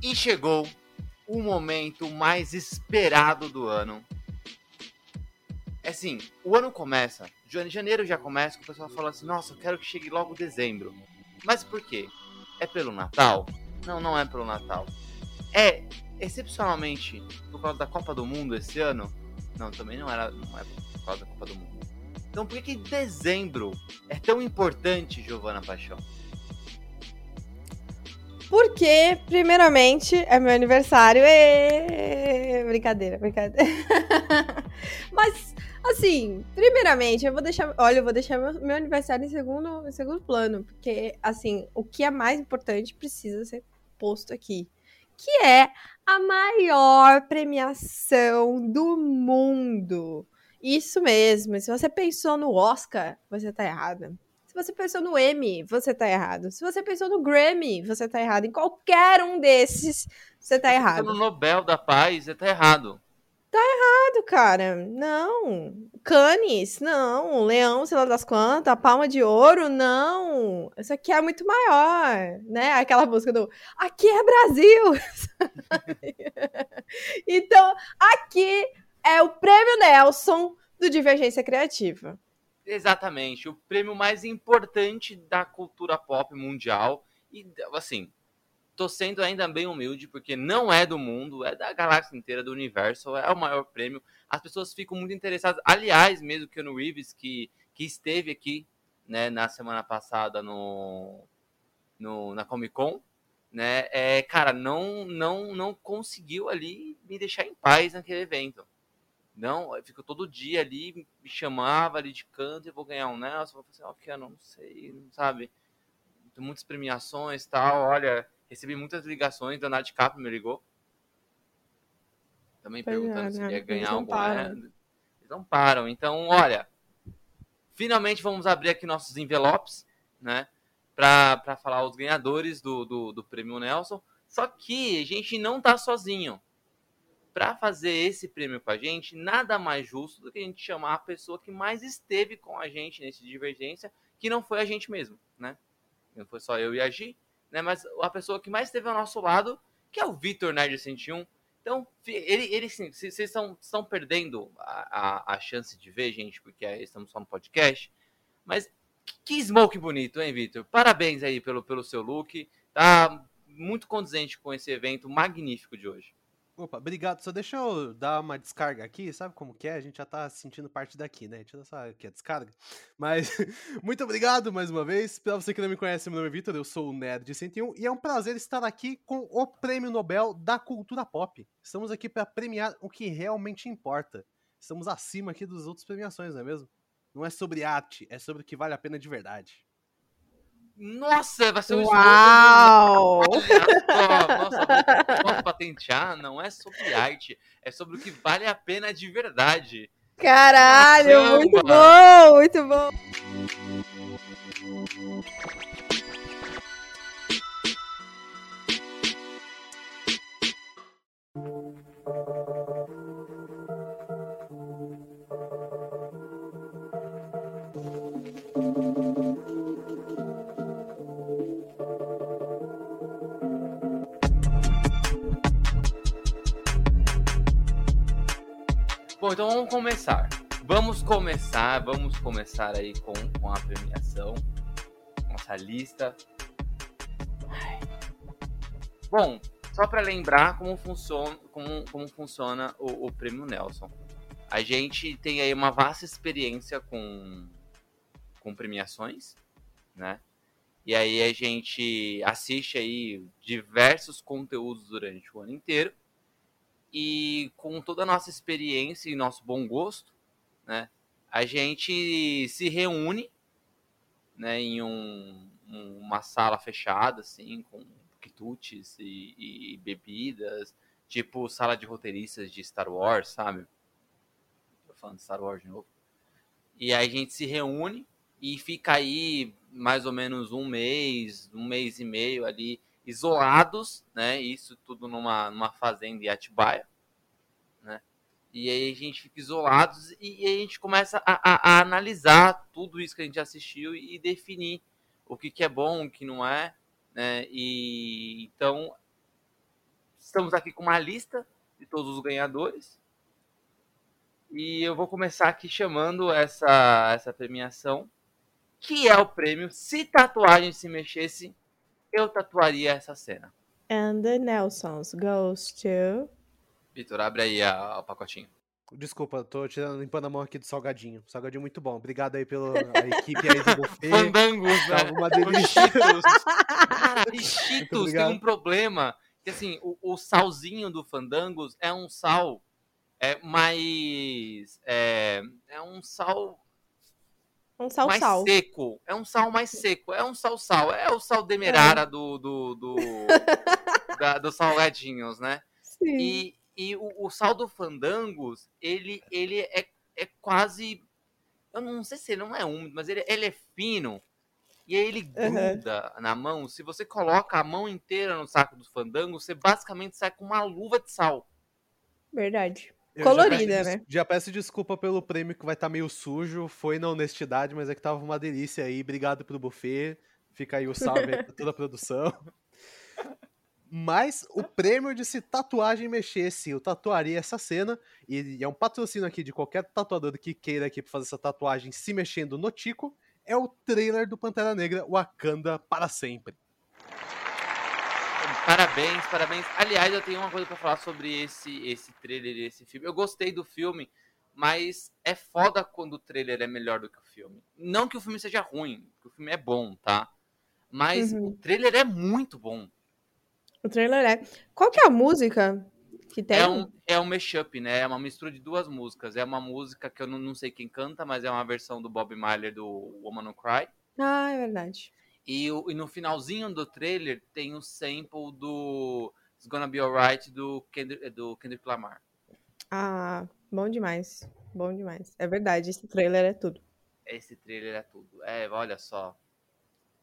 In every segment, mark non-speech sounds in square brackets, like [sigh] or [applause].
E chegou o momento mais esperado do ano. É assim, o ano começa, janeiro já começa, com o pessoal fala assim, nossa, eu quero que chegue logo dezembro. Mas por quê? É pelo Natal? Não, não é pelo Natal. É excepcionalmente por causa da Copa do Mundo esse ano? Não, também não era não é por causa da Copa do Mundo. Então por que, que dezembro é tão importante, Giovana Paixão? Porque, primeiramente, é meu aniversário. E... Brincadeira, brincadeira. [laughs] Mas, assim, primeiramente, eu vou deixar. Olha, eu vou deixar meu, meu aniversário em segundo, em segundo plano. Porque, assim, o que é mais importante precisa ser posto aqui. Que é a maior premiação do mundo. Isso mesmo. Se você pensou no Oscar, você tá errada você pensou no Emmy, você tá errado. Se você pensou no Grammy, você tá errado. Em qualquer um desses, você tá errado. No Nobel da Paz, você tá errado. Tá errado, cara. Não. Canes, não. Leão, sei lá das quantas. Palma de ouro, não. Isso aqui é muito maior, né? Aquela música do Aqui é Brasil. [laughs] então, aqui é o Prêmio Nelson do Divergência Criativa. Exatamente, o prêmio mais importante da cultura pop mundial. E, assim, tô sendo ainda bem humilde, porque não é do mundo, é da galáxia inteira, do universo, é o maior prêmio. As pessoas ficam muito interessadas. Aliás, mesmo que no Reeves, que, que esteve aqui né, na semana passada no, no, na Comic Con, né, é, cara, não, não, não conseguiu ali me deixar em paz naquele evento. Não, fico todo dia ali, me chamava ali de canto e vou ganhar um Nelson. Eu falei assim, ok, eu não sei, sabe? Tem muitas premiações tal. Olha, recebi muitas ligações, da Cap me ligou. Também pois perguntando é, se né? ia ganhar algum. Né? Eles não param. Então, olha, finalmente vamos abrir aqui nossos envelopes, né? Para falar os ganhadores do, do, do prêmio Nelson. Só que a gente não tá sozinho para fazer esse prêmio com a gente, nada mais justo do que a gente chamar a pessoa que mais esteve com a gente nesse Divergência, que não foi a gente mesmo, né? Não foi só eu e a Gi, né? Mas a pessoa que mais esteve ao nosso lado, que é o Vitor Nerd 101. Então, ele, ele sim, vocês estão, estão perdendo a, a, a, chance de ver, gente, porque estamos só no podcast. Mas que smoke bonito, hein, Vitor? Parabéns aí pelo, pelo seu look. Tá muito condizente com esse evento magnífico de hoje. Opa, obrigado. Só deixa eu dar uma descarga aqui, sabe como que é? A gente já tá sentindo parte daqui, né? Deixa eu dar aqui a descarga. Mas, [laughs] muito obrigado mais uma vez. Pra você que não me conhece, meu nome é Vitor, eu sou o Nerd 101 e é um prazer estar aqui com o Prêmio Nobel da Cultura Pop. Estamos aqui para premiar o que realmente importa. Estamos acima aqui das outras premiações, não é mesmo? Não é sobre arte, é sobre o que vale a pena de verdade. Nossa, vai ser um Uau! Nossa, posso patentear? Não é sobre arte, é sobre o que vale a pena de verdade. Caralho, Caramba. muito bom, muito. Bom, começar, vamos começar aí com, com a premiação. Nossa lista. Bom, só para lembrar como funciona, como, como funciona o, o, Prêmio Nelson. A gente tem aí uma vasta experiência com, com premiações, né? E aí a gente assiste aí diversos conteúdos durante o ano inteiro. E com toda a nossa experiência e nosso bom gosto, né, a gente se reúne né, em um, uma sala fechada, assim, com quitutes e, e, bebidas, tipo sala de roteiristas de Star Wars, sabe? Tô falando de Star Wars de novo. E aí a gente se reúne e fica aí mais ou menos um mês, um mês e meio ali isolados, né? Isso tudo numa, numa fazenda em Atibaia? E aí a gente fica isolados e, a gente começa a, a, a, analisar tudo isso que a gente assistiu e, e definir o que, que é bom, o que não é, né? E então estamos aqui com uma lista de todos os ganhadores. E eu vou começar aqui chamando essa, essa premiação que é o prêmio Se Tatuagem Se Mexesse, eu tatuaria essa cena. And the Nelsons goes to... Vitor, abre aí a, o pacotinho. Desculpa, tô tirando, limpando a mão aqui do salgadinho. Salgadinho muito bom. Obrigado aí pela [laughs] equipe aí do buffet. Fandangos, né? Uma delícia. [laughs] Cheetos tem um problema. Que assim, o, o, salzinho do Fandangos é um sal é mais... É, é um sal um sal mais sal. seco. É um sal mais seco. É um sal sal. É o sal demerara é. do, do, do [laughs] da, dos salgadinhos, né? Sim. E, e o, o, sal do fandangos, ele, ele é, é quase. Eu não sei se ele não é úmido, mas ele, ele é fino. E aí ele gruda uhum. na mão. Se você coloca a mão inteira no saco do fandango, você basicamente sai com uma luva de sal. Verdade. Colorida, já né? Já peço desculpa pelo prêmio que vai estar tá meio sujo. Foi na honestidade, mas é que tava uma delícia aí. Obrigado pelo buffet. Fica aí o salve aí pra toda a produção. [laughs] Mas o prêmio de se tatuagem mexesse, eu tatuaria essa cena. E é um patrocínio aqui de qualquer tatuador que queira aqui fazer essa tatuagem se mexendo no Tico. É o trailer do Pantera Negra Wakanda para sempre. Parabéns, parabéns. Aliás, eu tenho uma coisa para falar sobre esse esse trailer e esse filme. Eu gostei do filme, mas é foda quando o trailer é melhor do que o filme. Não que o filme seja ruim, que o filme é bom, tá? Mas uhum. o trailer é muito bom. O trailer é. Qual que é a música que tem? É um, é um mashup, né? É uma mistura de duas músicas. É uma música que eu não, não sei quem canta, mas é uma versão do Bob Marley do Woman Who Cry. Ah, é verdade. E, e, no finalzinho do trailer tem o sample do It's Gonna Be Alright do Kendrick, do Kendrick Lamar. Ah, bom demais. Bom demais. É verdade, esse trailer é tudo. Esse trailer é tudo. É, olha só.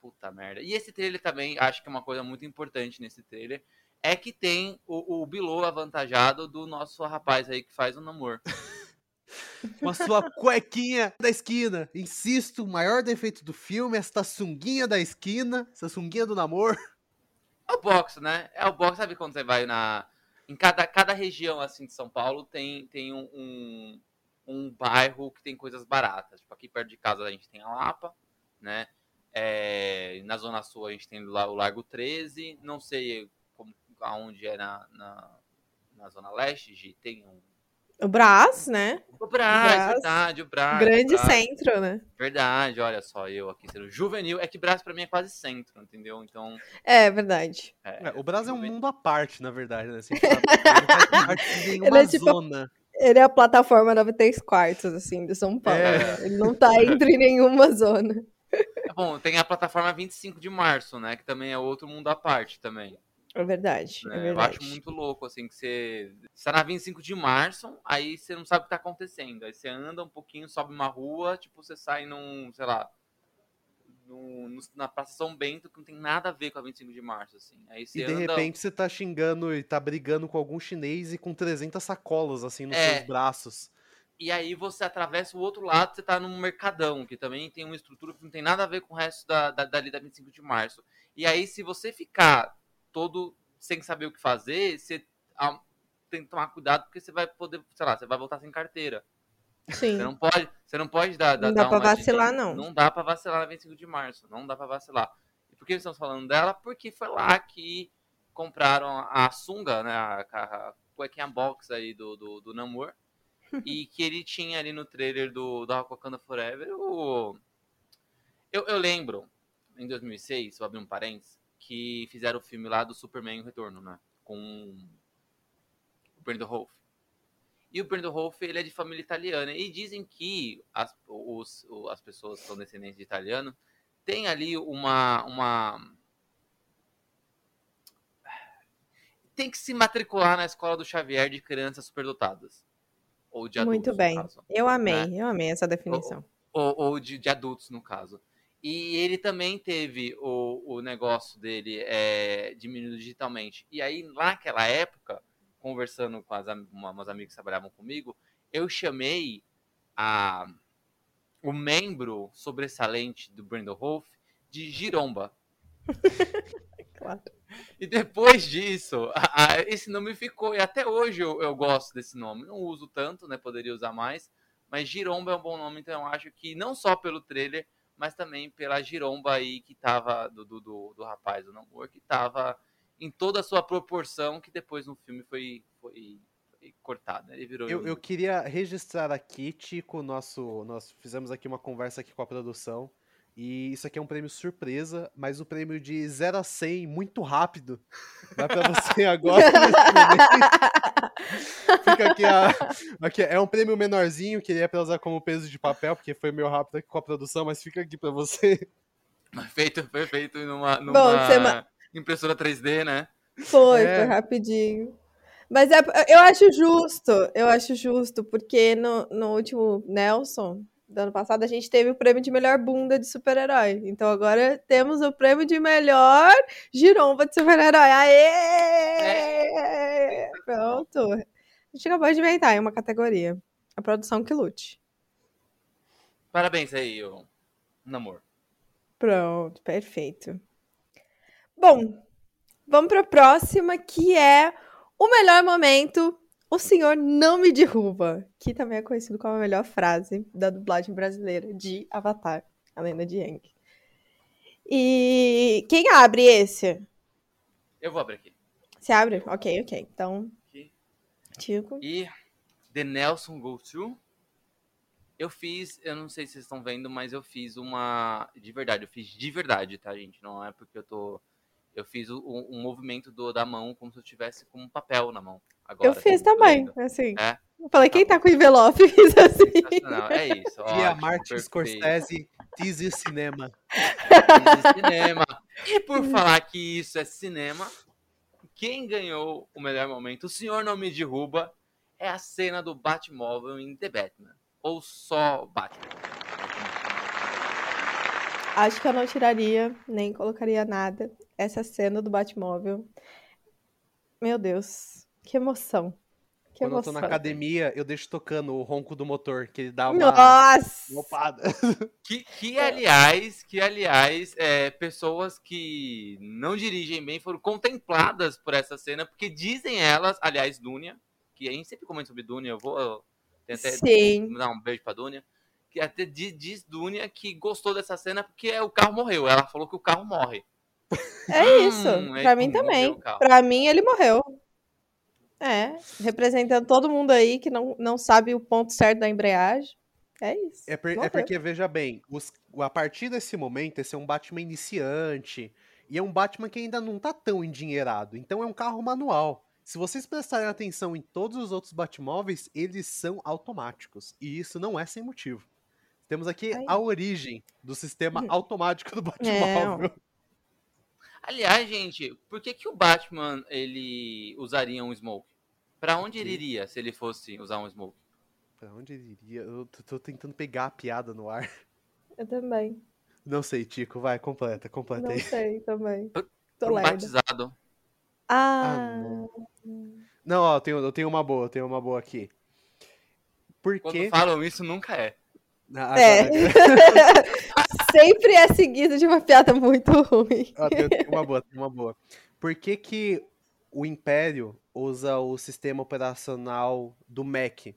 Puta merda. E esse trailer também, acho que é uma coisa muito importante nesse trailer, é que tem o, o Bilô avantajado do nosso rapaz aí que faz o namoro. [laughs] com a sua cuequinha da esquina. Insisto, o maior defeito do filme é esta sunguinha da esquina, essa sunguinha do namoro. É o box, né? É o box, sabe quando você vai na. Em cada, cada região assim de São Paulo tem, tem um, um, um bairro que tem coisas baratas. Tipo, aqui perto de casa a gente tem a Lapa, né? É, na Zona Sul a gente tem lá o Largo 13. Não sei como, aonde é na, na, na Zona Leste, tem um o Brás, né? O Brás, Brás, verdade, o Brás. Grande Brás. centro, né? Verdade, olha só, eu aqui sendo juvenil. É que Brás pra mim é quase centro, entendeu? Então. É, verdade. É, é, o Brás é um mundo à parte, na verdade, né? Assim, ele faz parte de [laughs] nenhuma é tipo, zona. Ele é a plataforma 93 quartos, assim, de São Paulo. É. Né? Ele não tá entre nenhuma zona. Bom, tem a plataforma 25 de março, né? Que também é outro mundo à parte também. É verdade, é verdade. Eu acho muito louco, assim, que você. Você tá na 25 de março, aí você não sabe o que tá acontecendo. Aí você anda um pouquinho, sobe uma rua, tipo, você sai num, sei lá, no, no, na Praça São Bento, que não tem nada a ver com a 25 de março, assim. Aí você e de anda... repente você tá xingando e tá brigando com algum chinês e com 300 sacolas, assim, nos é. seus braços. E aí você atravessa o outro lado, você tá num mercadão, que também tem uma estrutura que não tem nada a ver com o resto da, da, dali da 25 de março. E aí, se você ficar todo sem saber o que fazer, você ah, tem que tomar cuidado porque você vai poder, sei lá, você vai voltar sem carteira. Sim. Você não pode, você não pode dar, não dar dá para vacilar de, não. Não dá para vacilar na 25 de março, não dá para vacilar. E por que estamos falando dela? Porque foi lá que compraram a sunga, né, a, a cuequinha box aí do, do, do Namor, e que ele tinha ali no trailer do, do Forever o... Eu, eu lembro em 2006, vou abrir um parênteses, que fizeram o filme lá do Superman Retorno, né? Com o Brandon Rolf. E o Brandon Rolf, ele é de família italiana. E dizem que as, os, as pessoas que são descendentes de italiano têm ali uma, uma... Tem que se matricular na escola do Xavier de crianças superdotadas. Ou de adultos, Muito bem. caso, Eu amei, né? eu amei essa definição. ou, ou de, de adultos, no caso. E ele também teve o, o negócio dele é, diminuído digitalmente. E aí, naquela época, conversando com as, uma- umas amigas que trabalhavam comigo, eu chamei a, o membro sobressalente do Brandon Rolf de Giromba. [laughs] Claro. E depois disso, a- a- esse nome ficou. E até hoje eu, eu gosto desse nome. Não uso tanto, né? Poderia usar mais. Mas Giromba é um bom nome, então eu acho que não só pelo trailer, mas também pela giromba aí que tava do, do, do, do rapaz do namoro, que tava em toda a sua proporção, que depois no filme foi, foi, foi cortado. né? Ele virou. Eu, eu queria registrar aqui, Tico, nosso, nós fizemos aqui uma conversa aqui com a produção. E isso aqui é um prêmio surpresa, mas o prêmio de 0 a 100 muito rápido vai pra você [laughs] agora. [laughs] Fica aqui, a, aqui, é um prêmio menorzinho, que é pra usar como peso de papel, porque foi meio rápido aqui com a produção, mas fica aqui pra você. [laughs] Feito, foi feito numa, numa Bom, ma- impressora 3D, né? Foi, É. foi rapidinho. Mas é, eu acho justo, eu acho justo, porque no, no último Nelson, do ano passado, a gente teve o prêmio de melhor bunda de super-herói. Então agora temos o prêmio de melhor giromba de super-herói. Aê! Pronto. A gente acabou de inventar em uma categoria. A produção que lute. Parabéns aí, ô namoro. Pronto, perfeito. Bom, vamos para a próxima, que é o melhor momento. O senhor não me derruba, que também é conhecido como a melhor frase da dublagem brasileira de Avatar, a lenda de Aang. E quem abre esse? Eu vou abrir aqui. Você abre? Ok, ok. Então, Aqui. Tico. E The Nelson Go Through. Eu fiz, eu não sei se vocês estão vendo, mas eu fiz uma. De verdade, eu fiz de verdade, tá, gente? Não é porque eu tô. Eu fiz o- o- um movimento do, da mão como se eu tivesse com um papel na mão. Agora, Eu fiz também, lendo. assim. É? Eu falei, quem tá com envelope? [laughs] Fiz assim. É isso. E a ótimo, Martin. Scorsese, Teaser Cinema. Isso é cinema. E por falar que isso é cinema, quem ganhou o melhor momento, o senhor não me derruba, é a cena do Batmóvel em The Batman. Ou só Batman. Acho que eu não tiraria, nem colocaria nada. Essa cena do Batmóvel. Meu Deus, que emoção. Que Quando eu emoção. tô na academia, eu deixo tocando o ronco do motor, que ele dá uma Nossa! opada. [laughs] Que, que aliás, que aliás, é, pessoas que não dirigem bem foram contempladas por essa cena, porque dizem elas, aliás, Dunia, que a gente sempre comenta sobre Dunia, eu vou eu até Sim. dar um beijo pra Dunia, que até di- diz Dunia que gostou dessa cena porque o carro morreu. Ela falou que o carro morre. É [laughs] isso. Hum, pra mim morreu também. carro. Pra mim, ele morreu. É, representando todo mundo aí que não, não sabe o ponto certo da embreagem. É isso. É, por- é Morreu. porque, veja bem, os- a partir desse momento, esse é um Batman iniciante. E é um Batman que ainda não tá tão endinheirado. Então é um carro manual. Se vocês prestarem atenção em todos os outros Batmóveis, eles são automáticos. E isso não é sem motivo. Temos aqui Aí. a origem do sistema Hum. automático do É, Batmóvel. Aliás, gente, por que, que o Batman ele usaria um smoke? Pra onde ele iria se ele fosse usar um smoke? Pra onde ele iria? Eu tô, tô tentando pegar a piada no ar. Eu também. Não sei, Tico, vai, completa, completa Não aí. sei também. Tô um batizado. Ah, Não, ó, eu tenho, eu tenho uma boa, eu tenho uma boa aqui. Por Quando falam isso, nunca é. Ah, É. [laughs] sempre é seguido de uma piada muito ruim. Tem, [laughs] tem uma boa, tem uma boa. Por que, que o Império usa o sistema operacional do Mac,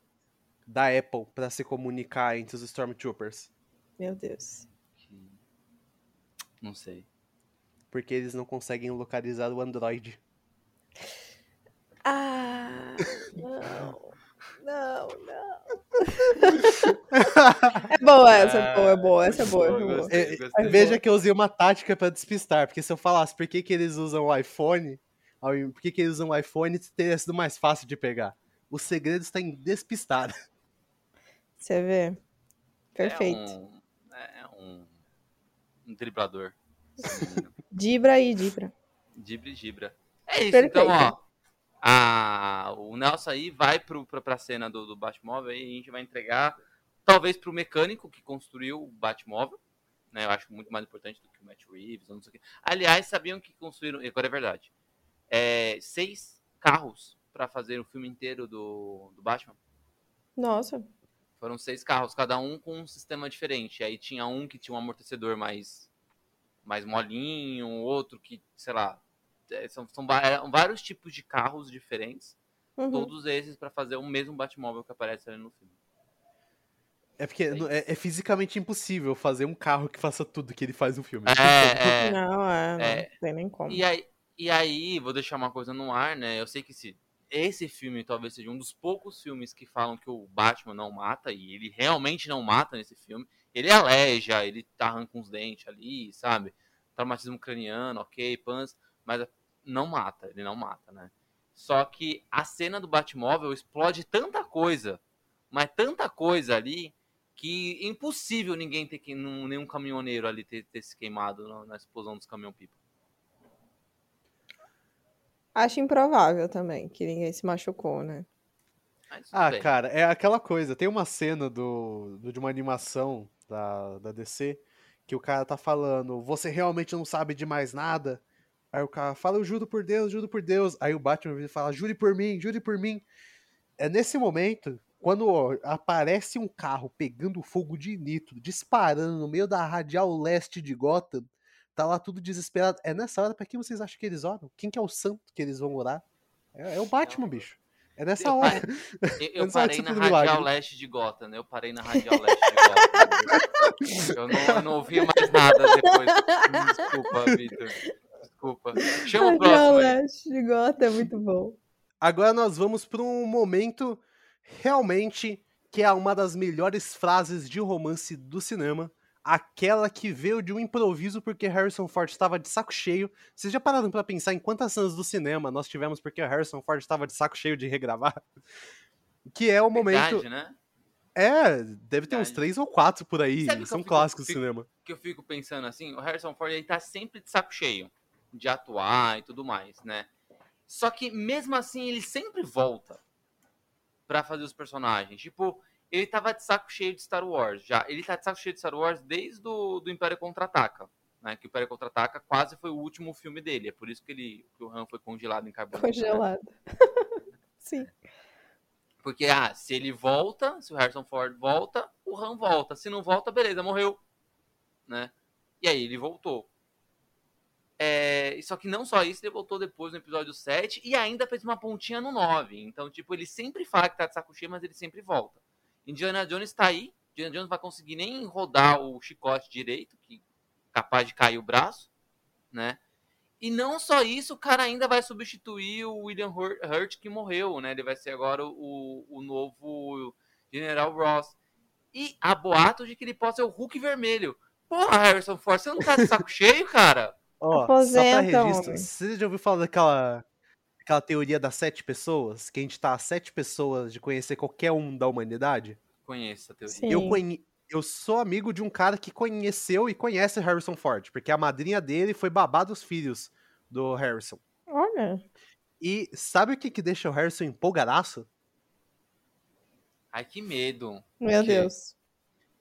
da Apple, para se comunicar entre os Stormtroopers? Meu Deus. Não sei. Porque eles não conseguem localizar o Android. Ah, não. Não, não. [laughs] é boa essa, é boa, é boa, essa é boa. É boa. Gostei, gostei. É, veja que eu usei uma tática para despistar, porque se eu falasse por que, que eles usam o iPhone, por que, que eles usam o iPhone, teria sido mais fácil de pegar. O segredo está em despistar. Você vê. Perfeito. É um, é um, um driblador. Dibra aí, Dibra. Dibra e Dibra. É isso, Perfeito. então, ó. A, o Nelson aí vai pra, pra cena do, do Batmóvel e a gente vai entregar, talvez pro mecânico que construiu o Batmóvel. Né, eu acho muito mais importante do que o Matt Reeves, não sei o que. Aliás, sabiam que construíram, agora é verdade, é, seis carros para fazer o filme inteiro do, do Batman. Nossa. Foram seis carros, cada um com um sistema diferente. Aí tinha um que tinha um amortecedor mais, mais molinho, outro que, sei lá, são, são vários tipos de carros diferentes. Uhum. Todos esses para fazer o mesmo Batmóvel que aparece ali no filme. É porque é, é, é, fisicamente impossível fazer um carro que faça tudo que ele faz no filme. É, é, não, é, não é. tem nem como. E aí, e aí, vou deixar uma coisa no ar, né? Eu sei que se esse filme talvez seja um dos poucos filmes que falam que o Batman não mata, e ele realmente não mata nesse filme. Ele aleja, ele tá arranca uns dentes ali, sabe? Traumatismo craniano, ok, pans, mas não mata, ele não mata, né? Só que a cena do Batmóvel explode tanta coisa, mas tanta coisa ali, que é impossível ninguém ter que. nenhum caminhoneiro ali ter, ter se queimado na, na explosão dos caminhão-pipa. Acho improvável também que ninguém se machucou, né? Ah, bem. cara, é aquela coisa. Tem uma cena do, do, de uma animação da, da DC que o cara tá falando: Você realmente não sabe de mais nada? Aí o cara fala: Eu juro por Deus, juro por Deus. Aí o Batman fala: Jure por mim, jure por mim. É nesse momento, quando aparece um carro pegando fogo de nitro, disparando no meio da radial leste de Gotham, tá lá tudo desesperado. É nessa hora, pra quem vocês acham que eles oram? Quem que é o santo que eles vão orar? É, é o Batman, bicho. É nessa eu hora. Parei, [laughs] eu, eu parei na Radial Leste de Gotham, né? Eu parei na Radial Leste de Gotham. eu, não, eu não ouvi mais nada depois. [laughs] Desculpa, Vitor. Desculpa. Chama o próximo. De Gotham é muito bom. Agora nós vamos para um momento realmente que é uma das melhores frases de romance do cinema aquela que veio de um improviso porque Harrison Ford estava de saco cheio. Vocês já pararam para pensar em quantas cenas do cinema nós tivemos porque Harrison Ford estava de saco cheio de regravar? [laughs] Que é o momento. Verdade, né? É, deve ter uns três ou quatro por aí. São clássicos do cinema. Que eu fico pensando assim, o Harrison Ford ele tá sempre de saco cheio de atuar e tudo mais, né? Só que mesmo assim ele sempre volta para fazer os personagens. Tipo, ele tava de saco cheio de Star Wars já. Ele tá de saco cheio de Star Wars desde o do Império Contra-Ataca. Né, que o Império Contra-Ataca quase foi o último filme dele. É por isso que, ele, que o Han foi congelado em carbono. Congelado. Né? [laughs] Sim. Porque, ah, se ele volta, se o Harrison Ford volta, o Han volta. Se não volta, beleza, morreu. Né? E aí ele voltou. É, só que não só isso, ele voltou depois no episódio 7 e ainda fez uma pontinha no 9. Então, tipo, ele sempre fala que tá de saco cheio, mas ele sempre volta. Indiana Jones está aí. Indiana Jones vai conseguir nem rodar o chicote direito, que capaz de cair o braço, né? E não só isso, o cara ainda vai substituir o William Hurt que morreu, né? Ele vai ser agora o, o novo General Ross. E há boatos de que ele pode ser o Hulk vermelho. Porra, Harrison Ford, você não tá de saco [laughs] cheio, cara? Ó, oh, só pra registro, você já ouviu falar daquela aquela teoria das sete pessoas, que a gente tá a sete pessoas de conhecer qualquer um da humanidade? Conheço a teoria. Sim. Eu, conhe... eu sou amigo de um cara que conheceu e conhece Harrison Ford, porque a madrinha dele foi babá dos filhos do Harrison. Olha. E sabe o que, que deixa o Harrison empolgadaço? Ai, que medo. Meu. Deus.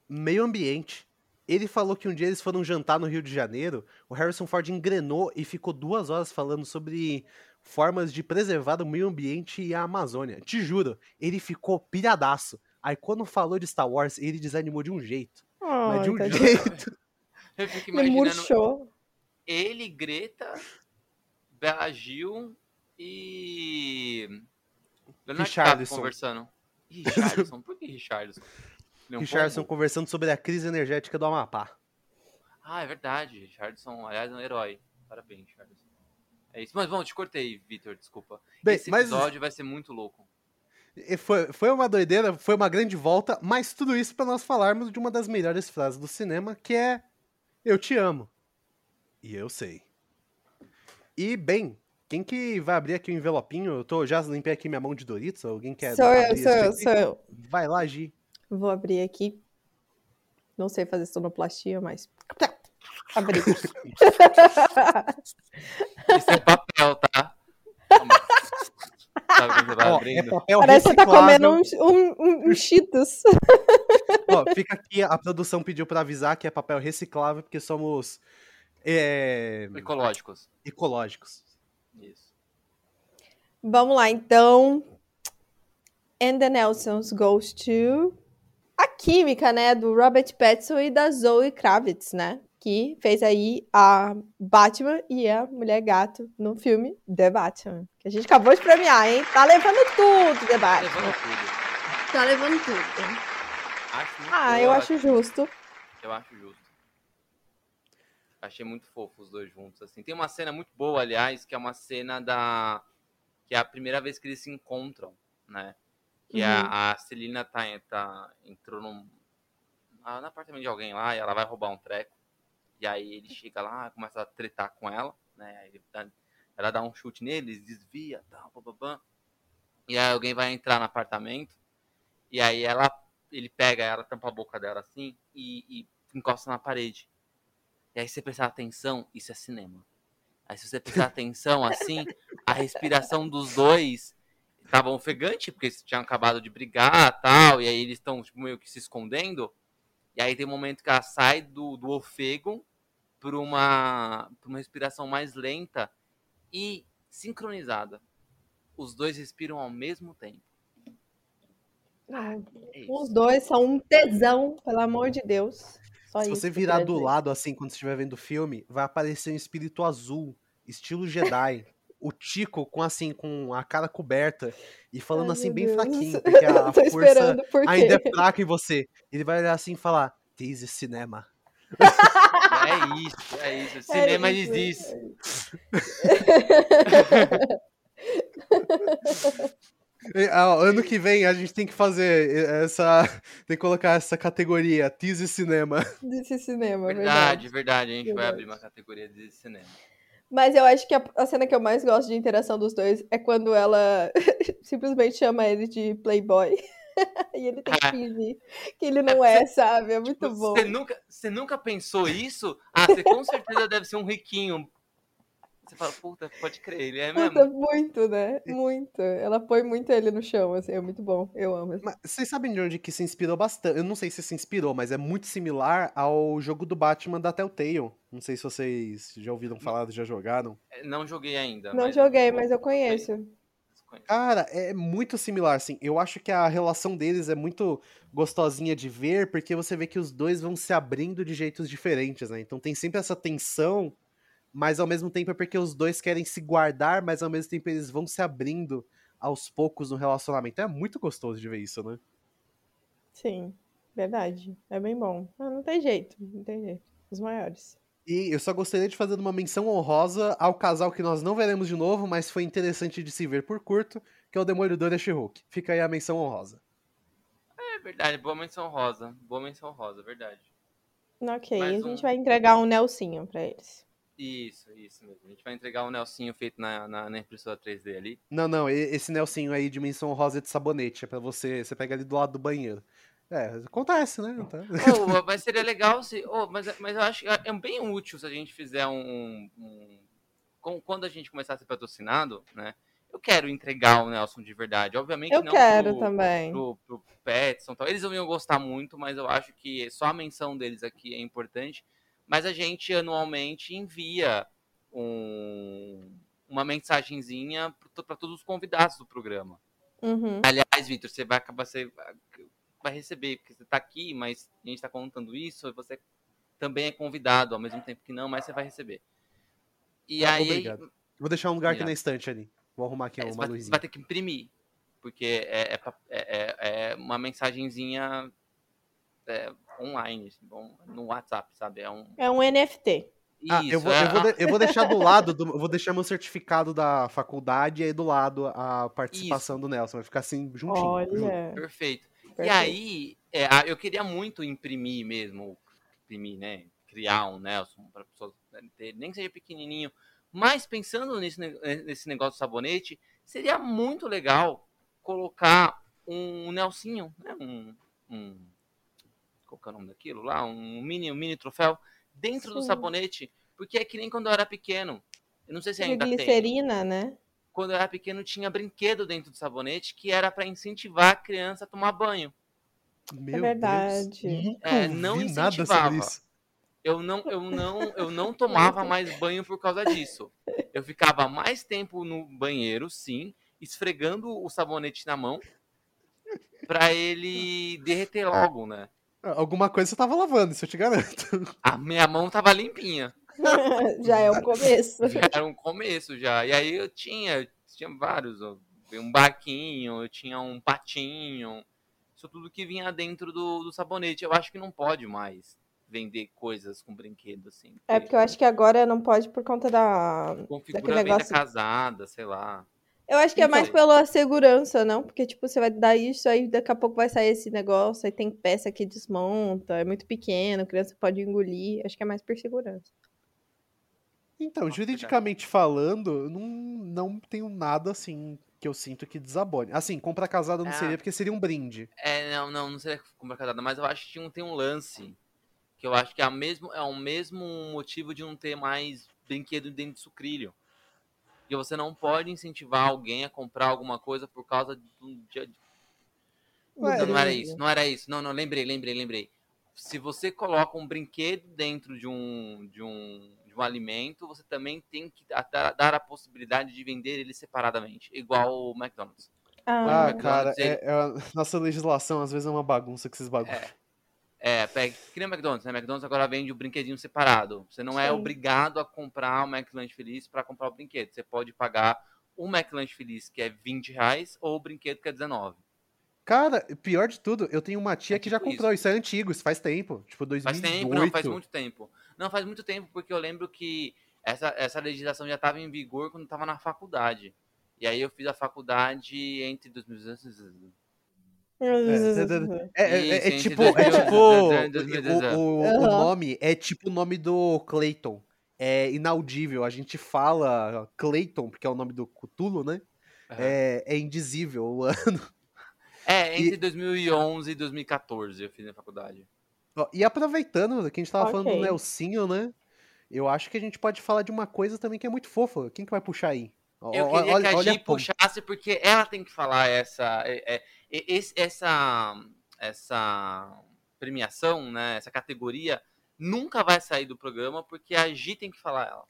Meio ambiente. Ele falou que um dia eles foram jantar no Rio de Janeiro, o Harrison Ford engrenou e ficou duas horas falando sobre formas de preservar o meio ambiente e a Amazônia. Te juro, ele ficou pilhadaço. Aí quando falou de Star Wars, ele desanimou de um jeito. Oh, mas de um tá jeito. [laughs] Eu fico imaginando ele, Greta, Bela Gil e. Leonardo Richardson. conversando. [laughs] Richardson? Por que Richardson? Richardson Pombo? conversando sobre a crise energética do Amapá. Ah, é verdade. Richardson, aliás, é um herói. Parabéns, Richardson. É isso. Mas vamos, te cortei, Vitor, desculpa. Bem, Esse episódio mas... vai ser muito louco. Foi, foi uma doideira, foi uma grande volta, mas tudo isso para nós falarmos de uma das melhores frases do cinema, que é Eu te amo. E eu sei. E, bem, quem que vai abrir aqui o envelopinho? Eu tô, já limpei aqui minha mão de Doritos. Alguém quer Sou eu, sou eu, sou eu. Vai lá, Gi. Vou abrir aqui. Não sei fazer sonoplastia, mas. Abri. Isso é papel, tá? Você vai Ó, é papel Parece que você tá comendo reciclável. um, um, um, um Cheetos. Ó, fica aqui, a produção pediu pra avisar que é papel reciclável, porque somos é, Ecológicos. ecológicos. Isso. Vamos lá, então. And the Nelsons goes to. Química, né? Do Robert Pattinson e da Zoe Kravitz, né? Que fez aí a Batman e a Mulher Gato no filme The Batman. Que a gente acabou de premiar, hein? Tá levando tudo, The Tá Batman. levando tudo. Tá levando tudo. Ah, boa, eu acho justo. Eu acho justo. Achei muito fofo os dois juntos, assim. Tem uma cena muito boa, aliás, que é uma cena da... Que é a primeira vez que eles se encontram, né? Que Uhum. a, a Celina tá, tá, entrou num... ah, no apartamento de alguém lá e ela vai roubar um treco. E aí ele chega lá, começa a tretar com ela, né? Dá- ela dá um chute nele, eles desvia, tal, bababam. E aí alguém vai entrar no apartamento. E aí ela, ele pega ela, tampa a boca dela assim e, e encosta na parede. E aí se você prestar atenção, isso é cinema. Aí se você prestar atenção assim, a respiração dos dois tava ofegante, porque eles tinham acabado de brigar tal, e aí eles estão tipo, meio que se escondendo. E aí tem um momento que ela sai do, do ofego para uma, pra uma respiração mais lenta e sincronizada. Os dois respiram ao mesmo tempo. É isso. Os dois são um tesão, pelo amor de Deus. Só Se você virar do dizer. lado, assim, quando você estiver vendo o filme, vai aparecer um espírito azul, estilo Jedi. [laughs] o Tico com, assim, com a cara coberta e falando Ai, assim, bem Deus. fraquinho, [laughs] porque a Tô força ainda é fraca em você. Ele vai olhar assim e falar, this is cinema. É isso, é isso. [laughs] Cinema é isso. [laughs] E, ah, Ano que vem a gente tem que fazer essa. Tem que colocar essa categoria, This is cinema. Desse cinema, Verdade, verdade. A gente vai Verdade. abrir uma categoria de cinema. Mas eu acho que a, a cena que eu mais gosto de interação dos dois é quando ela [laughs] simplesmente chama ele de playboy. [laughs] e ele tem que Ah. fingir que ele não é, sabe? É muito bom. Você nunca, você nunca pensou isso? Ah, você com certeza deve ser um riquinho. Fala, puta, pode crer, ele é Puta, mesmo. muito, né? Muito. Ela põe muito ele no chão, assim, é muito bom. Eu amo. Mas vocês sabem de onde que se inspirou bastante? Eu não sei se se inspirou, mas é muito similar ao jogo do Batman da Telltale. Não sei se vocês já ouviram falar, já jogaram. Não joguei ainda. Não mas joguei, eu- mas eu conheço. conheço. Cara, é muito similar, assim. Eu acho que a relação deles é muito gostosinha de ver, porque você vê que os dois vão se abrindo de jeitos diferentes, né? Então tem sempre essa tensão, mas ao mesmo tempo é porque os dois querem se guardar, mas ao mesmo tempo eles vão se abrindo aos poucos no relacionamento. É muito gostoso de ver isso, né? Sim, verdade. É bem bom. Ah, não tem jeito, não tem jeito. Os maiores. E eu só gostaria de fazer uma menção honrosa ao casal que nós não veremos de novo, mas foi interessante de se ver por curto, que é o Demolidor e a She-Hulk. Fica aí a menção honrosa. É verdade, boa menção rosa. Boa menção rosa, verdade. Ok, Mais a gente um. vai entregar um Nelsinho pra eles. Isso, isso mesmo. A gente vai entregar o Nelsinho feito na, na, na impressora 3D ali. Não, não, esse Nelsinho aí de menção rosa de sabonete, é pra você, você pega ali do lado do banheiro. É, acontece, né? [laughs] Tá. Oh, mas seria legal se. oh, mas, mas eu acho que é bem útil se a gente fizer um. um- com- quando a gente começar a ser patrocinado, né? Eu quero entregar o Nelson de verdade. Obviamente Eu não quero pro, também. pro, pro Petson. Tal. Eles não iam gostar muito, mas eu acho que só a menção deles aqui é importante. Mas a gente anualmente envia um- uma mensagenzinha para todos os convidados do programa. Uhum. Aliás, Vitor, você vai acabar você vai receber, porque você está aqui, mas a gente está contando isso, e você também é convidado, ao mesmo tempo que não, mas você vai receber. E Ah, aí obrigado. Vou deixar um lugar aqui na estante ali. Vou arrumar aqui é, você, uma vai, você luzinha. vai ter que imprimir, porque é, é- é- é uma mensagenzinha é, online, assim, bom, no WhatsApp, sabe? É um, É um NFT. Ah, eu, vou, eu, vou de- eu vou deixar do [laughs] lado, do, eu vou deixar meu certificado da faculdade e aí do lado a participação do Nelson. Vai ficar assim, juntinho. junto. Olha. Perfeito. E perfeito. aí, é, eu queria muito imprimir mesmo, imprimir, né? Criar um Nelson para pessoas ter, nem que seja pequenininho. Mas pensando nesse, ne- nesse negócio do sabonete, seria muito legal colocar um Nelsinho, né? Um, um qual que é o nome daquilo lá? Um mini, um mini troféu dentro do Sim. sabonete, porque é que nem quando eu era pequeno. Eu não sei se ainda tem glicerina, né? quando eu era pequeno, tinha brinquedo dentro do sabonete que era para incentivar a criança a tomar banho. Meu verdade. Deus, É, não incentivava. Eu não, eu não, eu não tomava mais banho por causa disso. Eu ficava mais tempo no banheiro, sim, esfregando o sabonete na mão para ele derreter logo, né? Alguma coisa você tava lavando, isso eu te garanto. A minha mão tava limpinha. [laughs] Já é o começo. Já era um começo já. E aí eu tinha, eu tinha vários, ó, um barquinho, eu tinha um patinho, isso tudo que vinha dentro do, do sabonete. Eu acho que não pode mais vender coisas com brinquedo assim. É porque eu acho que agora não pode por conta da. configura daquele venda negócio- casada, sei lá. Eu acho que é Então- mais pela segurança, não? Porque, tipo, você vai dar isso, aí daqui a pouco vai sair esse negócio, aí tem peça que desmonta, é muito pequeno, a criança pode engolir. Acho que é mais por segurança. Então, juridicamente falando, eu não, não tenho nada assim que eu sinto que desabone. Assim, compra casada não Ah. seria, porque seria um brinde. É, não, não, não seria compra casada, mas eu acho que um- tem um lance que eu acho que é, a mesmo, é o mesmo motivo de não ter mais brinquedo dentro de sucrilho. E você não pode incentivar alguém a comprar alguma coisa por causa de um dia. Ué, Não, não era brinde. isso, não era isso. Não, não, lembrei, lembrei, lembrei. Se você coloca um brinquedo dentro de um, de um, de um alimento, você também tem que dar, dar a possibilidade de vender ele separadamente, igual o McDonald's. Ah, Ah, cara, é- é a [laughs] nossa legislação às vezes é uma bagunça com esses bagulhos. É, pega, que nem o McDonald's, né? McDonald's agora vende o brinquedinho separado. Você não é Sim. obrigado a comprar o McLanche Feliz para comprar o brinquedo. Você pode pagar o McLanche Feliz, que é 20 reais, ou o brinquedo, que é 19. Cara, pior de tudo, eu tenho uma tia É que já tipo comprou, isso. é antigo, isso faz tempo. Tipo, 2008. Faz tempo, não, faz muito tempo. Não, faz muito tempo, porque eu lembro que essa, essa legislação já estava em vigor quando eu estava na faculdade. E aí eu fiz a faculdade entre 2000 É, é, é- é tipo, é 2000 tipo e o, 2018. o- o nome é tipo o nome do Clayton. É inaudível. A gente fala Clayton, porque é o nome do Cthulhu, né? É, é indizível o [laughs] ano. É, E- entre 2011 e 2014 eu fiz na faculdade. Ó, E aproveitando que a gente tava falando do. Nelsinho, né? Eu acho que a gente pode falar de uma coisa também que é muito fofa. Quem que vai puxar aí? Eu queria olha- que a Gi puxasse, porque ela tem que falar essa, é, é, esse- essa, essa premiação, né, essa categoria, nunca vai sair do programa, porque a Gi tem que falar ela.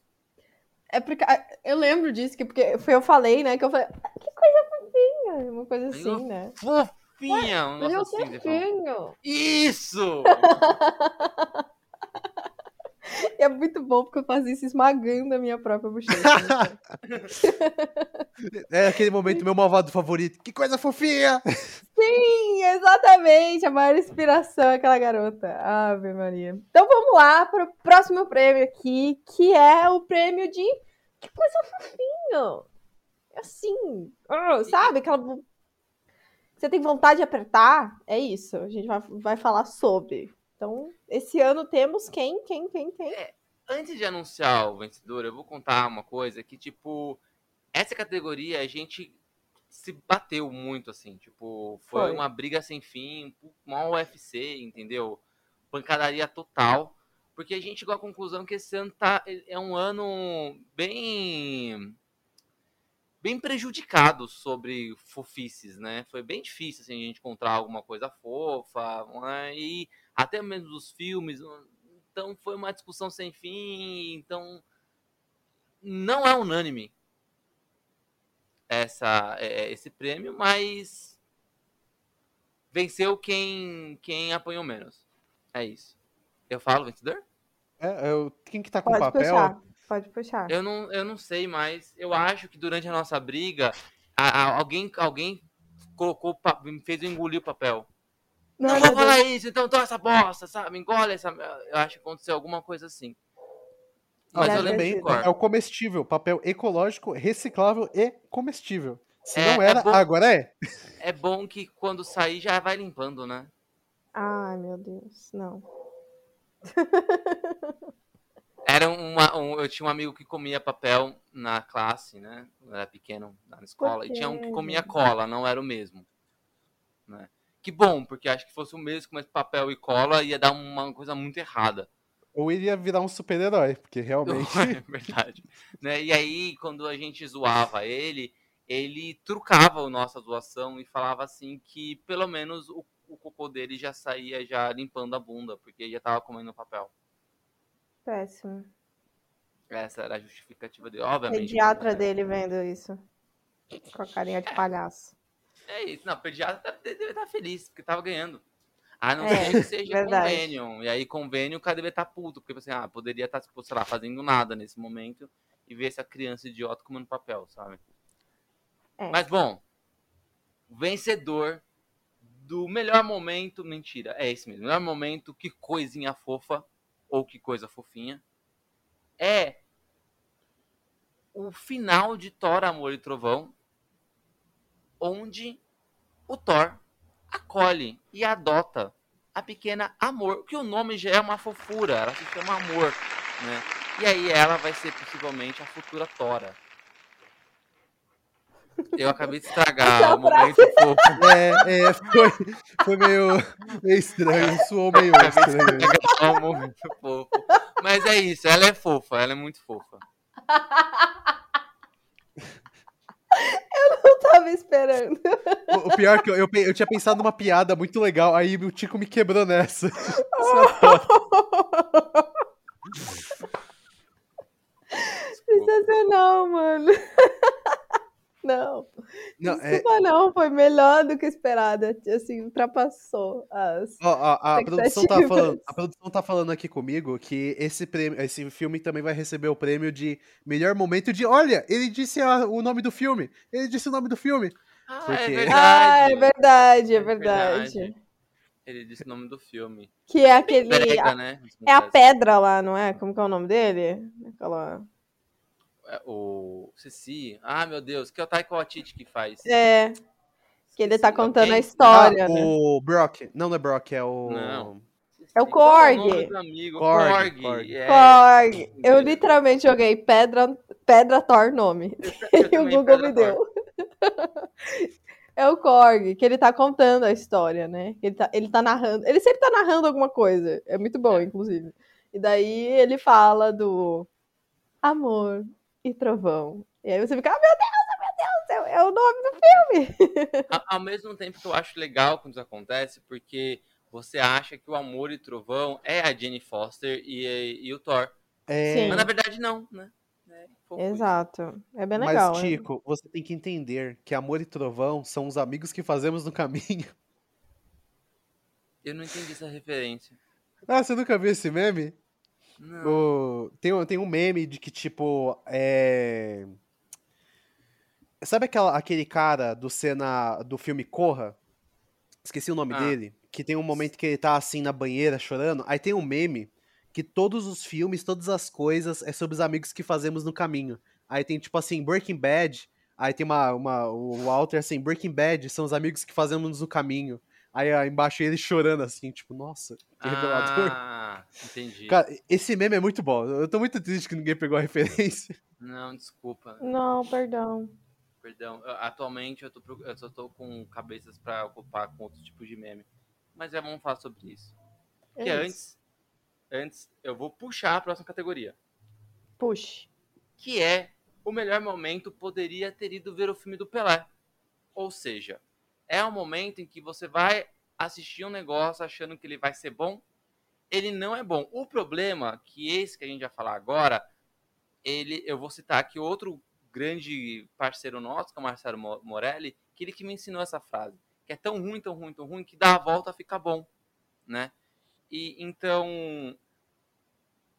É porque ah, eu lembro disso, que porque foi eu falei, né? Que eu falei, "Ah, que coisa fofinha, uma coisa eu- assim, né? Fofinha! Um Meu negócio assim. Isso! [laughs] E é muito bom porque eu fazia isso esmagando a minha própria bochecha. né? [laughs] É aquele momento meu malvado favorito. Que coisa fofinha! Sim, exatamente. A maior inspiração é aquela garota. Ave Maria. Então vamos lá para o próximo prêmio aqui, que é o prêmio de. Que coisa fofinho! Assim, ah, sabe? Aquela. Você tem vontade de apertar? É isso. A gente vai, vai falar sobre. Então, esse ano temos quem? Quem? Quem? Quem? Antes de anunciar o vencedor, eu vou contar uma coisa que, tipo, essa categoria a gente se bateu muito, assim, tipo, foi, Foi. uma briga sem fim, uma UFC, entendeu? Pancadaria total, porque a gente chegou à conclusão que esse ano tá, é um ano bem bem prejudicado sobre fofices, né? Foi bem difícil assim, a gente encontrar alguma coisa fofa, né? e até mesmo os filmes, então foi uma discussão sem fim, então não é unânime essa é, esse prêmio, mas venceu quem quem apanhou menos. É isso. Eu falo vencedor? É, eu- quem que tá com Pode papel? puxar. Pode puxar. Eu não, eu não sei, mas eu acho que durante a nossa briga, a- a- alguém, alguém colocou, fez eu engolir o papel. Não, Não, vou falar isso, então toma essa bosta, sabe? Engole essa. Eu acho que aconteceu alguma coisa assim. Mas Já eu lembro sido. cor. É o comestível, papel ecológico, reciclável e comestível. Se É, não é era, bom. agora é. É bom que quando sair já vai limpando, né? Ai, meu Deus, não. [laughs] Era uma, um, eu tinha um amigo que comia papel na classe, né? Quando era pequeno, na escola. E tinha um que comia cola, não era o mesmo. Né? Que bom, porque acho que fosse o mesmo, mas papel e cola ia dar uma coisa muito errada. Ou iria virar um super-herói, porque realmente. [laughs] É verdade. né? E aí, quando a gente zoava ele, ele trucava a nossa zoação e falava assim que pelo menos o, o cocô dele já saía já limpando a bunda, porque já tava comendo papel. Péssimo. Essa era a justificativa dele, obviamente. Pediatra né? dele vendo isso. Com a carinha de palhaço. É isso, não, o pediatra deve deve estar feliz, porque tava ganhando. A não É, ser que seja verdade. convênio. E aí, convênio, o cara deve estar puto, porque assim, ah, poderia estar, tipo, sei lá, fazendo nada nesse momento e ver essa criança idiota comendo papel, sabe? É. Mas bom, vencedor do melhor momento, mentira, é esse mesmo, melhor momento, que coisinha fofa, ou que coisa fofinha, é o final de Thor, Amor e Trovão, onde o Thor acolhe e adota a pequena Amor, que o nome já é uma fofura, ela se chama Amor, né? E aí ela vai ser possivelmente a futura Tora. Eu acabei de estragar o momento fofo. É, é, foi, foi meio, meio estranho, soou meio Acabei de estranho. estragar o momento fofo. Mas é isso, ela é fofa, ela é muito fofa. [laughs] Eu tava esperando. O, o pior é que eu, eu, eu tinha pensado numa piada muito legal, aí o Tico me quebrou nessa. [laughs] [laughs] Sensacional, mano. [laughs] Não, Não, é, desculpa não, foi melhor do que esperada. Assim, ultrapassou as. ó, ó, a, produção tá falando, a produção tá falando aqui comigo que esse, prêmio, esse filme também vai receber o prêmio de melhor momento de. Olha, ele disse a- o nome do filme. Ele disse o nome do filme. Ah, é quê? verdade. Ah, é verdade, é É verdade. verdade. Ele disse o nome do filme. Que é aquele. Brega, a- né? é a pedra lá, não é? Como que é o nome dele? Aquela. É, O Ceci. Ah, meu Deus, que é o Taika Waititi que faz. É, que ele tá Esqueci, contando a história, Ah, né? o Brock. Não, não é Brock, é o. Não. É o é Korg. amigo? Korg, Korg. Korg. é. Korg. Eu literalmente joguei pedra, pedra Thor nome. Eu [laughs] E o Google me deu. [laughs] É o Korg, que ele tá contando a história, né? Ele tá, ele tá narrando. Ele sempre tá narrando alguma coisa. É muito bom, inclusive. E daí ele fala do amor e trovão. E aí você fica, ah, meu Deus, meu Deus, é, é o nome do filme. Ao mesmo tempo que eu acho legal quando isso acontece, porque você acha que o Amor e Trovão é a Jenny Foster e, e o Thor. É, Sim. Mas na verdade não, né? É. Exato. É bem Mas, legal. né? Tico, você tem que entender que Amor e Trovão são os amigos que fazemos no caminho. Eu não entendi essa referência. Ah, você nunca viu esse meme? O- Tem, um- tem um meme de que, tipo, é. Sabe aquela, aquele cara do cena do filme Corra? Esqueci o nome Ah. dele. Que tem um momento que ele tá assim na banheira chorando. Aí tem um meme que todos os filmes, todas as coisas é sobre os amigos que fazemos no caminho. Aí tem, tipo assim, Breaking Bad. Aí tem uma, uma, o Walter assim, Breaking Bad são os amigos que fazemos no caminho. Aí embaixo ele chorando assim, tipo, nossa, que revelador. Ah, entendi. Cara, esse meme é muito bom. Eu tô muito triste que ninguém pegou a [laughs] referência. Não, desculpa. Não, perdão. Perdão. Eu- atualmente eu, tô, eu só tô com cabeças pra ocupar com outros tipos de meme. Mas já vamos falar sobre isso. Que É antes, antes eu vou puxar a próxima categoria. Puxe. que é o melhor momento poderia ter ido ver o filme do Pelé. Ou seja, é um momento em que você vai assistir um negócio achando que ele vai ser bom, ele não é bom. O problema que esse que a gente vai falar agora, ele eu vou citar aqui outro grande parceiro nosso, que é o Marcelo Mo- Morelli, que ele que me ensinou essa frase, que é tão ruim, tão ruim, tão ruim que dá a volta fica bom, né? E então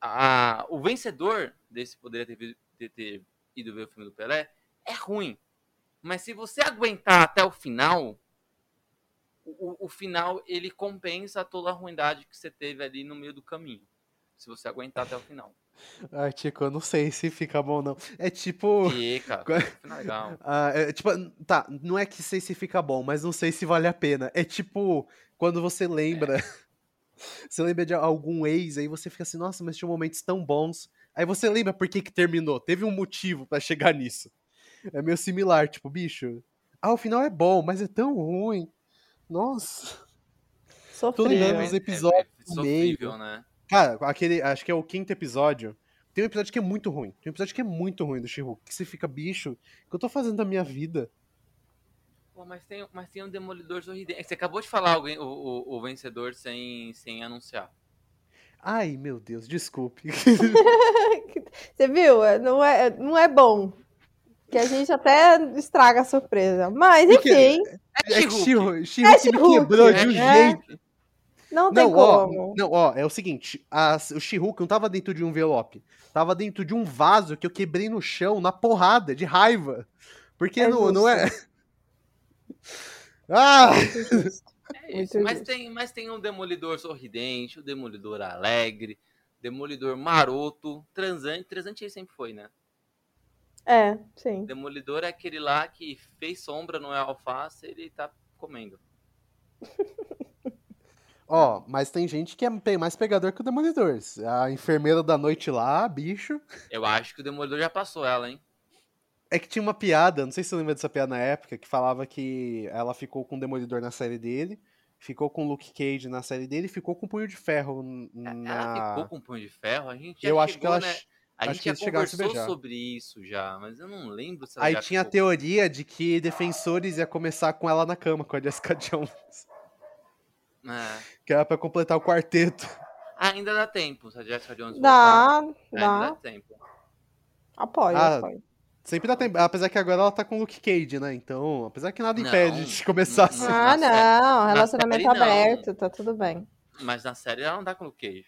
a- o vencedor desse poderia ter, ter- ter ido ver o filme do Pelé é ruim. Mas se você aguentar até o final, o, o- final ele compensa toda a ruindade que você teve ali no meio do caminho. Se você aguentar até o final. [laughs] Ah, Tico, eu não sei se fica bom, não. É tipo. Fica, [laughs] fica legal. Ah, é, tipo, tá, não é que sei se fica bom, mas não sei se vale a pena. É tipo, quando você lembra. [laughs] Você lembra de algum ex, aí você fica assim, nossa, mas tinha momentos tão bons. Aí você lembra por que que terminou. Teve um motivo pra chegar nisso. É meio similar, tipo, bicho. Ah, o final é bom, mas é tão ruim. Nossa. Tô lembrando Sofrível. dos episódios é no meio. sofrível, né? Cara, aquele, acho que é o quinto episódio. Tem um episódio que é muito ruim. Tem um episódio que é muito ruim do She-Hulk. Que você fica, bicho, o que eu tô fazendo da minha vida? Pô, mas tem, mas tem um Demolidor sorridente. Você acabou de falar alguém, o, o, o vencedor sem, sem anunciar. Ai, meu Deus, desculpe. [laughs] [laughs] Você viu? É, Não é, não é bom. Que a gente até estraga a surpresa. Mas, enfim, É que She-Hulk. She-Hulk, quebrou de um é. jeito. não tem Não, ó, como. não, ó, é o seguinte, a- o She-Hulk não tava dentro de um envelope, tava dentro de um vaso que eu quebrei no chão na porrada, de raiva. Porque É não, não é. [laughs] Ah! É [laughs] isso. Muito Mas tem, mas tem um Demolidor sorridente, o Demolidor alegre, Demolidor maroto, transante. Transante ele sempre foi, né? É, sim. Demolidor é aquele lá que fez sombra, não é alface, ele tá comendo. [laughs] Ó, mas tem gente que é mais pegador que o Demolidor. A enfermeira da noite lá, bicho. Eu acho que o Demolidor já passou ela, hein? É que tinha uma piada, não sei se você lembra dessa piada na época, que falava que ela ficou com o Demolidor na série dele, ficou com o Luke Cage na série dele e ficou com o Punho de Ferro n- Ela na... ficou com um punho de ferro, a gente já Eu acho que chegou, ela... né? A acho gente que já a conversou sobre isso já, mas eu não lembro se ela Aí já tinha a ficou. teoria de que Defensores ia começar com ela na cama, com a Jessica [laughs] Jones. É. Que era pra completar o quarteto. Ainda dá tempo, se a Jessica Jones voltar. Dá, Ainda dá dá. tempo. Apoio, Ah, apoio. Sempre dá tempo. Apesar que agora ela tá com o Luke Cage, né? Então, apesar que nada Não, impede de [laughs] começar não, assim. Ah, não. na Relacionamento série, não. aberto, tá tudo bem. Mas na série ela não dá com o Luke Cage.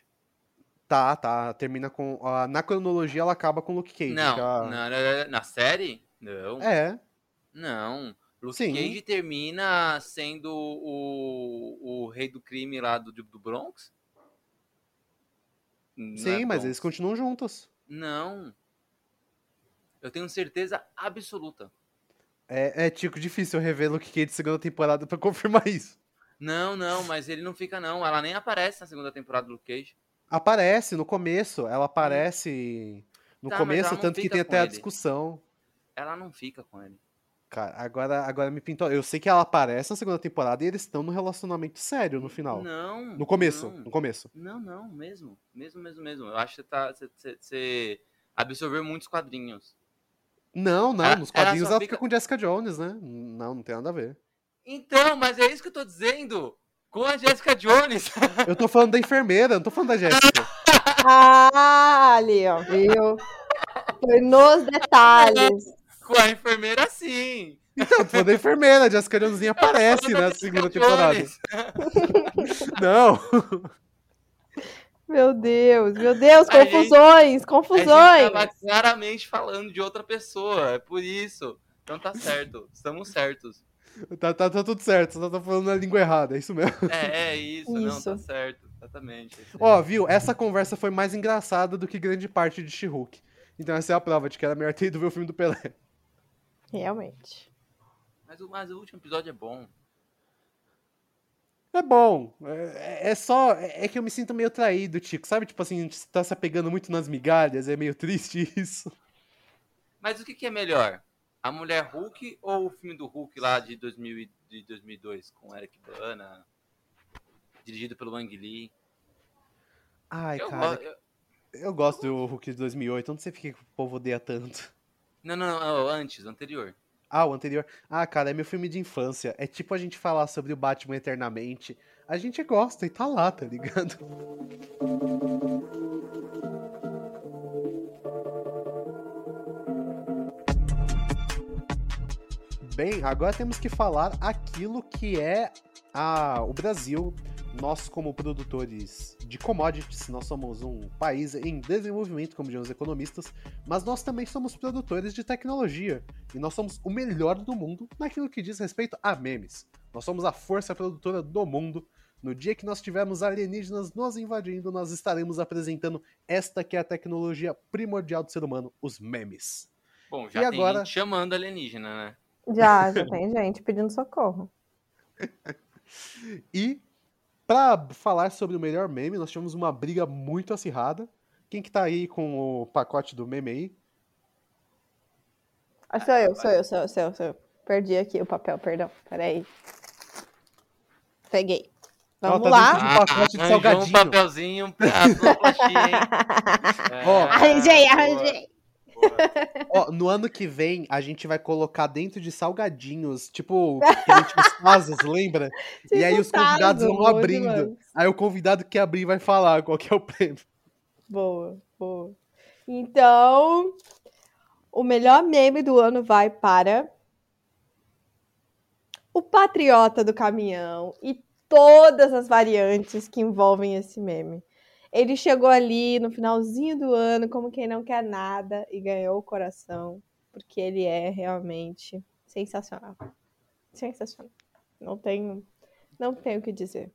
Tá, tá. Termina com. ah, na cronologia ela acaba com Luke Cage. Não, que a- na, na- série? Não. É. Não. Luke Sim. Cage termina sendo o, o rei do crime lá do, do Bronx? Não é Sim, mas Bronx. eles continuam juntos. Não. Eu tenho certeza absoluta. É, é tipo difícil rever Luke Cage segunda temporada pra [laughs] confirmar isso. Não, não, mas ele não fica, não. Ela nem aparece na segunda temporada do Luke Cage. Aparece no começo, ela aparece no Tá, começo, ela tanto que tem até a ele. discussão. Ela não fica com ele. Cara, agora, agora me pintou. Eu sei que ela aparece na segunda temporada e eles estão num relacionamento sério no final. Não. No começo, não. no começo. Não, não, mesmo. Mesmo, mesmo, mesmo. Eu acho que você, tá, você, absorveu muitos quadrinhos. Não, não, Ela- nos ela quadrinhos só ela fica- fica com Jessica Jones, né? Não, não tem nada a ver. Então, mas é isso que eu tô dizendo. Com a Jessica Jones. [laughs] Eu tô falando da enfermeira, não tô falando da Jéssica. Ah, ali, ó, viu? Foi nos detalhes. com a enfermeira, sim. Então, tô falando da enfermeira, a Jessica Jones aparece na Jessica segunda temporada. [laughs] Não. Meu Deus, meu Deus, A gente- confusões, A gente confusões. tava claramente falando de outra pessoa. É por isso. Então tá certo. Estamos certos. Tá, tá, tá tudo certo, você tá falando a língua errada, é isso mesmo. [laughs] É, é isso. Não, Isso. tá certo. Exatamente. é. Ó, viu? Essa conversa foi mais engraçada do que grande parte de She-Hulk. Então essa é a prova de que era melhor ter ido ver o filme do Pelé. Realmente. Mas, o, mas o último episódio é bom. É bom. É, é só. É que eu me sinto meio traído, Tico. Sabe, tipo assim, a gente tá se apegando muito nas migalhas. É meio triste [laughs] isso. Mas o que, que é melhor? A Mulher Hulk ou o filme do Hulk lá de, 2000, e- de 2002 com Eric Bana? Dirigido pelo Ang Lee. Ai, Eu cara. go- eu- Eu gosto do Hulk de 2008. Eu não sei por que o povo odeia tanto. Não, não, não, antes, anterior. Ah, o anterior. Ah, cara, é meu filme de infância. É tipo a gente falar sobre o Batman eternamente. A gente gosta e tá lá, tá ligado? Bem, agora temos que falar aquilo que é a, o Brasil. Nós, como produtores de commodities, nós somos um país em desenvolvimento, como dizem os economistas, mas nós também somos produtores de tecnologia. E nós somos o melhor do mundo naquilo que diz respeito a memes. Nós somos a força produtora do mundo. No dia que nós tivermos alienígenas nos invadindo, nós estaremos apresentando esta que é a tecnologia primordial do ser humano, os memes. Bom, já e tem agora... gente chamando alienígena, né? Já, já tem gente pedindo socorro. [laughs] e para falar sobre o melhor meme, nós tivemos uma briga muito acirrada. Quem que tá aí com o pacote do meme aí? Ah, sou eu, sou eu, sou eu, sou eu, sou eu. Perdi aqui o papel, perdão. Peraí. Peguei. Vamos tá lá. Um pacote de salgadinho. um papelzinho pra [laughs] hein? É... Arranjei, arranjei. Ó, no ano que vem, a gente vai colocar dentro de salgadinhos, tipo, que a gente faz lembra? Tipo e aí os convidados vão abrindo. Demais. Aí o convidado que abrir vai falar qual que é o prêmio. Boa, boa. Então, o melhor meme do ano vai para o patriota do caminhão e todas as variantes que envolvem esse meme. Ele chegou ali no finalzinho do ano, como quem não quer nada, e ganhou o coração, porque ele é realmente sensacional. Sensacional. Não tenho, não tenho o que dizer.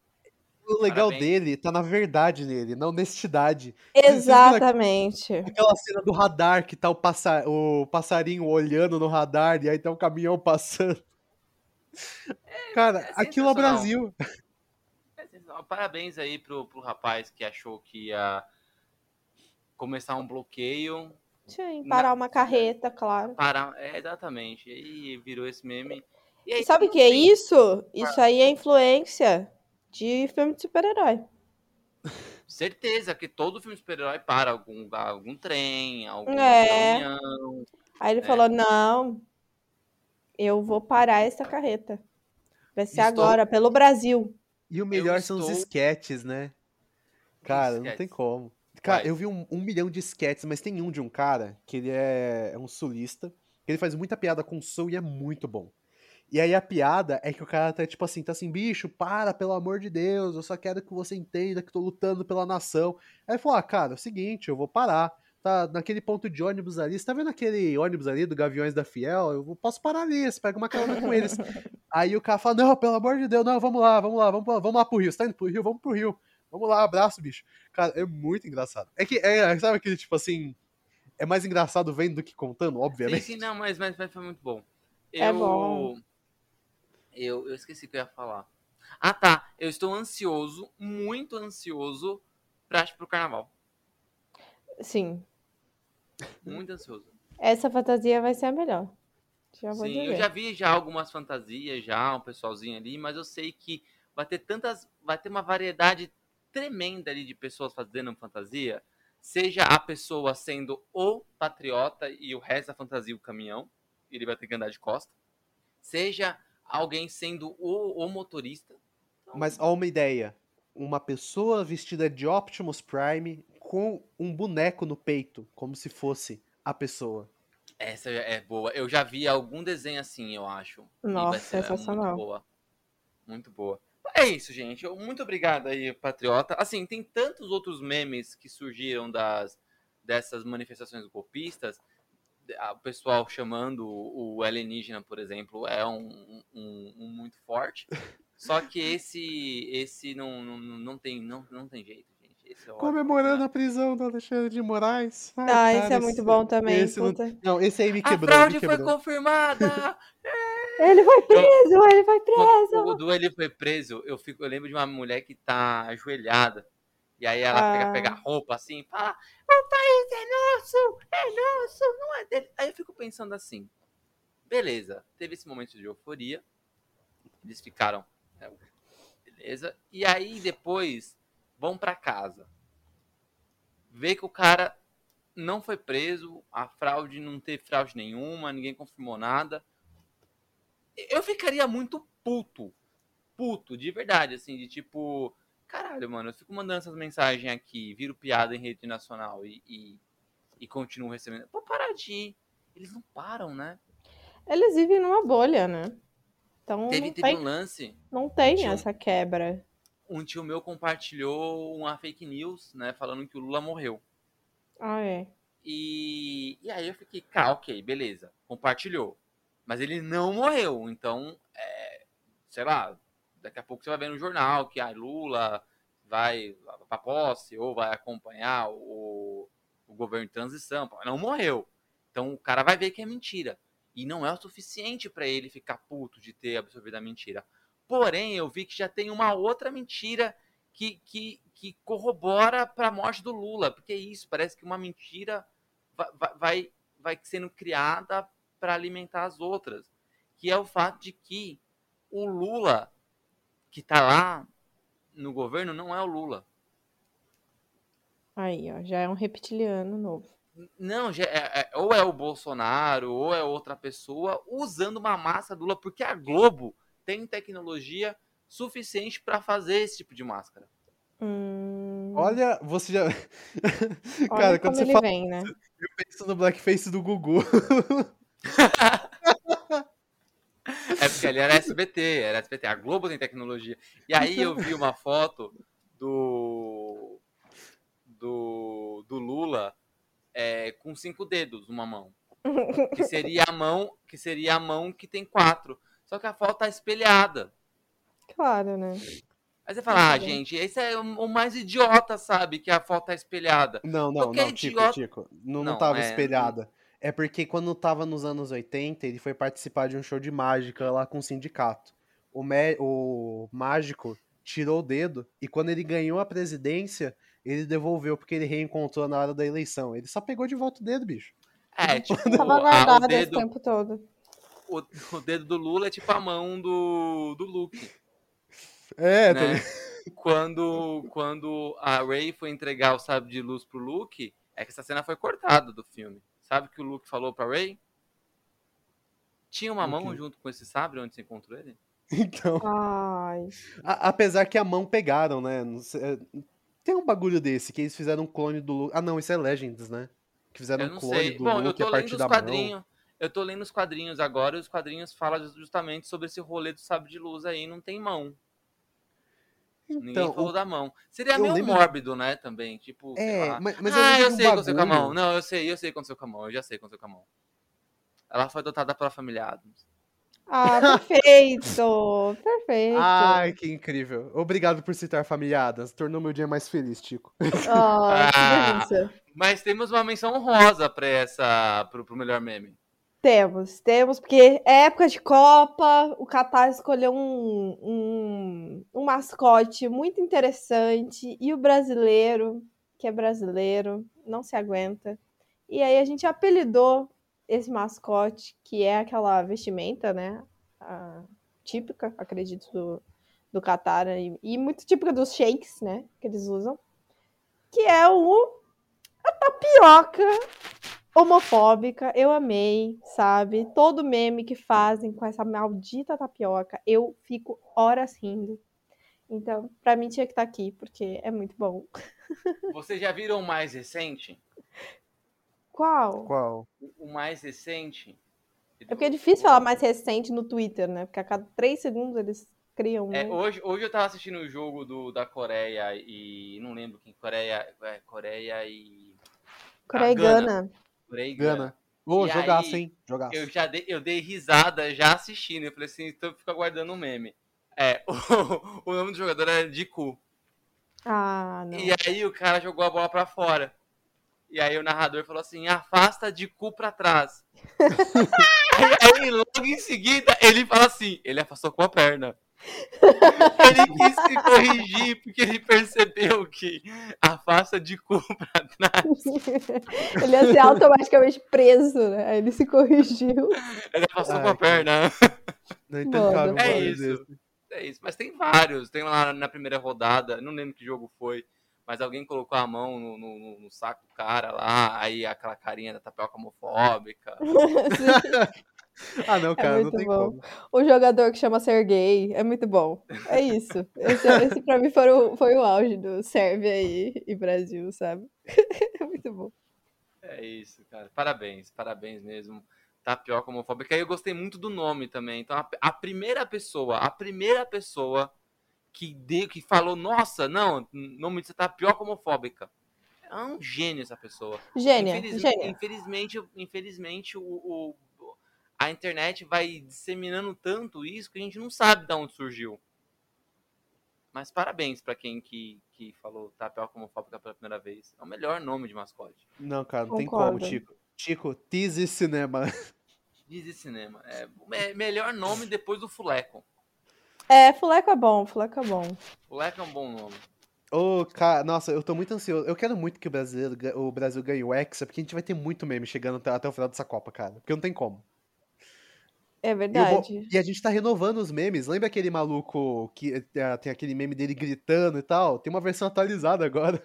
O legal Parabéns. dele tá na verdade nele, na honestidade. Exatamente. Aquela cena do radar que tá o, passa, o passarinho olhando no radar e aí tá o caminhão passando. É, Cara, é aquilo é o Brasil. Parabéns aí pro, pro rapaz que achou que ia começar um bloqueio. Sim, parar uma carreta, claro. Parar, é, exatamente. E virou esse meme. E aí, Sabe o que é isso? Isso aí é influência de filme de super-herói. Certeza que todo filme de super-herói para algum, algum trem, algum é. reunião. Aí ele é. falou: não, eu vou parar essa carreta. Vai ser Estou... agora, pelo Brasil. E o melhor são os sketches, né? Cara, não tem como. Cara, Vai. eu vi um, um, milhão de sketches, mas tem um de um cara que ele é, é um sulista. Ele faz muita piada com som e é muito bom. E aí a piada é que o cara tá tipo assim, tá assim, bicho, para, pelo amor de Deus, eu só quero que você entenda que tô lutando pela nação. Aí ele falou, ah, cara, é o seguinte, eu vou parar. Tá naquele ponto de ônibus ali, você tá vendo aquele ônibus ali do Gaviões da Fiel? Eu posso parar ali, você pega uma carona com eles. [laughs] aí o cara fala, não, pelo amor de Deus, não, vamos lá, vamos lá, vamos lá, vamos lá pro Rio. Você tá indo pro Rio? Vamos pro Rio. Vamos lá, abraço, bicho. Cara, é muito engraçado. É que, é, sabe aquele, tipo assim, é mais engraçado vendo do que contando, obviamente. Sim, sim, não, mas, mas, mas foi muito bom. É eu... É bom. Eu, eu esqueci o que eu ia falar. Ah, tá. Eu estou ansioso, muito ansioso pra, pro carnaval. Sim. Muito ansioso. Essa fantasia vai ser a melhor. Já Sim, dizer. eu já vi já algumas fantasias, já, um pessoalzinho ali, mas eu sei que vai ter tantas. Vai ter uma variedade tremenda ali de pessoas fazendo fantasia. Seja a pessoa sendo o patriota e o resto da fantasia o caminhão, ele vai ter que andar de costa. Seja alguém sendo o, o motorista. Então... Mas ó, uma ideia. Uma pessoa vestida de Optimus Prime com um boneco no peito, como se fosse a pessoa. Essa é boa. Eu já vi algum desenho assim, eu acho. Nossa, sensacional. Muito boa. Muito boa. É isso, gente. Muito obrigado aí, Patriota. Assim, tem tantos outros memes que surgiram das dessas manifestações golpistas o pessoal chamando o alienígena, por exemplo, é um, um, um muito forte. Só que esse esse não, não, não, tem, não, não tem jeito, é Comemorando a prisão do Alexandre de Moraes. Ai, ah, cara, esse é muito bom também. Esse não, não, esse aí me quebrou. A fraude foi confirmada! [laughs] ele foi preso, ele foi preso! O do ele foi preso, eu, fico, eu lembro de uma mulher que tá ajoelhada e aí ela ah. pega, pega a roupa assim, fala: O país é nosso, é nosso, não é dele. Aí eu fico pensando assim: beleza, teve esse momento de euforia, eles ficaram, é, beleza, e aí depois vão para casa, vê que o cara não foi preso, a fraude não teve fraude nenhuma, ninguém confirmou nada. Eu ficaria muito puto, puto, de verdade, assim, de tipo caralho, mano, eu fico mandando essas mensagens aqui, viro piada em rede nacional e, e, e continuo recebendo. Pô, parar de ir. Eles não param, né? Eles vivem numa bolha, né? Então, teve, teve tem, um lance. Não tem um essa quebra. Um tio meu compartilhou uma fake news, né? Falando que o Lula morreu. Ah, é. E, e aí eu fiquei, cá, ok, beleza. Compartilhou. Mas ele não morreu. Então, é, sei lá, daqui a pouco você vai ver no jornal que a Lula vai para posse ou vai acompanhar o, o governo de transição. Não morreu. Então o cara vai ver que é mentira. E não é o suficiente para ele ficar puto de ter absorvido a mentira. Porém, eu vi que já tem uma outra mentira que, que, que corrobora para a morte do Lula. Porque é isso, parece que uma mentira vai, vai, vai sendo criada para alimentar as outras. Que é o fato de que o Lula, que está lá no governo, não é o Lula. Aí, ó, já é um reptiliano novo. Não, é, é, ou é o Bolsonaro, ou é outra pessoa usando uma massa do Lula, porque a Globo tem tecnologia suficiente para fazer esse tipo de máscara. Hum... Olha, você já. [laughs] Olha Cara, quando você fala. Vem, né? Eu penso no blackface do Gugu. [laughs] é porque ali era SBT, era SBT. A Globo tem tecnologia. E aí eu vi uma foto do. do, do Lula é, com cinco dedos numa mão. Que seria a mão que seria a mão que tem quatro. Só que a foto tá espelhada. Claro, né? Aí você fala, ah, gente, esse é o mais idiota, sabe? Que a foto tá espelhada. Não, não, Porque não, Tico, idiota... Tico. Não, não, não tava é... espelhada. É porque quando tava nos anos 80, ele foi participar de um show de mágica lá com o sindicato. O, me... o mágico tirou o dedo e quando ele ganhou a presidência, ele devolveu porque ele reencontrou na hora da eleição. Ele só pegou de volta o dedo, bicho. É, [laughs] tipo, Tava guardado o dedo, esse tempo todo. O, o, dedo do Lula é tipo a mão do, do Luke. É, né? quando, quando a Ray foi entregar o sabre de luz pro Luke, é que essa cena foi cortada do filme. Sabe o que o Luke falou pra Ray? Tinha uma okay. mão junto com esse sabre onde você encontrou ele? Então. Ai. A, apesar que a mão pegaram, né? Tem um bagulho desse, que eles fizeram um clone do Luke. Ah, não, isso é Legends, né? Que fizeram um clone sei. do Bom, Luke a partir da quadrinhos. Eu tô lendo os quadrinhos agora e os quadrinhos falam justamente sobre esse rolê do sabre de luz aí, não tem mão. Então, Ninguém falou o... da mão. Seria meio lembro... mórbido, né, também, tipo, É, mas, mas ah, eu, eu sei um aconteceu com a mão. Não, eu sei, eu sei o que aconteceu com a mão, eu já sei o que aconteceu com a mão. Ela foi adotada pela família Adams. Ah, [laughs] perfeito! perfeito! Ai, que incrível. Obrigado por citar familiadas. Tornou meu dia mais feliz, Tico. Oh, ah, mas temos uma menção honrosa para essa pro, pro melhor meme. Temos, temos, porque é época de Copa, o Qatar escolheu um, um, um mascote muito interessante e o brasileiro, que é brasileiro, não se aguenta. E aí a gente apelidou esse mascote, que é aquela vestimenta, né? A, típica, acredito, do, do Qatar e, e, muito típica dos shakes, né? Que eles usam. Que é o a tapioca homofóbica. Eu amei, sabe? Todo meme que fazem com essa maldita tapioca, eu fico horas rindo. Então, pra mim tinha que estar tá aqui, porque é muito bom. [laughs] Vocês já viram o mais recente? Qual? Qual? O mais recente. É porque é difícil falar mais recente no Twitter, né? Porque a cada três segundos eles criam. É, hoje, hoje eu tava assistindo o jogo do, da Coreia e. Não lembro quem. Coreia. É, Coreia e. Coreia e Gana. Gana. Gana. Ô, jogaço, hein? Jogaço. Eu já dei, eu dei risada já assistindo. Eu falei assim, então fica aguardando o um meme. É, [laughs] o, o nome do jogador é Diku. Ah, não. E aí o cara jogou a bola pra fora. E aí o narrador falou assim: afasta de cu pra trás. [laughs] aí, aí, logo em seguida, ele fala assim: ele afastou com a perna. Ele quis se corrigir porque ele percebeu que afasta de cu pra trás. [laughs] ele ia ser automaticamente preso, né? Aí ele se corrigiu. Ele afastou Ai, com a perna. Não entendi É isso. É isso. Mas tem vários. Tem lá na primeira rodada, não lembro que jogo foi mas alguém colocou a mão no, no, no, saco do cara lá, aí aquela carinha da tapioca homofóbica. [laughs] [laughs] ah, não, é cara, é não tem bom. como. O jogador que chama Sergei, é muito bom. É isso. Esse, esse pra mim foi o, foi o auge do Sérvia e, e Brasil, sabe? [laughs] É muito bom. É isso, cara. Parabéns, parabéns mesmo. Tapioca homofóbica. E eu gostei muito do nome também. Então, a, a primeira pessoa, a primeira pessoa que, deu, que falou, nossa, não, nome disso tá pior homofóbica. É um gênio essa pessoa. Gênia, Infeliz, gênia. Infelizmente, infelizmente o, o, a internet vai disseminando tanto isso que a gente não sabe de onde surgiu. Mas parabéns pra quem que, que falou tapioca homofóbica pela primeira vez. É o melhor nome de mascote. Não, cara, não tem Concordo. como, Tico. Tico, Tease Cinema. [laughs] Esse cinema. É o me- melhor nome depois do Fuleco. É, Fuleco é bom, Fuleco é bom. Fuleco é um bom nome. Ô, cara, nossa, eu tô muito ansioso. Eu quero muito que o, brasileiro, ga- o Brasil ganhe o Hexa, porque a gente vai ter muito meme chegando até, até o final dessa Copa, cara. Porque não tem como. É E, verdade. e a gente tá renovando os memes. Lembra aquele maluco que eh, tem aquele meme dele gritando e tal? Tem uma versão atualizada agora.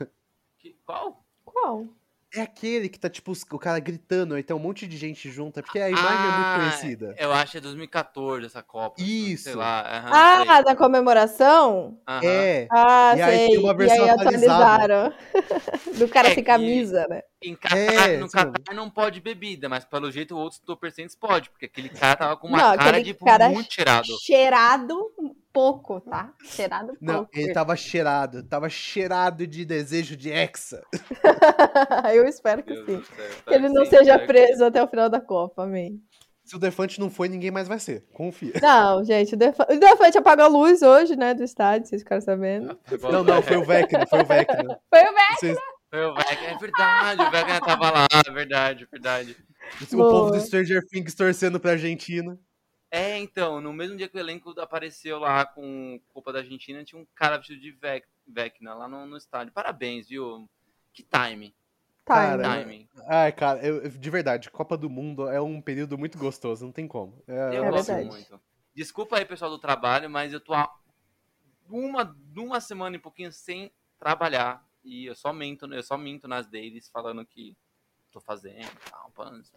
Que- qual? Qual? É aquele que tá, tipo, o cara gritando, aí tem um monte de gente junto. É porque a imagem é muito Ah, conhecida. Eu acho que é 2014 essa Copa. Isso. Sei lá. aham, Ah, sei. da comemoração? Aham. É. Ah, E aí sei. tem uma e versão aí atualizada. atualizaram. [laughs] Do cara É sem que- camisa, né? Em Catar, É, no Catar não pode bebida, mas pelo jeito outros torcentes pode, porque aquele cara tava com uma Não, cara tipo, cara muito tirado. Cheirado um pouco, tá? Cheirado Não, pouco. ele tá tava cheirado. Tava cheirado de desejo de Hexa. [laughs] Eu espero que Deus sim. do céu, Que tá ele não assim, seja tá- preso até o final da Copa, amém. Se o Defante não foi, ninguém mais vai ser. Confia. [laughs] Não, gente, o Defa- o Defante apagou a luz hoje, né, do estádio, vocês ficaram sabendo. Não, não, foi o Vecna, foi o Vecna. [laughs] Foi o velho. Vocês- Foi o Vecna, É verdade, o Vecna tava lá, é verdade, verdade. o povo do Stranger Things torcendo pra Argentina. É, então, no mesmo dia que o elenco apareceu lá com culpa da Argentina, tinha um cara vestido de Vec- Vecna lá no, no estádio. Parabéns, viu? Que time. Cara, Time. Timing. Ai, cara, eu- eu- de verdade, Copa do Mundo é um período muito gostoso, não tem como. É, Eu É gosto verdade. muito. Desculpa aí, pessoal do trabalho, mas eu tô há uma, uma semana e pouquinho sem trabalhar. E eu só minto, eu só minto nas deles falando que tô fazendo e tal, mas-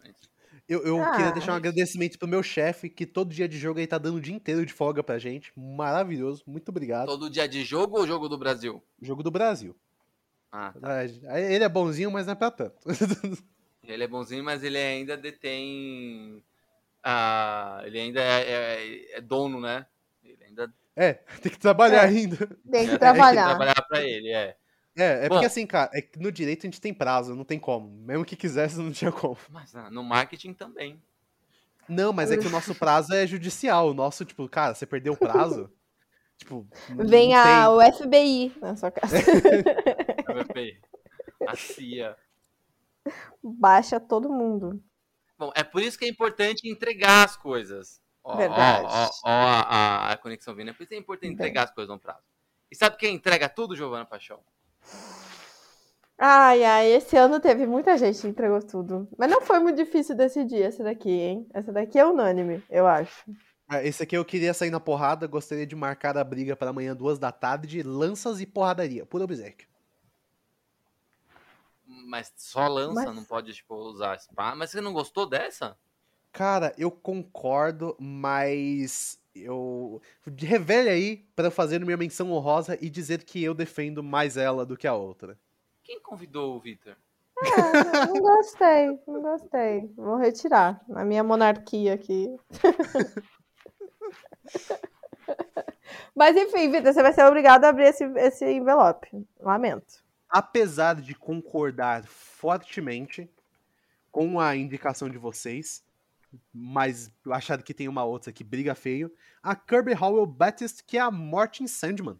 Eu, eu Ah, queria deixar um agradecimento pro meu chefe, que todo dia de jogo aí tá dando o dia inteiro de folga pra gente. Maravilhoso, muito obrigado. Todo dia de jogo ou jogo do Brasil? Jogo do Brasil. Ah, tá. Ah, Ele é bonzinho, mas não é pra tanto. [laughs] Ele é bonzinho, mas ele ainda detém. Ah, ele ainda é, é- é dono, né? Ele ainda É, tem que trabalhar É. ainda. Tem que [laughs] é, trabalhar. trabalhar pra ele, é. É, é Bom. porque assim, cara, é que no direito a gente tem prazo, não tem como. Mesmo que quisesse, [laughs] não tinha como. Mas no marketing também. Não, mas é que o nosso [laughs] prazo é judicial. O nosso, tipo, cara, você perdeu o prazo. [laughs] tipo, Vem tem. a, o FBI na sua casa. MVP. A CIA. Baixa todo mundo. Bom, é por isso que é importante entregar as coisas. Ó, ó, Verdade. ó, ó a, a- a conexão vindo. É por isso que é importante Bem. entregar as coisas no prazo. E sabe quem entrega tudo, Giovana Paixão? Ai, ai, esse ano teve muita gente que entregou tudo. Mas não foi muito difícil decidir essa daqui, hein? Essa daqui é unânime, eu acho. Ah, Esse aqui eu queria sair na porrada, gostaria de marcar a briga para amanhã, duas da tarde, lanças e porradaria, pura berserk. Mas só lança, Mas- não pode, tipo, usar spa. Mas você não gostou dessa? Cara, eu concordo, mas eu revele aí pra eu fazer minha menção honrosa e dizer que eu defendo mais ela do que a outra. Quem convidou o Victor? Ah, não gostei, não gostei. Vou retirar a minha monarquia aqui. Mas enfim, Vitor, você vai ser obrigado a abrir esse, esse envelope. Lamento. Apesar de concordar fortemente com a indicação de vocês, mas achar que tem uma outra que briga feio, a Kirby Howell Baptist, que é a Mortin Sandman.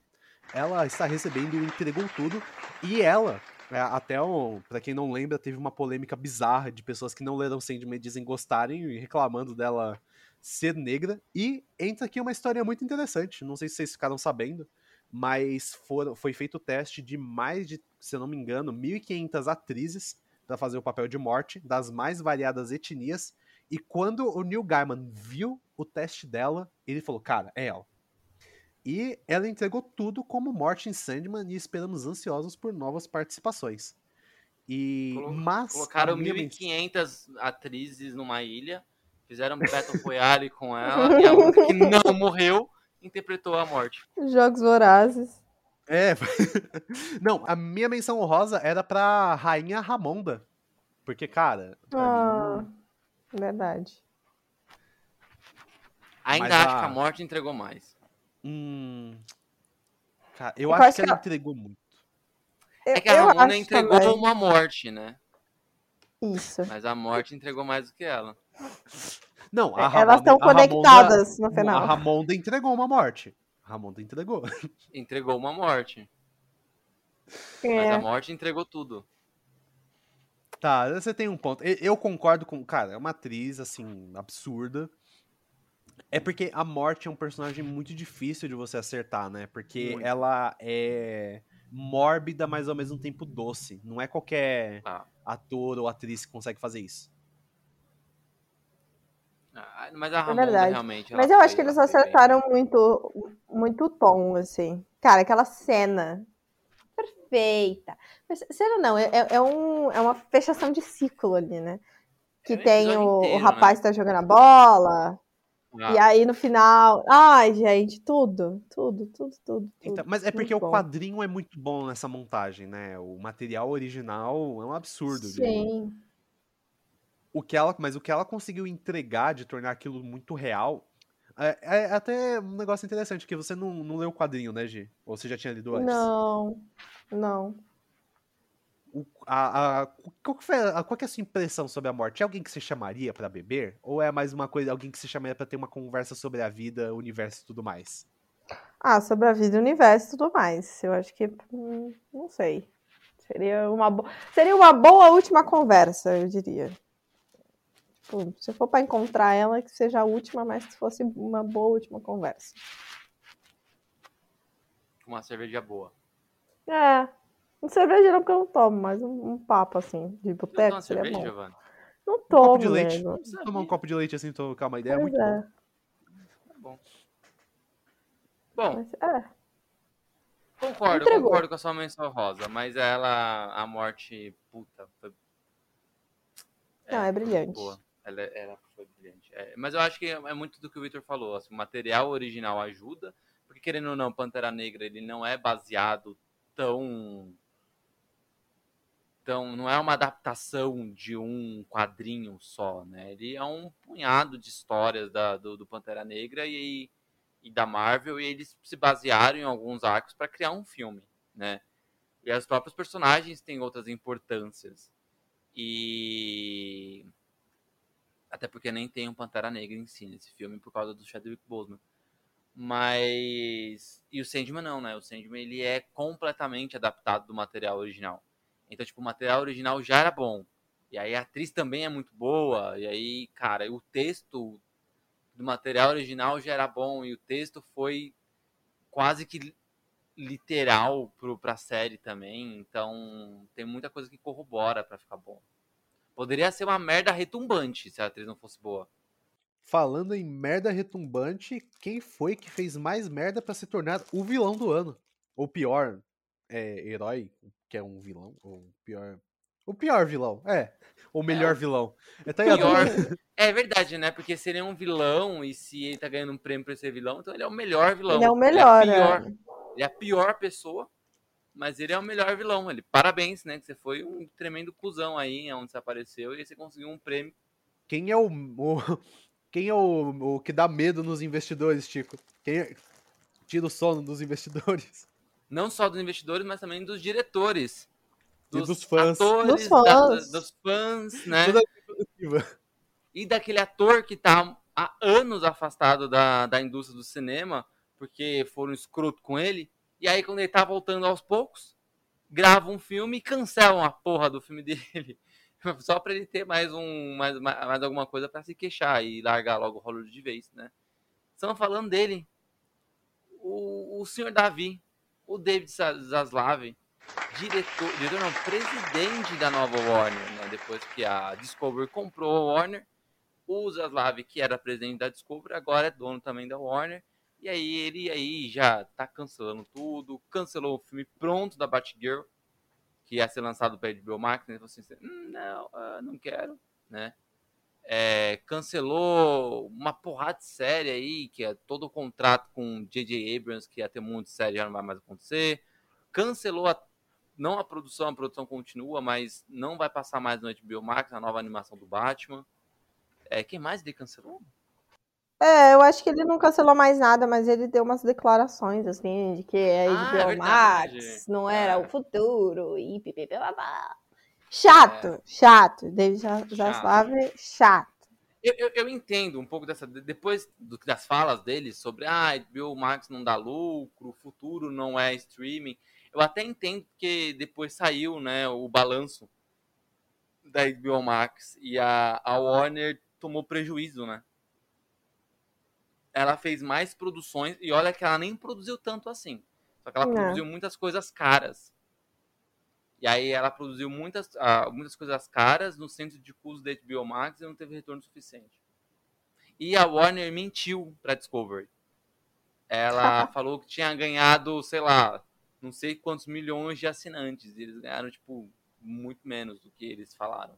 Ela está recebendo o Entregou Tudo e ela, é, até um, para quem não lembra, teve uma polêmica bizarra de pessoas que não leram Sandman e dizem gostarem e reclamando dela ser negra. E entra aqui uma história muito interessante, não sei se vocês ficaram sabendo, mas foi feito o teste de mais de, se eu não me engano, 1.500 atrizes para fazer o papel de morte, das mais variadas etnias. E quando o Neil Gaiman viu o teste dela, ele falou: Cara, é ela. E ela entregou tudo como morte em Sandman e esperamos ansiosos por novas participações. E, Colo- mas. Colocaram a minha mens- 1.500 atrizes numa ilha, fizeram Battle Royale com ela, e a única que não [laughs] morreu interpretou a morte. Jogos vorazes. É. [laughs] não, a minha menção honrosa era pra Rainha Ramonda. Porque, cara, pra Ah, mim, verdade. Ainda Mas acho a- que a morte entregou mais. Hum. Cara, eu Eu acho acho que ela que- entregou muito. É que a Eu Ramona entregou também. uma morte, né? Isso. Mas a morte entregou mais do que ela. Não, a É, Elas Ramonda- estão a Ramonda- conectadas no A final. Ramonda entregou uma morte. Ramon entregou. Entregou uma morte. É. Mas a morte entregou tudo. Tá, você tem um ponto. Eu, eu concordo com. Cara, é uma atriz, assim, absurda. É porque a morte é um personagem muito difícil de você acertar, né? Porque Muito. ela é mórbida, mas ao mesmo tempo doce. Não é qualquer Ah. ator ou atriz que consegue fazer isso. Ah, Mas a Ramonda É verdade. realmente. ela Mas eu acho que eles foi bem. acertaram muito, muito o tom, assim. Cara, aquela cena perfeita. Mas, Cena não, é, é, um, é uma fechação de ciclo ali, né? Que É tem o, o inteiro, rapaz que tá jogando a bola, Ah, e aí no final. Ai, gente, tudo, tudo, tudo, tudo. Então, mas é porque muito o bom. quadrinho é muito bom nessa montagem, né? O material original é um absurdo. de- Sim. o que ela, mas o que ela conseguiu entregar de tornar aquilo muito real. É, é até um negócio interessante, que você não, não leu o quadrinho, né, Gi? Ou você já tinha lido antes? Não, não. O- a, a- qual, que foi a, qual que é a sua impressão sobre a morte? É alguém que você chamaria pra beber? Ou é mais uma coisa, alguém que você chamaria pra ter uma conversa sobre a vida, o universo e tudo mais? Ah, sobre a vida, o universo e tudo mais. Eu acho que. hum, Não sei. Seria uma, bo... Seria uma boa última conversa, eu diria. Tipo, se for pra encontrar ela, que seja a última, mas que fosse uma boa última conversa. Uma cerveja boa. É. Um cerveja não, porque eu não tomo, mas um, um papo assim, de Você boteco seria cerveja, bom. Não Um copo tomo, de leite. nego. Tomar um copo de leite assim, trocar uma ideia, é Pois muito é, bom. Tá bom. Bom, mas é. concordo, Entregou. concordo com a sua menção rosa, mas ela, a morte, puta, foi... Não, é brilhante. boa. Ela, ela foi brilhante. É, mas eu acho que é muito do que o Victor falou, assim, o material original ajuda, porque querendo ou não, Pantera Negra, ele não é baseado tão... Então, não é uma adaptação de um quadrinho só, né? Ele é um punhado de histórias da, do, do Pantera Negra e, e da Marvel, e eles se basearam em alguns arcos para criar um filme, né? E os próprios personagens têm outras importâncias. E até porque nem tem um Pantera Negra em si nesse filme por causa do Chadwick Boseman. Mas e o Sandman não, né? O Sandman ele é completamente adaptado do material original. Então, tipo, o material original já era bom. E aí a atriz também é muito boa. E aí, cara, o texto do material original já era bom. E o texto foi quase que literal pro, pra série também. Então, tem muita coisa que corrobora pra ficar bom. Poderia ser uma merda retumbante se a atriz não fosse boa. Falando em merda retumbante, quem foi que fez mais merda pra se tornar o vilão do ano? Ou pior, é, herói, que é um vilão, ou pior. O pior vilão, é. O melhor vilão. É tá aí, Pior. [laughs] É verdade, né? Porque se ele é um vilão e se ele tá ganhando um prêmio pra ser vilão, então ele é o melhor vilão. Ele é o melhor, Ele é, a pior, é. ele é a pior pessoa, mas ele é o melhor vilão. Ele, parabéns, né? Que você foi um tremendo cuzão aí, onde você apareceu e você conseguiu um prêmio. Quem é o, o- [laughs] quem é o, o que dá medo nos investidores, Tico? Quem é- tira o sono dos investidores? [laughs] Não só dos investidores, mas também dos diretores. E dos fãs. atores, Dos fãs. da- dos fãs, né? E daquele ator que tá há anos afastado da, da indústria do cinema, porque foram escroto com ele, e aí quando ele tá voltando aos poucos, gravam um filme e cancelam a porra do filme [laughs] dele. Só pra ele ter mais um mais, mais alguma coisa pra se queixar e largar logo o Hollywood de vez, né? Estamos falando dele. O, o senhor Davi, o David Za- Zaslav, diretor, diretor não, presidente da nova Warner, né? Depois que a Discovery comprou a Warner, o Zaslav, que era presidente da Discovery, agora é dono também da Warner. E aí ele aí já tá cancelando tudo, cancelou o filme pronto da Batgirl, que ia ser lançado para HBO Max, né? Ele assim, hum, não, ah, não quero, né? É, cancelou uma porrada de série aí, que é todo o contrato com J.J. Abrams, que ia ter um monte de série, já não vai mais acontecer. Cancelou a, não a produção, a produção continua, mas não vai passar mais no HBO Max, a nova animação do Batman. É, quem mais ele cancelou? É, eu acho que ele não cancelou mais nada, mas ele deu umas declarações, assim, de que a Ah, é. Max não era É. o futuro, e pipipipabá. Chato, chato. David Zaslav, chato. eu, eu, eu, entendo um pouco dessa. Depois do, das falas deles sobre ah, HBO Max não dá lucro, o futuro não é streaming. Eu até entendo que depois saiu né, o balanço da HBO Max e a, a Warner tomou prejuízo, né? Ela fez mais produções e olha que ela nem produziu tanto assim. Só que ela não. produziu muitas coisas caras. E aí ela produziu muitas, uh, muitas coisas caras no centro de custo da HBO Max e não teve retorno suficiente. E a Warner mentiu para Discovery. Ela [laughs] falou que tinha ganhado, sei lá, não sei quantos milhões de assinantes. E eles ganharam, tipo, muito menos do que eles falaram.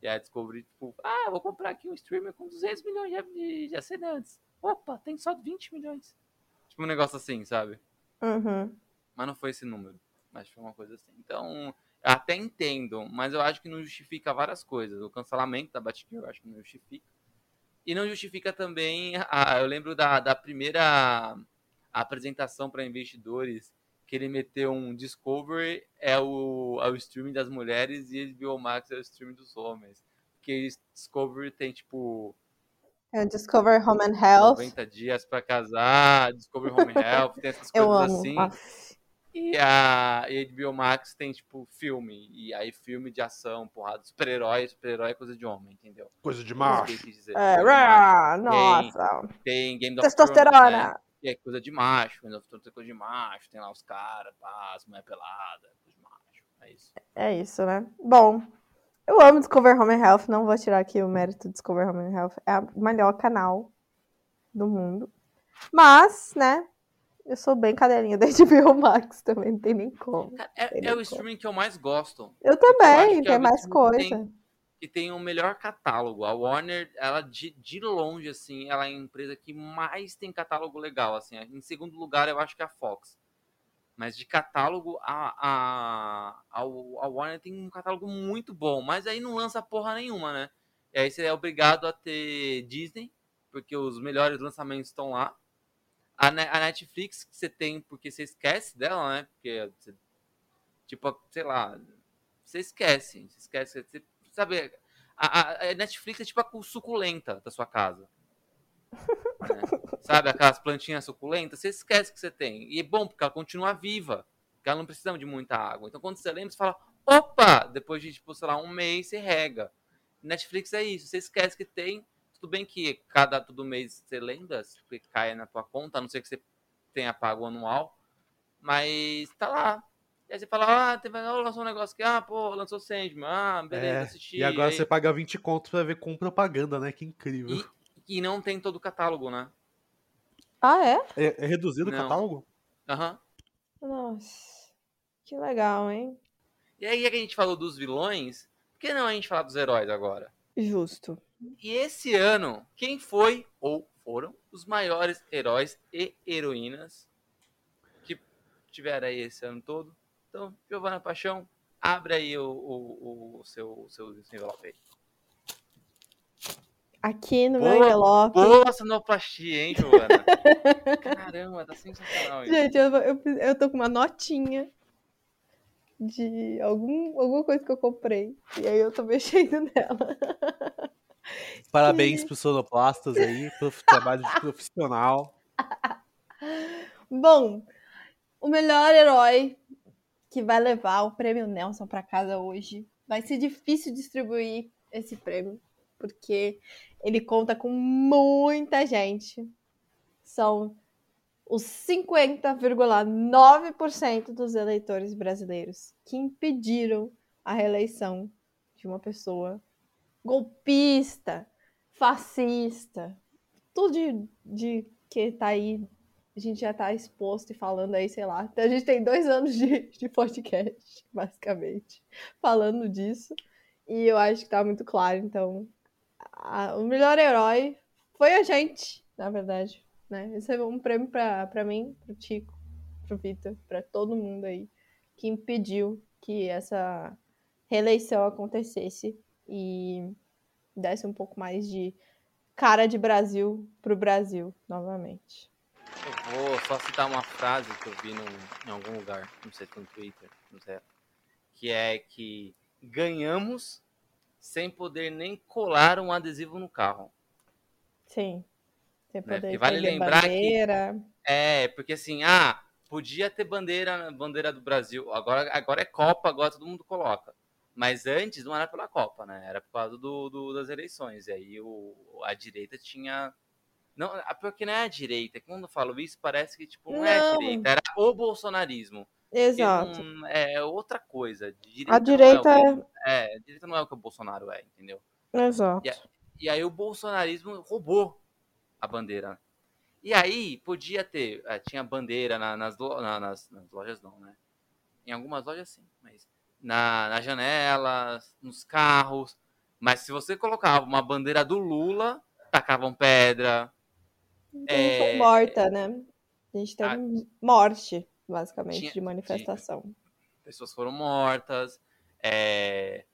E a Discovery, tipo, ah, vou comprar aqui um streamer com 200 milhões de, de assinantes. Opa, tem só 20 milhões. Tipo, um negócio assim, sabe? Uhum. Mas não foi esse número. Mas foi uma coisa assim. Então, até entendo, mas eu acho que não justifica várias coisas. O cancelamento da Batgirl eu acho que não justifica. E não justifica também. A, eu lembro da, da primeira apresentação para investidores que ele meteu um Discovery é o, é o streaming das mulheres e HBO Max é o streaming dos homens. Porque Discovery tem tipo. É o Discover Home and Health. 90 dias para casar, Discover Home Health, tem essas [laughs] coisas amo. assim. Ah. E a HBO Max tem, tipo, filme. E aí, filme de ação, porrada, super-herói, super-herói é coisa de homem, entendeu? Coisa de macho. Dizer, é, macho. nossa. Tem, tem Game of Testosterona. Thrones, né? E é coisa de macho. Game of Thrones é coisa de macho. Tem lá os caras, as mulher pelada, coisa de macho. É isso. É isso, né? Bom, eu amo Discover Home and Health. Não vou tirar aqui o mérito de Discover Home and Health. É o melhor canal do mundo. Mas, né, eu sou bem cadelinha da [laughs] HBO Max também, não tem nem como. É, é o streaming que eu mais gosto. Eu também, eu tem é mais coisa. Tem, que tem o melhor catálogo. A Warner, ela de, de longe, assim, ela é a empresa que mais tem catálogo legal, assim. Em segundo lugar, eu acho que é a Fox. Mas de catálogo, a, a, a, a Warner tem um catálogo muito bom. Mas aí não lança porra nenhuma, né? E aí você é obrigado a ter Disney, porque os melhores lançamentos estão lá. A, Netflix que você tem, porque você esquece dela, né? Porque, você, tipo, sei lá, você esquece. Você esquece. Você, sabe, a, a, Netflix é tipo a suculenta da sua casa. Né? Sabe, aquelas plantinhas suculentas, você esquece que você tem. E é bom, porque ela continua viva. Porque ela não precisa de muita água. Então, quando você lembra, você fala, opa! Depois de, tipo, sei lá, um mês, você rega. Netflix é isso. Você esquece que tem tudo bem que cada todo mês você lembra, que cai na tua conta, a não ser que você tenha pago anual, mas tá lá. E aí você fala, ah, teve, lançou um negócio aqui, ah, pô, lançou Sandman, ah, beleza, é, assisti. E agora aí... você paga 20 contos pra ver com propaganda, né? Que incrível. E, não tem todo o catálogo, né? Ah, é? É, é reduzido não. o catálogo? Aham. Uhum. Nossa, que legal, hein? E aí a gente falou dos vilões, por que não a gente falar dos heróis agora? Justo. E esse ano, quem foi ou foram os maiores heróis e heroínas que tiveram aí esse ano todo? Então, Giovana Paixão, abre aí o, o, o seu, seu envelope aí. Aqui no boa, meu envelope. Boa sonoplastia, hein, Giovana? [laughs] Caramba, tá sensacional isso. Gente, eu, eu, eu tô com uma notinha de algum, alguma coisa que eu comprei. E aí eu tô mexendo [laughs] nela. Parabéns para os sonoplastas aí, pelo trabalho de profissional. Bom, o melhor herói que vai levar o prêmio Nelson para casa hoje. Vai ser difícil distribuir esse prêmio, porque ele conta com muita gente. São os 50,9% dos eleitores brasileiros que impediram a reeleição de uma pessoa golpista, fascista, tudo de, de que tá aí, a gente já tá exposto e falando aí, sei lá. Então a gente tem dois anos de, de podcast, [laughs] basicamente, falando disso. E eu acho que tá muito claro, então. A, o melhor herói foi a gente, na verdade. Né? Esse é um prêmio pra mim, pro Tico, pro Vitor, pra todo mundo aí que impediu que essa reeleição acontecesse e desse um pouco mais de cara de Brasil pro Brasil novamente. Eu vou só citar uma frase que eu vi no, em algum lugar, não sei se no Twitter, não sei, que é que ganhamos sem poder nem colar um adesivo no carro. Sim. Você Né? poder E vale lembrar que- bandeira. É, porque assim, ah, podia ter bandeira, bandeira do Brasil. Agora, agora é Copa, agora todo mundo coloca. Mas antes não era pela Copa, né? Era por causa do, do- das eleições. E aí o, a direita tinha. Não, porque não é a direita. Quando eu falo isso, parece que tipo, não, é a Não. direita, era o bolsonarismo. Exato. não- é outra coisa. Direita A não direita é, o é, a direita não é o que o Bolsonaro é, entendeu? Exato. E a- E aí o bolsonarismo roubou a bandeira. E aí podia ter, eh, tinha bandeira na- nas, na- nas, nas lojas não, né? Em algumas lojas sim, mas na, nas janelas, nos carros. Mas se você colocava uma bandeira do Lula, tacavam pedra. Então, É, morta, né? A gente teve morte, basicamente, Tinha- de manifestação. pessoas foram mortas. é,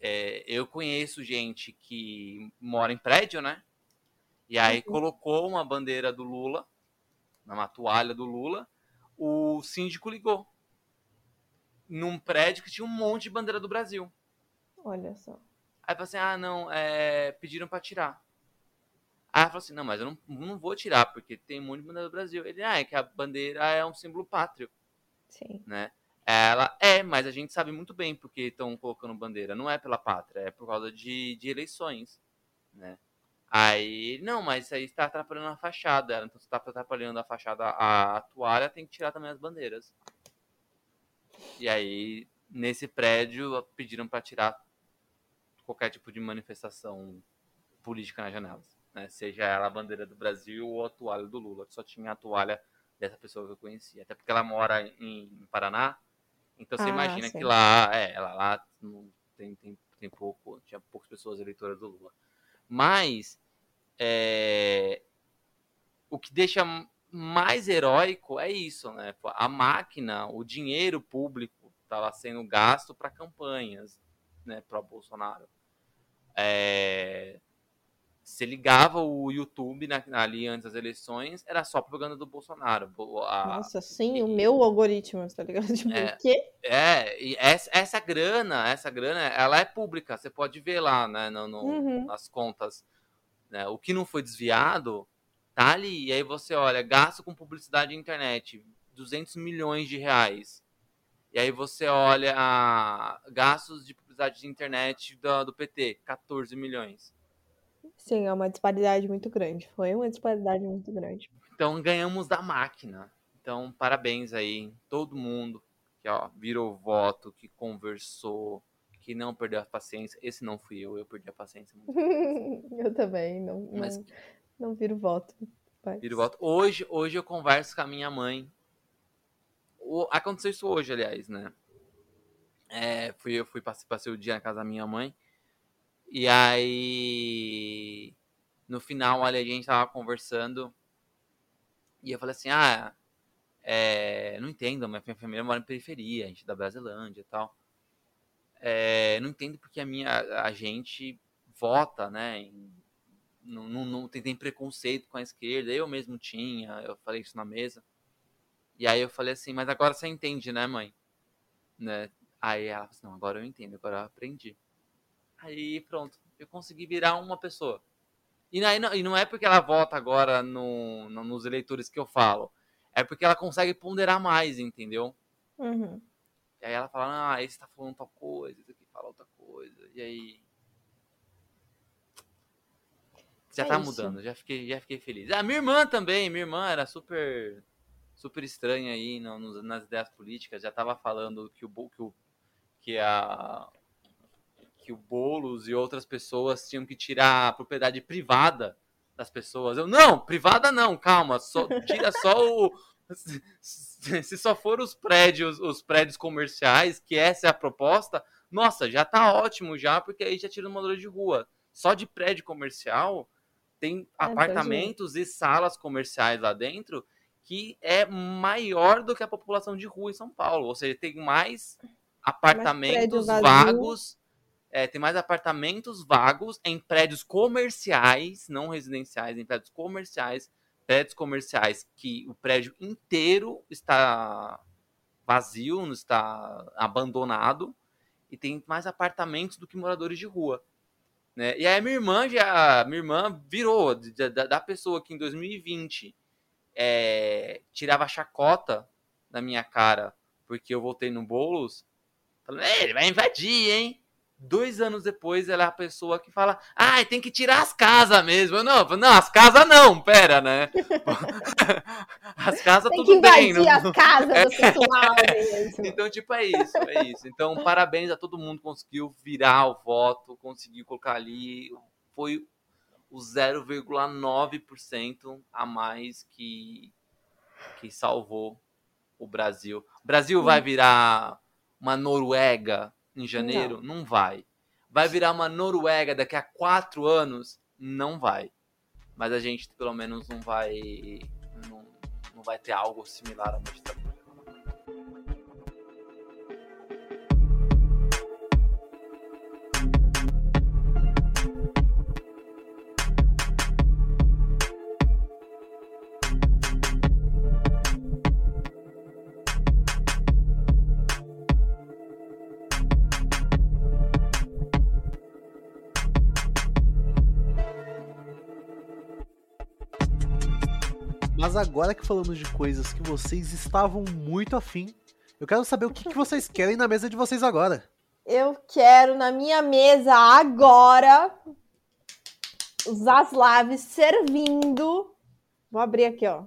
é, eu conheço gente que mora em prédio, né? E aí Uhum. colocou uma bandeira do Lula, uma toalha do Lula, o síndico ligou. Num prédio que tinha um monte de bandeira do Brasil. Olha só. Aí falou assim: ah, não, é, pediram pra tirar. Aí ela falou assim: não, mas eu não, não vou tirar, porque tem um monte de bandeira do Brasil. Ele, ah, é que a bandeira é um símbolo pátrio Sim. né? Ela é, mas a gente sabe muito bem porque estão colocando bandeira. Não é pela pátria, é por causa de, de eleições, né? Aí, não, mas isso aí está atrapalhando a fachada. Ela, Então, se está atrapalhando a fachada, a, a toalha, tem que tirar também as bandeiras. E aí, nesse prédio, pediram para tirar qualquer tipo de manifestação política nas janelas. Né? Seja ela a bandeira do Brasil ou a toalha do Lula, que só tinha a toalha dessa pessoa que eu conhecia. Até porque ela mora em, em Paraná. Então você Ah, imagina sim. que lá, é, ela lá tem, tem, tem pouco, tinha poucas pessoas eleitoras do Lula. Mas é, o que deixa mais heróico é isso, né? A máquina, o dinheiro público estava sendo gasto para campanhas, né, pro Bolsonaro. É, você ligava o YouTube na- ali antes das eleições, era só propaganda do Bolsonaro. Bo- a- Nossa, sim, o e- meu algoritmo, tá ligado? [laughs] Tipo, É. o quê? É, e essa, essa grana, essa grana, ela é pública, você pode ver lá, né, no, no- Uhum. nas contas. né, o que não foi desviado, tá ali. E aí você olha, gasto com publicidade na internet, 200 milhões de reais. E aí você olha ah, gastos de publicidade de internet do, do PT, 14 milhões. Sim, é uma disparidade muito grande. Foi uma disparidade muito grande. Então ganhamos da máquina. Então, parabéns aí, todo mundo que ó, virou voto, que conversou, que não perdeu a paciência. Esse não fui eu, eu perdi a paciência. muito. [laughs] eu também, não, não, Mas não viro voto. mas- viro voto. Hoje, hoje eu converso com a minha mãe. O- aconteceu isso hoje, aliás, né? É, fui, eu fui passei, passei o dia na casa da minha mãe. E aí, no final, ali, a gente tava conversando. E eu falei assim: ah, é, não entendo, minha família mora em periferia, a gente é da Brasilândia e tal. É, não entendo porque a minha a gente vota, né? em- não, não, não tem, tem preconceito com a esquerda. Eu mesmo tinha, eu falei isso na mesa. E aí eu falei assim, mas agora você entende, né, mãe? Né? Aí ela falou assim, não, agora eu entendo, agora eu aprendi. Aí pronto, eu consegui virar uma pessoa. E, aí, não, e não é porque ela vota agora no, no- nos eleitores que eu falo. É porque ela consegue ponderar mais, entendeu? Uhum. E aí ela fala, ah, esse tá falando tal coisa, esse aqui fala outra coisa. E aí. Já É tá isso. mudando, já fiquei, já fiquei feliz. A minha irmã também, minha irmã era super super estranha aí no- nas ideias políticas, já tava falando que o que o que a que o Bolos e outras pessoas tinham que tirar a propriedade privada das pessoas. Eu não, privada não, calma, só tira só o [laughs] se só for os prédios, os prédios comerciais, que essa é a proposta, nossa, já tá ótimo já, porque aí já tira o morador de rua. Só de prédio comercial tem apartamentos e salas comerciais lá dentro que é maior do que a população de rua em São Paulo. Ou seja, tem mais apartamentos vazio. vagos, é, tem mais apartamentos vagos em prédios comerciais, não residenciais, em prédios comerciais, prédios comerciais que o prédio inteiro está vazio, está abandonado, e tem mais apartamentos do que moradores de rua. Né? E aí minha irmã já. Minha irmã virou da, da pessoa que em 2020 é, tirava chacota da minha cara porque eu voltei no Boulos, falando, ele vai invadir, hein? Dois anos depois, ela é a pessoa que fala: ah, tem que tirar as casas mesmo. Eu, não, não, as casas não, pera, né? [laughs] as casas tudo bem. Não... as casas do [laughs] pessoal mesmo. Então, tipo, é isso, é isso. Então, parabéns a todo mundo que conseguiu virar o voto, conseguiu colocar ali. Foi o 0,9% a mais que, que salvou o Brasil. O Brasil vai virar uma Noruega em janeiro? Não. não vai. Vai virar uma Noruega daqui a quatro anos? Não vai. Mas a gente pelo menos não vai. Não, não vai ter algo similar a uma Mas agora que falamos de coisas que vocês estavam muito afim, eu quero saber o que, que vocês [laughs] querem na mesa de vocês agora. Eu quero na minha mesa agora os Aslaves servindo. Vou abrir aqui, ó.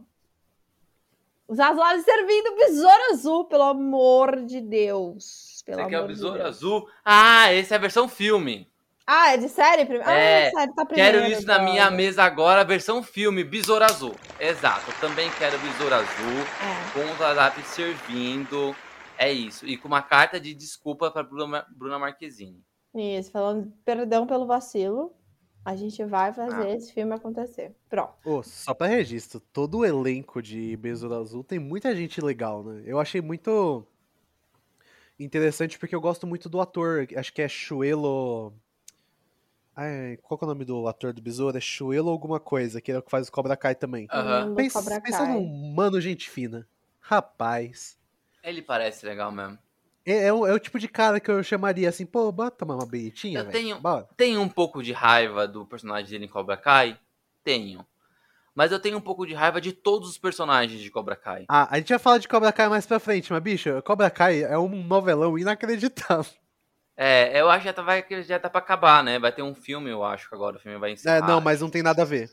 Os Aslaves servindo besouro azul, pelo amor de Deus. Pelo Você amor quer o besouro de azul? Ah, esse é a versão filme. Ah, é de série? Prim... Ah, é, ah, série tá primeiro. Quero isso na minha mesa agora, versão filme, Besouro Azul. Exato, eu também quero Besouro Azul, é. com o Zazap servindo. É isso. E com uma carta de desculpa para Bruna Marquezine. Isso, falando perdão pelo vacilo. A gente vai fazer ah. esse filme acontecer. Pronto. Oh, só para registro, todo o elenco de Besouro Azul tem muita gente legal, né? Eu achei muito interessante porque eu gosto muito do ator. Acho que é Chuelo Ai, qual é o nome do ator do besouro? É Shuelo alguma coisa, que é o que faz o Cobra Kai também. Uhum. Pensa, Cobra pensa Kai. num mano gente fina. Rapaz. Ele parece legal mesmo. É, é, o, é, o, tipo de cara que eu chamaria assim, pô, bota tomar uma beitinha, Eu tenho, tenho um pouco de raiva do personagem dele em Cobra Kai. Tenho. Mas eu tenho um pouco de raiva de todos os personagens de Cobra Kai. Ah, a gente vai falar de Cobra Kai mais pra frente, mas, bicho, Cobra Kai é um novelão inacreditável. É, eu acho que já tá, vai, já tá pra acabar, né? Vai ter um filme, eu acho que agora o filme vai encerrar. É, não, mas não tem nada a ver.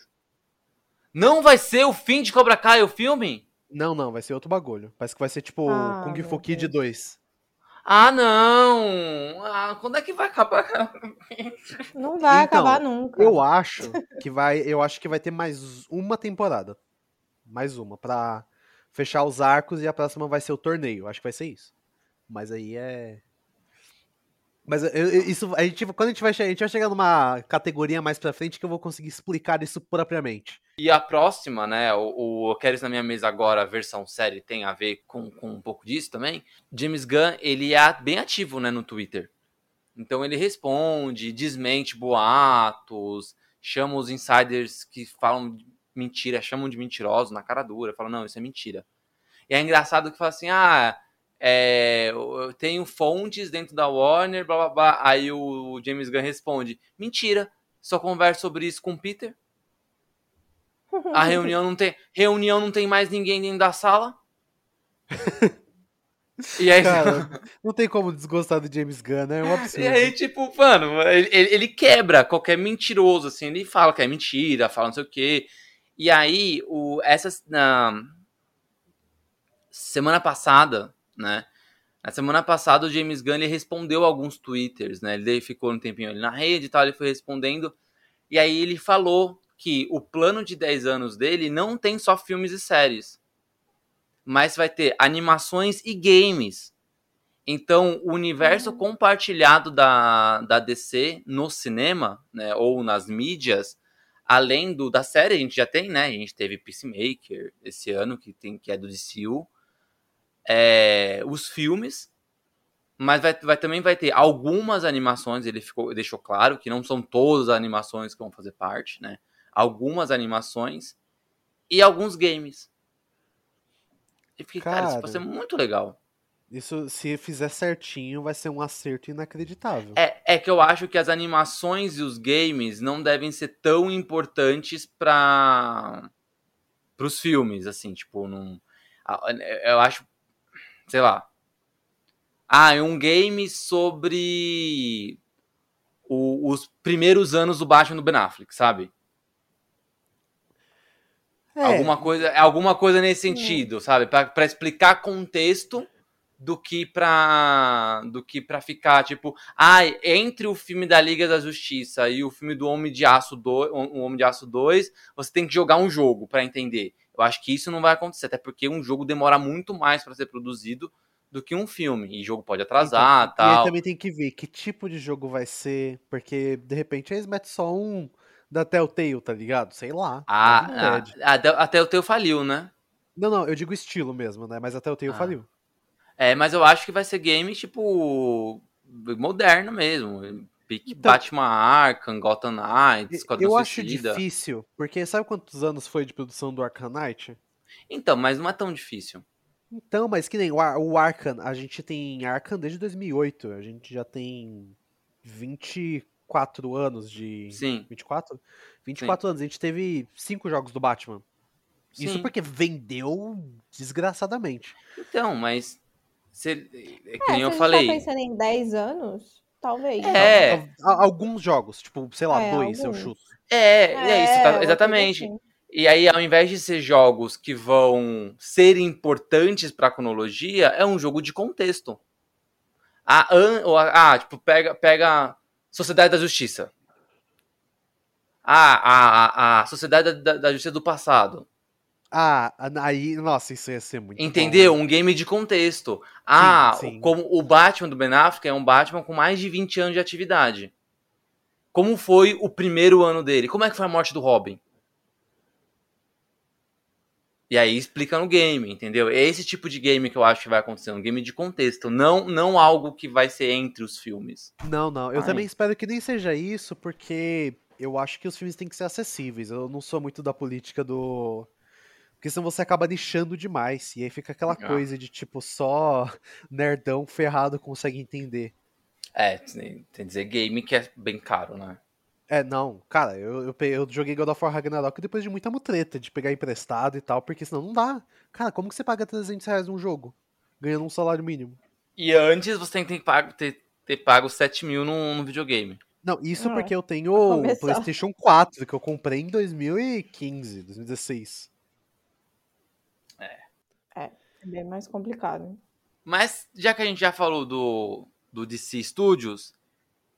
Não vai ser o fim de Cobra Kai o filme? Não, não, vai ser outro bagulho. Parece que vai ser tipo ah, Kung Fu Kid 2. Ah, não! Ah, quando é que vai acabar? Não vai então, acabar nunca. Eu acho que vai, eu acho que vai ter mais uma temporada. Mais uma para fechar os arcos e a próxima vai ser o torneio. Acho que vai ser isso. Mas aí é mas eu, isso, a gente, quando a gente vai a gente vai chegar numa categoria mais pra frente que eu vou conseguir explicar isso propriamente. E a próxima, né, o, o Queres na minha mesa agora, versão série, tem a ver com, com um pouco disso também. James Gunn, ele é bem ativo, né, no Twitter. Então ele responde, desmente boatos, chama os insiders que falam mentira, chamam de mentirosos na cara dura, fala não, isso é mentira. E é engraçado que fala assim, ah, é, eu tenho fontes dentro da Warner, blá blá blá. Aí o James Gunn responde: Mentira, só converso sobre isso com o Peter. A reunião não tem, reunião não tem mais ninguém dentro da sala. E aí, Cara, não tem como desgostar do James Gunn, né? É um absurdo. [laughs] E aí, tipo, mano, ele, ele, quebra qualquer mentiroso, assim, ele fala que é mentira, fala não sei o quê. E aí, o, essa na semana passada, né? Na semana passada, o James Gunn ele respondeu alguns twitters, né? Ele ficou um tempinho ali na rede e tal, ele foi respondendo. E aí ele falou que o plano de 10 anos dele não tem só filmes e séries, mas vai ter animações e games. Então, o universo uhum. compartilhado da, da DC no cinema, né, ou nas mídias, além do da série, a gente já tem, né? A gente teve Peacemaker esse ano, que, tem, que é do DCU é, os filmes, mas vai, vai, também vai ter algumas animações, ele ficou, deixou claro que não são todas as animações que vão fazer parte, né? Algumas animações e alguns games. E fiquei, cara, cara isso pode ser muito legal. Isso, se fizer certinho, vai ser um acerto inacreditável. É, é que eu acho que as animações e os games não devem ser tão importantes para os filmes, assim, tipo, num, eu acho, sei lá. Ah, é um game sobre o, os primeiros anos do Batman do Ben Affleck, sabe? É. Alguma coisa, alguma coisa nesse é. sentido, é. sabe? Para explicar contexto do que pra do que para ficar tipo, ah, entre o filme da Liga da Justiça e o filme do Homem de Aço 2, o Homem de Aço 2, você tem que jogar um jogo para entender. Eu acho que isso não vai acontecer, até porque um jogo demora muito mais para ser produzido do que um filme. E jogo pode atrasar, então, tal. E aí também tem que ver que tipo de jogo vai ser, porque de repente eles metem só um da Telltale, tá ligado? Sei lá. Ah, a, a, a Telltale faliu, né? Não, não, eu digo estilo mesmo, né? Mas a Telltale ah. faliu. É, mas eu acho que vai ser game, tipo, moderno mesmo. Pique então, Batman Arkham, Gotham Knights, Esquadrão Eu acho difícil, porque sabe quantos anos foi de produção do Arkham Knight? Então, mas não é tão difícil. Então, mas que nem o, Ar o Arkham, a gente tem Arkham desde 2008, a gente já tem 24 anos de... Sim. 24? 24 Sim. anos, a gente teve cinco jogos do Batman. Sim. Isso porque vendeu desgraçadamente. Então, mas se, é que é, nem eu falei. Tá pensando em 10 anos, talvez. É. Alguns jogos, tipo, sei lá, é, dois, alguns. eu chuto. É, é, é isso, tá, exatamente. Assim. E aí, ao invés de ser jogos que vão ser importantes para a cronologia, é um jogo de contexto. Ah, ah, tipo, pega, pega Sociedade da Justiça. Ah, a, a, a Sociedade da, da Justiça do passado. Ah, aí, nossa, isso ia ser muito Entendeu? Bom. Um game de contexto. Ah, sim, sim. como o Batman do Ben Affleck é um Batman com mais de 20 anos de atividade. Como foi o primeiro ano dele? Como é que foi a morte do Robin? E aí explica no game, entendeu? É esse tipo de game que eu acho que vai acontecer, um game de contexto, não não algo que vai ser entre os filmes. Não, não, eu Ai. também espero que nem seja isso, porque eu acho que os filmes têm que ser acessíveis. Eu não sou muito da política do porque senão você acaba nichando demais. E aí fica aquela ah. coisa de tipo, só [laughs] nerdão ferrado consegue entender. É, tem que dizer game que é bem caro, né? É, não, cara, eu, eu, eu, joguei God of War Ragnarok depois de muita mutreta, de pegar emprestado e tal, porque senão não dá. Cara, como que você paga 300 reais num jogo, ganhando um salário mínimo? E antes você tem que ter pago, ter, ter pago 7 mil num, num videogame. Não, isso ah, porque eu tenho o PlayStation 4, que eu comprei em 2015, 2016. É, bem mais complicado. Mas já que a gente já falou do, do DC Studios,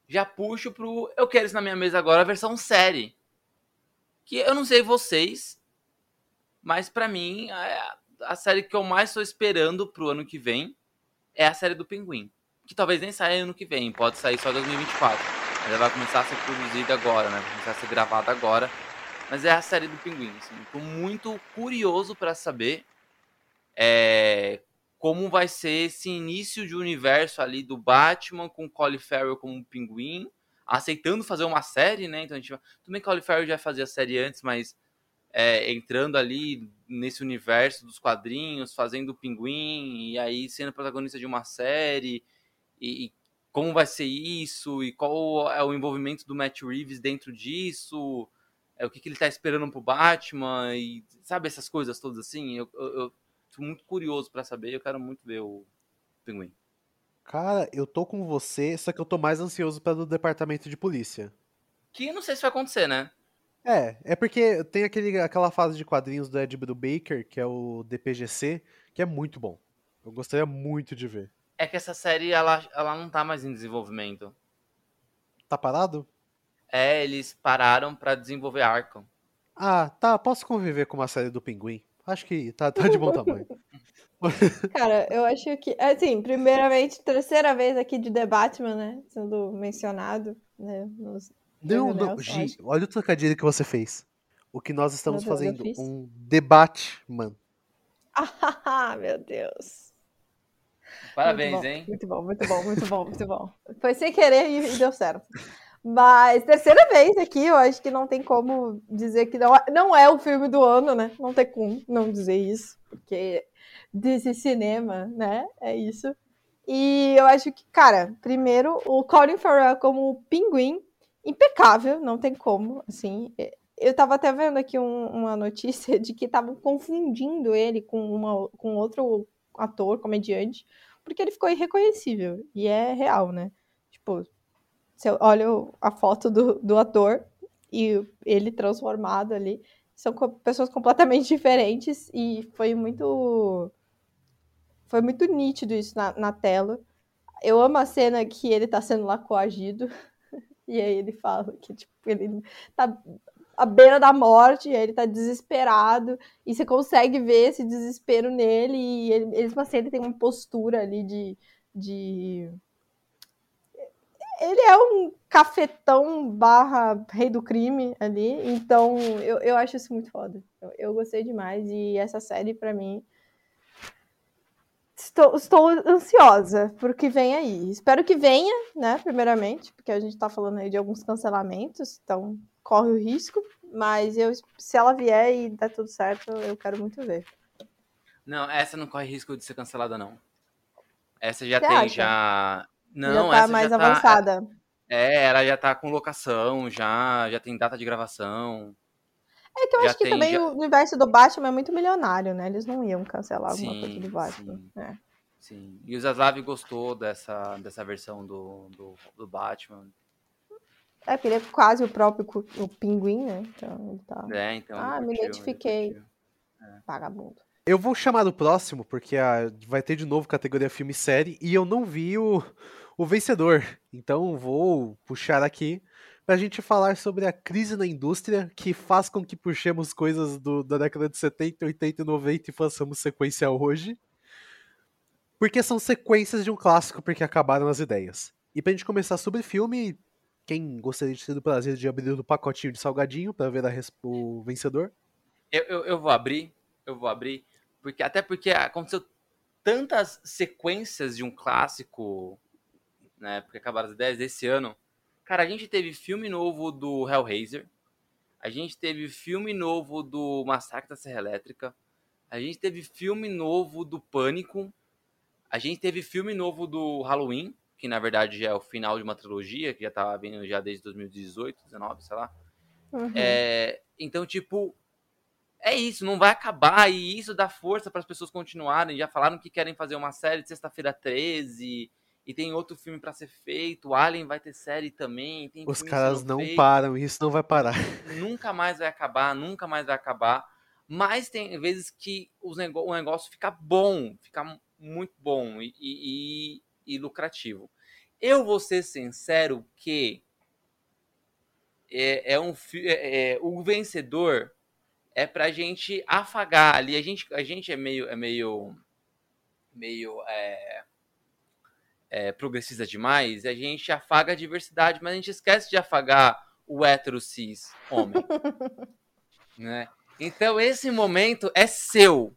já puxo pro Eu Quero Isso na Minha Mesa agora, a versão série. Que eu não sei vocês, mas para mim, a, a, série que eu mais estou esperando pro ano que vem é a série do Pinguim. Que talvez nem saia ano que vem, pode sair só em 2024. Mas ela vai começar a ser produzida agora, né? Vai começar a ser gravada agora. Mas é a série do Pinguim, assim. Tô muito curioso para saber é, como vai ser esse início de universo ali do Batman com Colin Farrell como um pinguim, aceitando fazer uma série, né? Então a gente que Colin Farrell já fazia série antes, mas é, entrando ali nesse universo dos quadrinhos, fazendo o pinguim, e aí sendo protagonista de uma série, e, e como vai ser isso, e qual é o envolvimento do Matt Reeves dentro disso, é, o que, que ele tá esperando pro Batman, e sabe essas coisas todas assim? Eu, eu, muito curioso para saber, eu quero muito ver o Pinguim. Cara, eu tô com você, só que eu tô mais ansioso pelo departamento de polícia. Que eu não sei se vai acontecer, né? É, é porque tem aquele, aquela fase de quadrinhos do Ed Brubaker, que é o DPGC, que é muito bom. Eu gostaria muito de ver. É que essa série, ela, ela não tá mais em desenvolvimento. Tá parado? É, eles pararam para desenvolver Arkham. Ah, tá, posso conviver com uma série do Pinguim. Acho que tá, tá de bom tamanho. [laughs] Cara, eu acho que, assim, primeiramente, terceira vez aqui de The Batman, né? Sendo mencionado, né? Nos, não, não, Gi, olha o trocadilho que você fez. O que nós estamos Deus, fazendo? Um debate, mano. Ah, [laughs] meu Deus. Parabéns, muito bom, hein? Muito bom, muito bom, muito bom, muito bom. Foi sem querer e deu certo. [laughs] Mas terceira vez aqui, eu acho que não tem como dizer que não, é, não é o filme do ano, né? Não tem como não dizer isso, porque desse cinema, né? É isso. E eu acho que, cara, primeiro, o Colin Farrell como pinguim, impecável, não tem como, assim. Eu tava até vendo aqui um, uma notícia de que estavam confundindo ele com, uma, com outro ator, comediante, porque ele ficou irreconhecível. E é real, né? Tipo, você olha a foto do, do ator e ele transformado ali, são pessoas completamente [laughs] diferentes e foi muito foi muito nítido isso na, na tela. Eu amo a cena que ele tá sendo lá coagido. [laughs] E aí ele fala que, tipo, ele tá à beira da morte, e ele tá desesperado, e você consegue ver esse desespero nele, e ele, assim ele tem uma postura ali de, de... Ele é um cafetão barra rei do crime ali, então eu, eu acho isso muito foda. Eu, eu gostei demais, e essa série, para mim, Estou, estou ansiosa por que vem aí. Espero que venha, né, primeiramente, porque a gente tá falando aí de alguns cancelamentos, então corre o risco, mas eu, se ela vier e der tudo certo, eu quero muito ver. Não, essa não corre risco de ser cancelada, não. Essa já Você tem, acha? já... Não, já tá essa mais já tá, avançada. Tá... É, ela já tá com locação, já, já tem data de gravação. É que eu já acho que tem, também já... o universo do Batman é muito milionário, né? Eles não iam cancelar sim, alguma coisa do Batman. Sim. É. sim. E o Zaslav gostou dessa, dessa versão do, do, do Batman. É, porque ele é quase o próprio o pinguim, né? Então ele tá. É, então. Ah, me identifiquei. É. Vagabundo. Eu vou chamar do próximo, porque a, vai ter de novo categoria filme e série, e eu não vi o, o vencedor. Então vou puxar aqui para a gente falar sobre a crise na indústria que faz com que puxemos coisas do, da década de 70, 80 e 90 e façamos sequência hoje. Porque são sequências de um clássico porque acabaram as ideias. E pra gente começar sobre filme, quem gostaria de ter o prazer de abrir o pacotinho de salgadinho para ver a, o vencedor? Eu, eu, eu, vou abrir, eu vou abrir, porque até porque aconteceu tantas sequências de um clássico, né, porque acabaram as ideias desse ano, Cara, a gente teve filme novo do Hellraiser. A gente teve filme novo do Massacre da Serra Elétrica. A gente teve filme novo do Pânico. A gente teve filme novo do Halloween, que na verdade já é o final de uma trilogia, que já tava vindo já desde 2018, 19, sei lá. Uhum. É, então, tipo, é isso, não vai acabar. E isso dá força para as pessoas continuarem. Já falaram que querem fazer uma série de sexta-feira 13 e tem outro filme para ser feito, Alien vai ter série também. Os caras não feito. param, isso não vai parar. Nunca mais vai acabar, nunca mais vai acabar. Mas tem vezes que os negócio, o negócio fica bom, fica muito bom e, e, e lucrativo. Eu vou ser sincero que é, é um é, é, o vencedor é pra gente afagar ali. A gente, a gente é meio é meio meio é, é, progressista demais, a gente afaga a diversidade, mas a gente esquece de afagar o hétero cis homem. [laughs] né? Então esse momento é seu,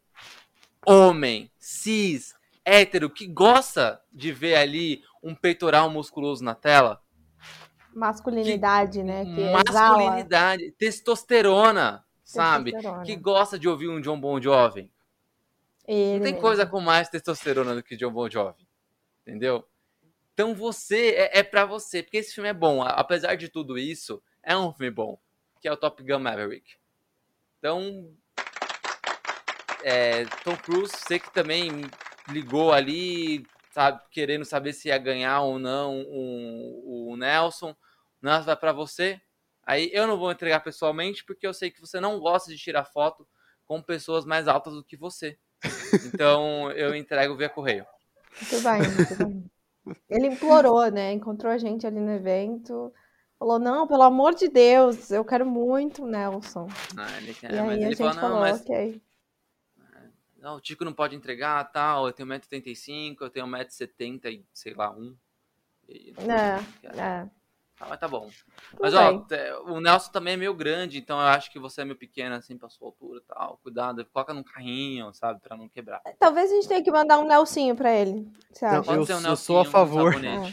homem, cis, hétero, que gosta de ver ali um peitoral musculoso na tela. Masculinidade, que, né? Que masculinidade, exala. testosterona, sabe? Testosterona. Que gosta de ouvir um John Bon Jovi. Ele Não tem mesmo. coisa com mais testosterona do que John Bon Jovi entendeu? Então você é, é para você, porque esse filme é bom, apesar de tudo isso, é um filme bom, que é o Top Gun Maverick. Então, é, Tom Cruise, você que também ligou ali, sabe, querendo saber se ia ganhar ou não o, o Nelson, o Nelson vai para você. Aí eu não vou entregar pessoalmente, porque eu sei que você não gosta de tirar foto com pessoas mais altas do que você. Então eu entrego via correio. Muito bem, muito bem. Ele implorou, né? Encontrou a gente ali no evento. Falou, não, pelo amor de Deus, eu quero muito Nelson. Ah, ele quer, e mas ele falou, não, mas... Okay. Não, o Tico não pode entregar, tal, eu tenho 1,75m, eu tenho 1,70m e sei lá, um. E... É, é. Ah, mas tá bom. Mas, ó, o Nelson também é meio grande, então eu acho que você é meio pequeno, assim, pra sua altura e tal. Cuidado, coloca num carrinho, sabe, pra não quebrar. Talvez a gente tenha que mandar um Nelsinho pra ele. Você acha? Não, eu, um eu sou a favor. Um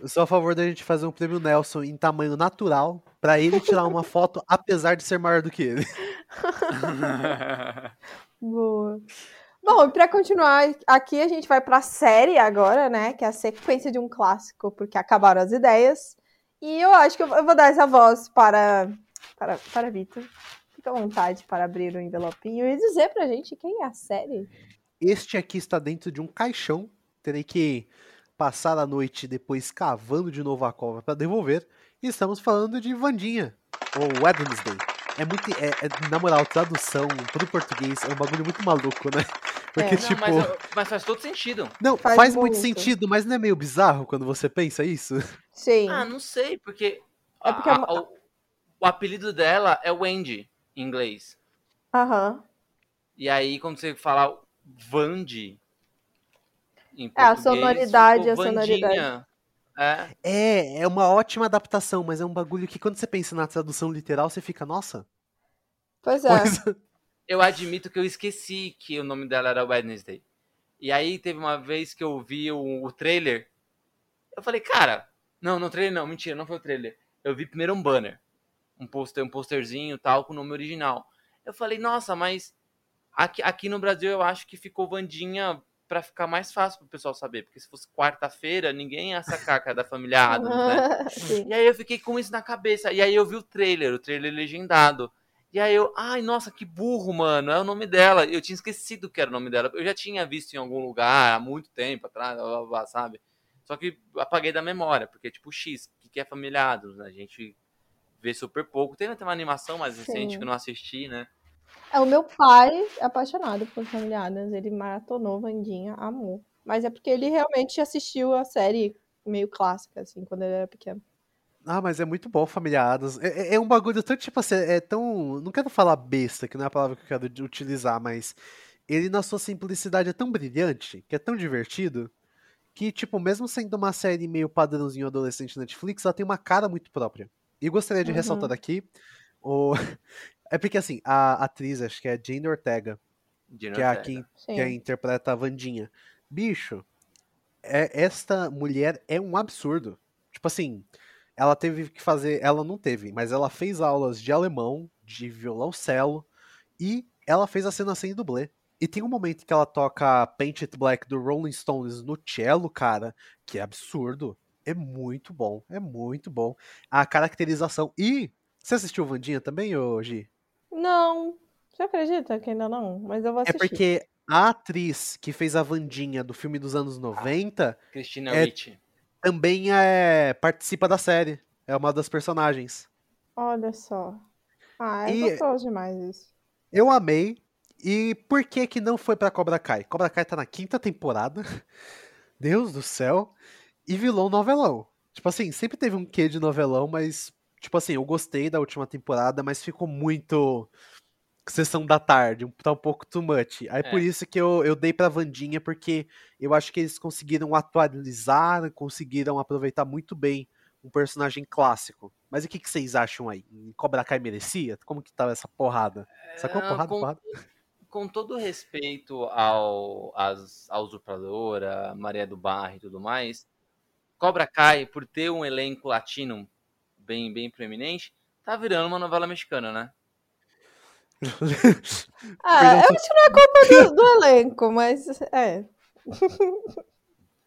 eu sou a favor da gente fazer um prêmio Nelson em tamanho natural, pra ele tirar uma foto, [laughs] apesar de ser maior do que ele. [laughs] Boa. Bom, Bom, e pra continuar aqui, a gente vai pra série agora, né? Que é a sequência de um clássico, porque acabaram as ideias. E eu acho que eu vou dar essa voz para, para, para Vitor. Fica à vontade para abrir o envelopinho e dizer pra gente quem é a série. Este aqui está dentro de um caixão. Terei que passar a noite depois cavando de novo a cova para devolver. E estamos falando de Vandinha, ou Wednesday. É muito. É, é, na moral, tradução pro português é um bagulho muito maluco, né? Porque, É, tipo. Não, mas, mas faz todo sentido. Não, Faz faz, muito sentido, mas não é meio bizarro quando você pensa isso? Sim. Ah, não sei, porque, É porque a- é uma- a- o, o apelido dela é Wendy, em inglês. Aham. E aí, quando você fala Vandi, em É, a português, sonoridade, a sonoridade. É, É, é uma ótima adaptação, mas é um bagulho que quando você pensa na tradução literal, você fica, nossa. Pois é. coisa- eu admito que eu esqueci que o nome dela era Wednesday. E aí teve uma vez que eu vi o, o trailer, eu falei, cara, não, não trailer não, mentira, não foi o trailer. Eu vi primeiro um banner, um poster, um posterzinho tal com o nome original. Eu falei, nossa, mas aqui, aqui no Brasil eu acho que ficou Vandinha pra ficar mais fácil pro pessoal saber, porque se fosse quarta-feira, ninguém ia sacar que é da família Adams, né? [laughs] E aí eu fiquei com isso na cabeça. E aí eu vi o trailer, o trailer legendado. E aí eu, ai, nossa, que burro, mano. É o nome dela. Eu tinha esquecido que era o nome dela. Eu já tinha visto em algum lugar há muito tempo atrás, blá, blá, sabe? Só que apaguei da memória, porque, tipo, X, o que que é Família Adams, né? A gente vê super pouco. Tem até uma animação mais recente Sim. que eu não assisti, né? É, o meu pai é apaixonado por Família Adams. Ele maratonou Vandinha, amou. Mas é porque ele realmente assistiu a série meio clássica, assim, quando ele era pequeno. Ah, mas é muito bom Família Adams. É, é- é um bagulho tão, tipo assim, é tão. Não quero falar besta, que não é a palavra que eu quero de- utilizar, mas ele na sua simplicidade é tão brilhante, que é tão divertido, que, tipo, mesmo sendo uma série meio padrãozinho adolescente Netflix, ela tem uma cara muito própria. E gostaria de Uhum. ressaltar aqui. O... [laughs] É porque assim, a atriz, acho que é Jane Ortega, De que é a Ortega. quem Sim. que é interpreta a Vandinha. Bicho, é, esta mulher é um absurdo. Tipo assim, ela teve que fazer. Ela não teve, mas ela fez aulas de alemão, de violoncelo, e ela fez a cena sem dublê. E tem um momento que ela toca Paint It Black do Rolling Stones no cello, cara, que é absurdo. É muito bom, é muito bom. A caracterização. E. Você assistiu Vandinha também, ô Gi? Não. Você acredita que ainda não? Mas eu vou É assistir. porque a atriz que fez a Vandinha do filme dos anos 90 Christina É- Ricci. Também é, participa da série. É uma das personagens. Olha só. Ah, é E- gostoso demais isso. Eu amei. E por que que não foi pra Cobra Kai? Cobra Kai tá na quinta temporada. [laughs] Deus do céu. E vilão novelão. Tipo assim, sempre teve um quê de novelão, mas. Tipo assim, eu gostei da última temporada, mas ficou muito. Sessão da tarde, um- tá um pouco too much. Aí É. por isso que eu, eu dei pra Vandinha, porque eu acho que eles conseguiram atualizar, conseguiram aproveitar muito bem um personagem clássico. Mas o que, que vocês acham aí? Cobra Kai merecia? Como que tava essa porrada? Sacou É, porrada, com- porrada? com todo respeito ao, às, à usurpadora, Maria do Barro e tudo mais, Cobra Kai, por ter um elenco latino bem, bem preeminente, tá virando uma novela mexicana, né? [laughs] Ah, Perdão, eu acho que não é culpa do, do elenco, mas é.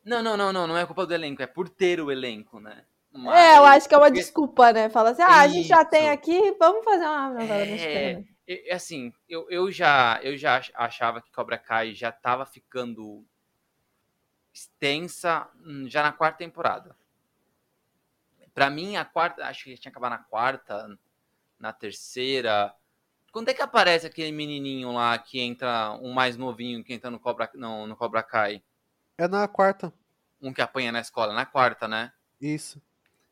Não, não, não, não, não é culpa do elenco, é por ter o elenco, né? É, eu acho que é uma desculpa, né? Fala assim, ah, a gente já tem aqui, vamos fazer uma novela É, mexicana. E- Assim, eu, eu já eu já ach- achava que Cobra Kai já tava ficando extensa hum, já na quarta temporada. Pra mim, a quarta, acho que tinha que acabar na quarta, na terceira. Quando é que aparece aquele menininho lá que entra, um mais novinho que entra no Cobra, não, no Cobra Kai? É na quarta. Um que apanha na escola, na quarta, né? Isso.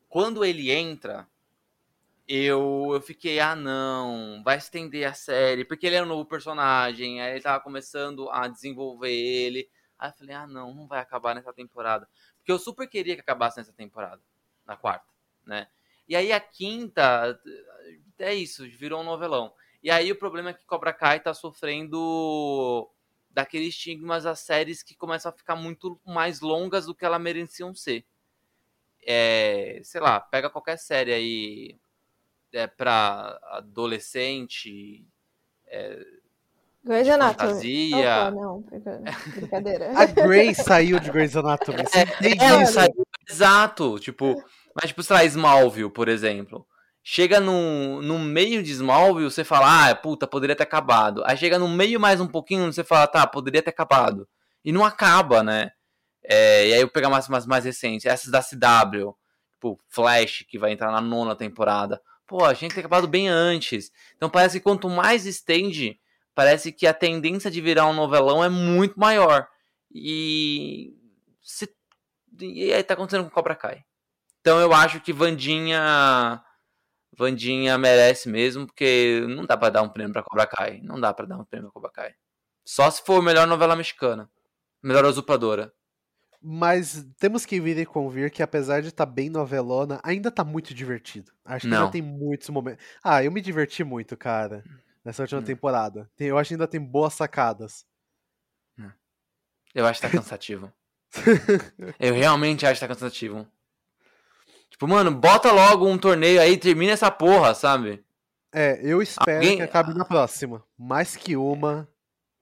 quando ele entra, eu, eu fiquei, ah, não, vai estender a série, porque ele era um novo personagem, aí ele tava começando a desenvolver ele. Aí eu falei, ah, não, não vai acabar nessa temporada. Porque eu super queria que acabasse nessa temporada, na quarta, né? E aí a quinta, é isso, virou um novelão. E aí o problema é que Cobra Kai tá sofrendo daqueles estigmas das séries que começam a ficar muito mais longas do que elas mereciam ser é, sei lá, pega qualquer série aí é, pra adolescente, é, Grey's Anatomy. fantasia. Opa, não, brinca- brincadeira. [laughs] A Grey saiu de Grey's Anatomy. É, isso aí, exato. Tipo, mas tipo, sei lá, Smallville, por exemplo. Chega no, no meio de Smallville, você fala, ah, puta, poderia ter acabado. Aí chega no meio mais um pouquinho, você fala, tá, poderia ter acabado. E não acaba, né? É, e aí eu pegar mais, mais, mais recentes, essas da CW, tipo, Flash, que vai entrar na nona temporada. Pô, a gente tem acabado bem antes. Então parece que quanto mais estende, parece que a tendência de virar um novelão é muito maior. E. Se, e aí tá acontecendo com Cobra Kai. Então eu acho que Vandinha. Vandinha merece mesmo, porque não dá pra dar um prêmio pra Cobra Kai. Não dá pra dar um prêmio pra Cobra Kai. Só se for melhor novela mexicana. Melhor usurpadora. Mas temos que vir e convir que apesar de estar bem novelona, ainda tá muito divertido. Acho que Não. ainda tem muitos momentos. Ah, eu me diverti muito, cara, nessa última Hum. temporada. Tem- eu acho que ainda tem boas sacadas. Eu acho que tá cansativo. [laughs] eu realmente acho que tá cansativo. Tipo, mano, bota logo um torneio aí, termina essa porra, sabe? É, eu espero Alguém- que acabe na próxima. Mais que uma.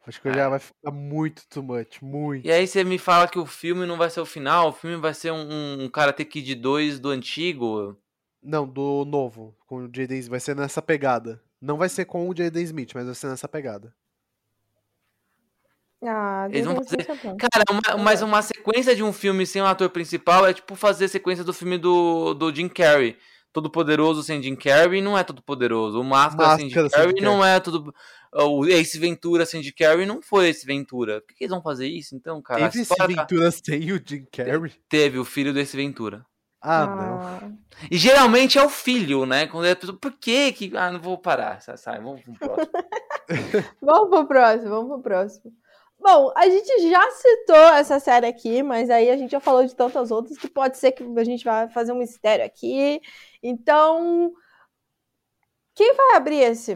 Acho que É. já vai ficar muito too much, muito. E aí você me fala que o filme não vai ser o final, o filme vai ser um, um Karate Kid 2 do antigo. Não, do novo, com o Jaden Smith. Vai ser nessa pegada. Não vai ser com o Jaden Smith, mas vai ser nessa pegada. Ah, Eles vão fazer- bom. Cara, uma- mas uma sequência de um filme sem um ator principal é tipo fazer sequência do filme do, do Jim Carrey. Todo poderoso sem Jim Carrey não é todo poderoso. O Máscara, sem Jim Máscara sem Carrey Jim não é todo. O Ace Ventura sem Jim Carrey não foi Ace Ventura. Por que que eles vão fazer isso então, cara? Teve esse História- Ventura sem o Jim Carrey? Teve o filho do Ace Ventura. Ah, não. E geralmente é o filho, né? Quando é a pessoa, por que que. Ah, não vou parar. Sai, sai [laughs] vamos pro próximo. Vamos pro próximo, vamos pro próximo. Bom, a gente já citou essa série aqui, mas aí a gente já falou de tantas outras que pode ser que a gente vai fazer um mistério aqui. Então, quem vai abrir esse?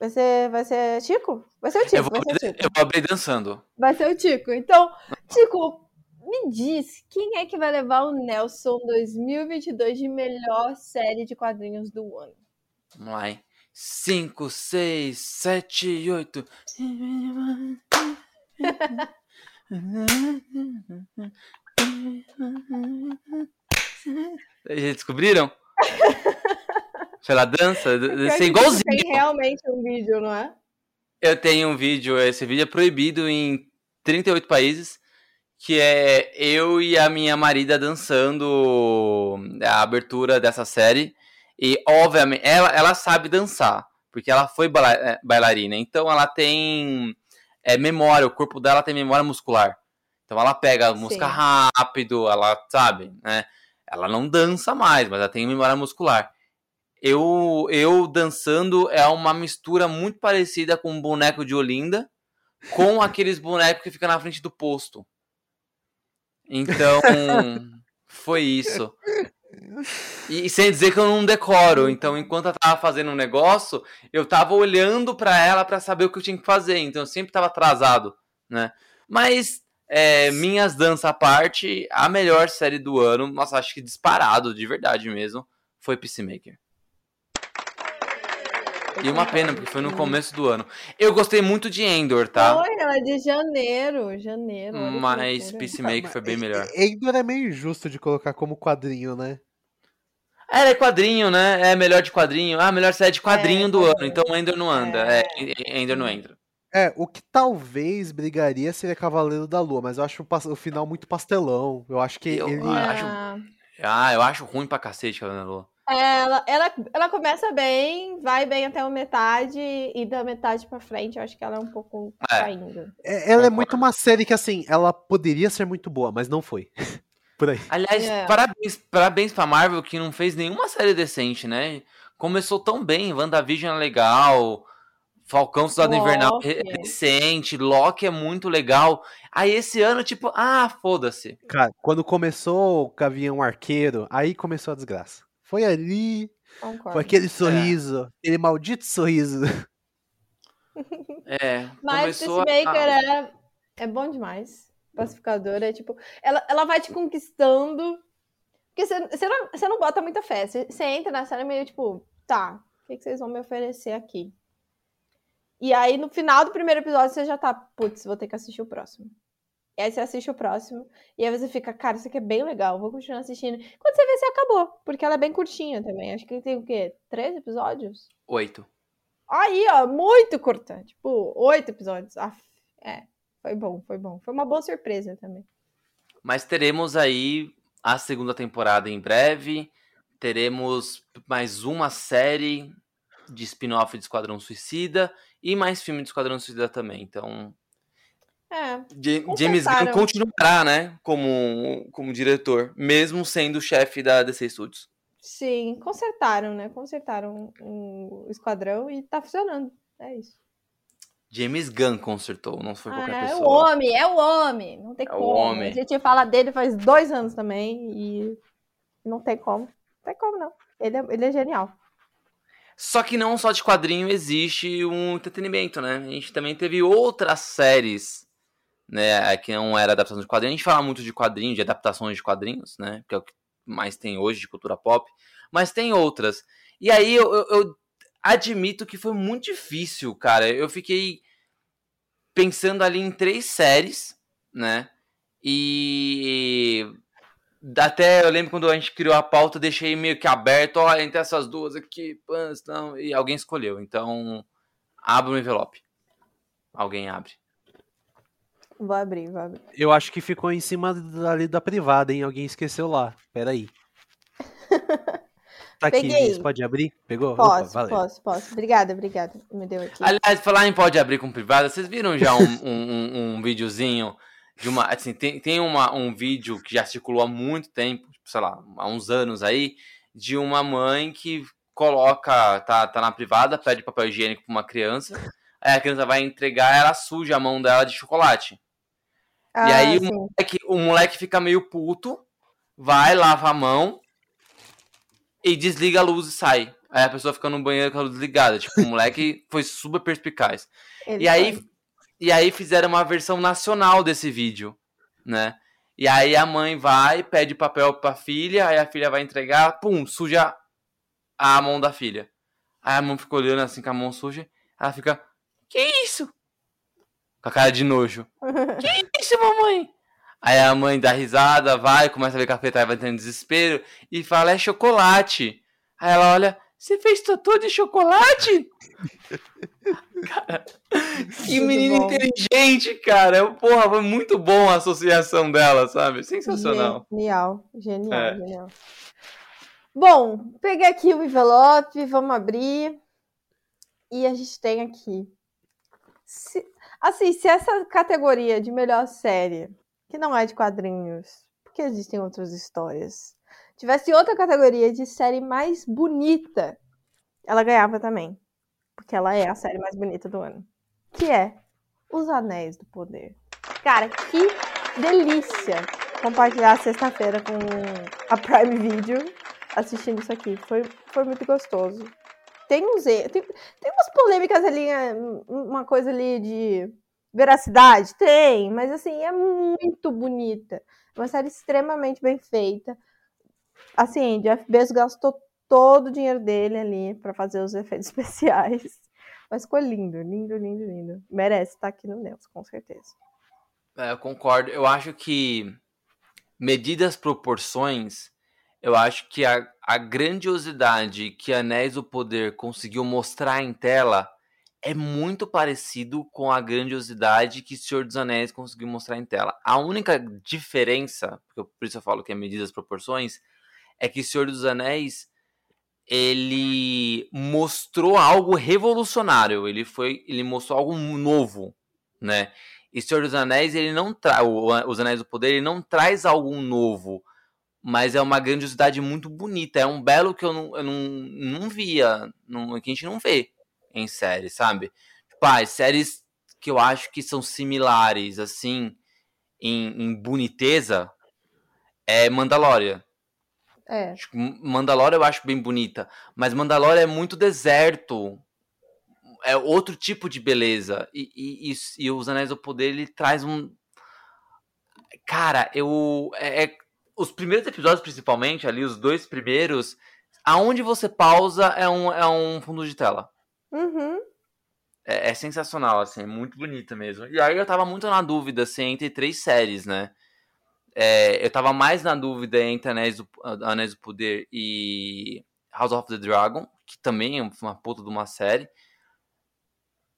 Vai ser, vai ser Tico? Vai ser o eu, Tico, vou vai ser o abrir, Tico. eu vou abrir dançando. Vai ser o Tico. Então, Tico, me diz, quem é que vai levar o Nelson 2022 de melhor série de quadrinhos do ano? Vamos lá, hein? 5, 6, 7, 8. Já descobriram? [laughs] Pela dança? Deve ser igualzinho. Tem realmente um vídeo, não é? Eu tenho um vídeo, esse vídeo é proibido em 38 países, que é eu e a minha marida dançando a abertura dessa série. E, obviamente, ela, ela sabe dançar, porque ela foi é, bailarina. Então, ela tem é, memória, o corpo dela tem memória muscular. Então, ela pega a música Sim. rápido, ela sabe, né? Ela não dança mais, mas ela tem memória muscular. Eu, eu dançando é uma mistura muito parecida com um boneco de Olinda com [laughs] aqueles bonecos que ficam na frente do posto. Então, [laughs] foi isso. E sem dizer que eu não decoro. Então, enquanto ela tava fazendo um negócio, eu tava olhando pra ela pra saber o que eu tinha que fazer. Então, eu sempre tava atrasado, né? Mas, é, minhas danças à parte, a melhor série do ano, nossa, acho que disparado, de verdade mesmo, foi Peacemaker. E uma pena, porque foi no começo do ano. Eu gostei muito de Endor, tá? Foi, ela é de janeiro, janeiro. Mas. Peacemaker foi bem melhor. Endor é meio injusto de colocar como quadrinho, né? É, é quadrinho, né? É melhor de quadrinho. Ah, melhor série de quadrinho É, do ano. Então Ender não anda. É, Ender não entra. É, o que talvez brigaria seria Cavaleiro da Lua, mas eu acho o, final muito pastelão. Eu acho que Eu ele. acho- Ah, Ah, eu acho ruim pra cacete, Cavaleiro da Lua. ela, ela, ela começa bem, vai bem até a metade, e da metade pra frente eu acho que ela é um pouco É. caindo. É- ela é muito uma série que, assim, ela poderia ser muito boa, mas não foi. [laughs] Por aí. Aliás, É. parabéns, parabéns pra Marvel que não fez nenhuma série decente, né? Começou tão bem. WandaVision é legal. Falcão Soldado Invernal é decente. Loki é muito legal. Aí esse ano, tipo, ah, foda-se. Cara, quando começou o Gavião Arqueiro, aí começou a desgraça. Foi ali, Concordo. foi aquele sorriso, aquele maldito sorriso. É, [laughs] Mas começou Peacemaker a... é, é bom demais. Pacificador é tipo. Ela, ela vai te conquistando. Porque você, não, não bota muita fé. Você, você entra na série meio tipo, tá, o que, que vocês vão me oferecer aqui? E aí, no final do primeiro episódio, você já tá, putz, vou ter que assistir o próximo. E aí você assiste o próximo, e aí você fica, cara, isso aqui é bem legal, vou continuar assistindo. Quando você vê, você acabou, porque ela é bem curtinha também. Acho que tem o quê? Três episódios? Oito. Aí, ó, muito curta. Tipo, oito episódios. Aff, é, foi bom, foi bom. Foi uma boa surpresa também. Mas teremos aí a segunda temporada em breve. Teremos mais uma série de spin-off de Esquadrão Suicida e mais filme de Esquadrão Suicida também. Então, É, James Gunn continuará, né, como, como diretor, mesmo sendo chefe da DC Studios. sim, consertaram, né? Consertaram o esquadrão e tá funcionando. É isso. James Gunn consertou, não foi qualquer Ah, é o pessoa. homem, é o homem. Não tem É o como. homem. A gente fala dele faz dois anos também e não tem como. Não tem como, não. Ele é, ele é genial. Só que não só de quadrinho existe um entretenimento, né? A gente também teve outras séries, né? Que não era adaptação de quadrinhos. A gente fala muito de quadrinhos, de adaptações de quadrinhos, né? Que é o que mais tem hoje de cultura pop. Mas tem outras. E aí eu, eu- eu admito que foi muito difícil, cara. Eu fiquei pensando ali em três séries, né? E até eu lembro quando a gente criou a pauta, deixei meio que aberto, ó, entre essas duas aqui, pãs, não, e alguém escolheu. Então, abre o envelope. Alguém abre. Vou abrir, vou abrir. Eu acho que ficou em cima ali da privada, hein? Alguém esqueceu lá. Peraí. [laughs] Tá aqui, Peguei. Liz, pode abrir? Pegou? Opa, Posso, valeu. posso, posso. Obrigada, obrigada. Me deu aqui. Aliás, falar em pode abrir com privada, vocês viram já um, um, um, um videozinho de uma. Assim, tem, tem uma, um vídeo que já circulou há muito tempo, tipo, sei lá, há uns anos aí, de uma mãe que coloca, tá, tá na privada, pede papel higiênico pra uma criança, aí a criança vai entregar, ela suja a mão dela de chocolate. Ah, e aí o moleque, o moleque fica meio puto, vai, lava a mão e desliga a luz e sai. Aí a pessoa fica no banheiro com a luz desligada. Tipo, o moleque [laughs] foi super perspicaz. Ele E aí, foi. e aí fizeram uma versão nacional desse vídeo, né? E aí a mãe vai, pede papel pra filha, aí a filha vai entregar, pum, suja a mão da filha. Aí a mãe fica olhando assim com a mão suja, ela fica, que isso? Com a cara de nojo. [laughs] que isso, mamãe? Aí a mãe dá risada, vai, começa a ver cafetar, vai tendo desespero e fala, é chocolate. Aí ela olha, você fez totô de chocolate? [laughs] cara, que menina inteligente, cara. Porra, foi muito bom a associação dela, sabe? Sensacional. Genial, genial, É. genial. Bom, peguei aqui o envelope, vamos abrir. E a gente tem aqui. Se- assim, se essa categoria de melhor série, que não é de quadrinhos, porque existem outras histórias, tivesse outra categoria de série mais bonita, ela ganhava também. Porque ela é a série mais bonita do ano. Que é Os Anéis do Poder. Cara, que delícia compartilhar sexta-feira com a Prime Video assistindo isso aqui. Foi, foi muito gostoso. Tem uns tem, tem umas polêmicas ali, é, uma coisa ali de veracidade, tem, mas assim, é muito bonita. É Uma série extremamente bem feita. Assim, Jeff Bezos gastou todo o dinheiro dele ali pra fazer os [laughs] efeitos especiais. Mas ficou lindo, lindo, lindo, lindo. Merece estar aqui no Neus, com certeza. É, eu concordo. Eu acho que, medidas proporções, eu acho que a, a grandiosidade que Anéis do Poder conseguiu mostrar em tela é muito parecido com a grandiosidade que Senhor dos Anéis conseguiu mostrar em tela. A única diferença, por isso eu falo que é medidas proporções, é que Senhor dos Anéis ele mostrou algo revolucionário, ele foi, ele mostrou algo novo, né? E Senhor dos Anéis, ele não traz. Os Anéis do Poder, ele não traz algo novo. Mas é uma grandiosidade muito bonita. É um belo que eu não, eu não, não via. Não, que a gente não vê em séries, sabe? Tipo, ah, séries que eu acho que são similares, assim, em, em boniteza, é Mandalorian. É. Tipo, Mandalorian eu acho bem bonita. Mas Mandalorian é muito deserto é outro tipo de beleza. E, e, e, e os Anéis do Poder, ele traz um. Cara, eu. É, é- os primeiros episódios, principalmente, ali, os dois primeiros, aonde você pausa é um, é um fundo de tela. Uhum. é, é, sensacional, assim, é muito bonita mesmo. E aí eu tava muito na dúvida, assim, entre três séries, né? É, eu tava mais na dúvida entre Anéis do, Anéis do Poder e House of the Dragon, que também é uma puta de uma série.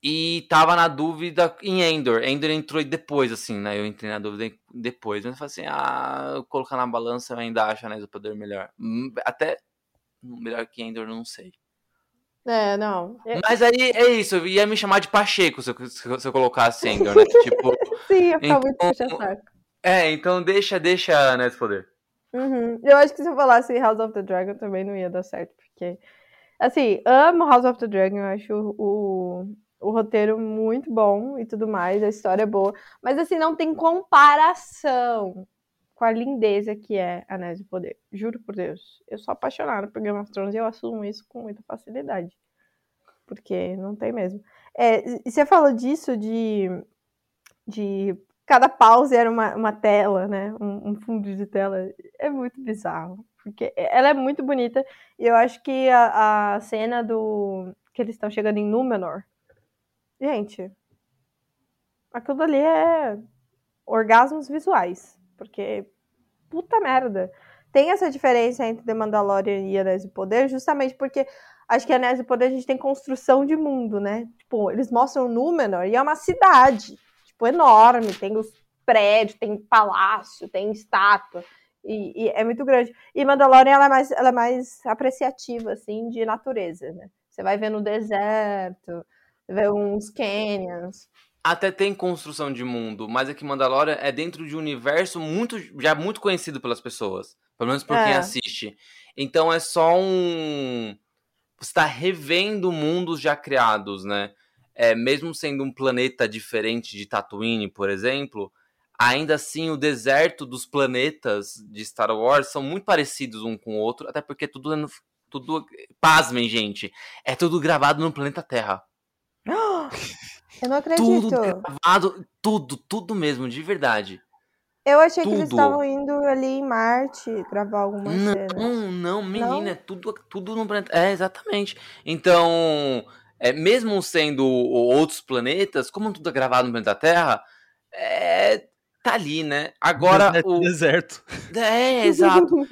E tava na dúvida em Endor. Endor entrou depois, assim, né? Eu entrei na dúvida depois. Mas eu falei assim, ah, colocar na balança eu ainda acho Anéis do Poder melhor. Hum, até melhor que Endor, não sei. É, não. É mas aí é isso, eu ia me chamar de Pacheco se eu, se eu colocasse Endor, né? tipo, [laughs] Sim, ficar então, muito puxa-saco. É, então deixa, deixa do Poder. Uhum. Eu acho que se eu falasse House of the Dragon também não ia dar certo, porque... Assim, amo House of the Dragon, eu acho o, o roteiro muito bom e tudo mais, a história é boa, mas assim, não tem comparação com a lindeza que é Anéis do Poder. Juro por Deus. Eu sou apaixonada por Game of Thrones e eu assumo isso com muita facilidade. Porque não tem mesmo. É, e você falou disso de, de cada pause era uma, uma tela, né? Um, um, fundo de tela. É muito bizarro. Porque ela é muito bonita. E eu acho que a, a cena do. que eles estão chegando em Númenor Gente, aquilo ali é orgasmos visuais. Porque, puta merda. Tem essa diferença entre The Mandalorian e Anéis do Poder, justamente porque acho que Anéis do Poder a gente tem construção de mundo, né? Tipo, eles mostram Númenor e é uma cidade, tipo, enorme. Tem os prédios, tem palácio, tem estátua. E, e, é muito grande. E Mandalorian ela é, mais, ela é mais apreciativa, assim, de natureza, né? Você vai ver no deserto, ver uns canyons. Até tem construção de mundo, mas aqui Mandalorian é dentro de um universo muito já muito conhecido pelas pessoas, pelo menos por é. quem assiste. Então é só um você está revendo mundos já criados, né? É, mesmo sendo um planeta diferente de Tatooine, por exemplo, ainda assim o deserto dos planetas de Star Wars são muito parecidos um com o outro, até porque tudo é tudo pasmem, gente, é tudo gravado no planeta Terra. [gasps] [laughs] Eu não acredito. Tudo gravado, tudo, tudo mesmo, de verdade. Eu achei tudo. que eles estavam indo ali em Marte gravar alguma não, cena. Não, não, menina, não? é tudo, tudo no planeta. É, exatamente. Então, é, mesmo sendo outros planetas, como tudo é gravado no planeta Terra, é, tá ali, né? Agora o deserto. É, exato.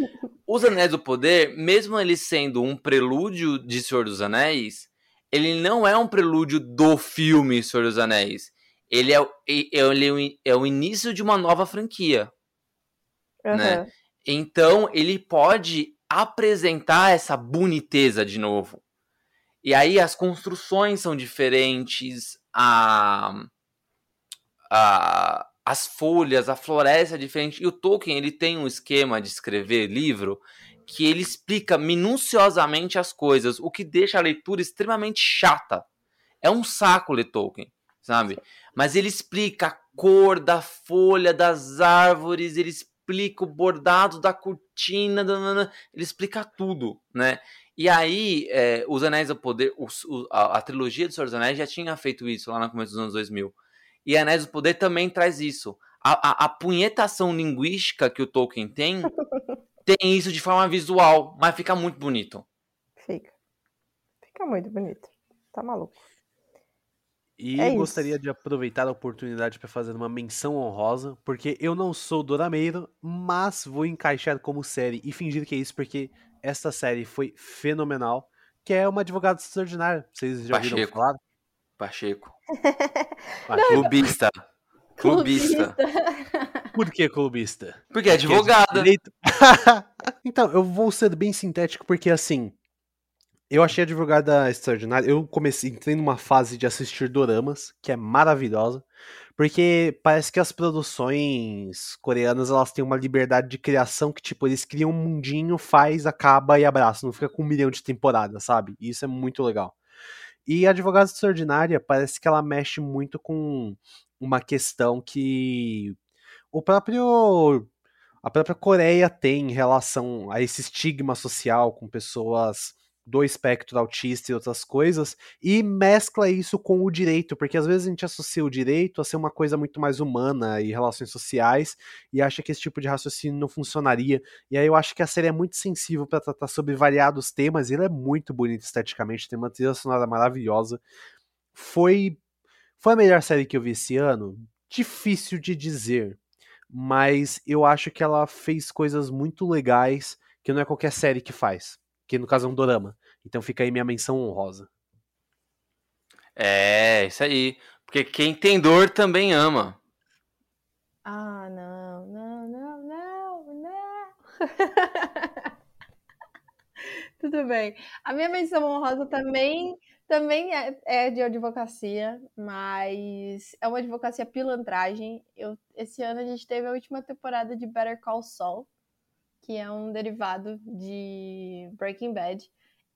Os Anéis do Poder, mesmo eles sendo um prelúdio de Senhor dos Anéis, ele não é um prelúdio do filme Senhor dos Anéis. Ele é, ele é o início de uma nova franquia. Uhum. Né? Então, ele pode apresentar essa boniteza de novo. E aí as construções são diferentes, a, a, as folhas, a floresta é diferente. E o Tolkien ele tem um esquema de escrever livro que ele explica minuciosamente as coisas, o que deixa a leitura extremamente chata. É um saco ler Tolkien, sabe? Mas ele explica a cor da folha das árvores, ele explica o bordado da cortina, ele explica tudo, né? E aí, é, Os Anéis do Poder, os, a, a, trilogia de Senhor dos Anéis já tinha feito isso lá no começo dos anos 2000. E Anéis do Poder também traz isso. A, a, a punhetação linguística que o Tolkien tem [laughs] tem isso de forma visual, mas fica muito bonito. Fica. Fica muito bonito. Tá maluco. E é gostaria de aproveitar a oportunidade para fazer uma menção honrosa, porque eu não sou Dorameiro, mas vou encaixar como série e fingir que é isso, porque esta série foi fenomenal, que é uma advogada extraordinária. Vocês já Pacheco. ouviram falar? Pacheco. [laughs] [laughs] Pacheco. Clubista. Clubista. Por que clubista? Porque é advogada. Direito... [laughs] então, eu vou ser bem sintético, porque assim. Eu achei a advogada extraordinária. Eu comecei, entrei numa fase de assistir doramas, que é maravilhosa, porque parece que as produções coreanas elas têm uma liberdade de criação que, tipo, eles criam um mundinho, faz, acaba e abraça. Não fica com um milhão de temporadas, sabe? E isso é muito legal. E a Advogada Extraordinária parece que ela mexe muito com uma questão que o próprio a própria Coreia tem em relação a esse estigma social com pessoas do espectro autista e outras coisas, e mescla isso com o direito, porque às vezes a gente associa o direito a ser uma coisa muito mais humana e relações sociais, e acha que esse tipo de raciocínio não funcionaria. E aí eu acho que a série é muito sensível para tratar sobre variados temas, e ela é muito bonita esteticamente, tem uma trilha sonora maravilhosa foi foi a melhor série que eu vi esse ano? Difícil de dizer, mas eu acho que ela fez coisas muito legais que não é qualquer série que faz, que no caso é um dorama. Então fica aí minha menção honrosa. É, isso aí. Porque quem tem dor também ama. Ah, não, não, não, não, não. [laughs] Tudo bem. A minha menção honrosa também, também é, é, de advocacia, mas é uma advocacia pilantragem. Eu, esse ano a gente teve a última temporada de Better Call Saul, que é um derivado de Breaking Bad.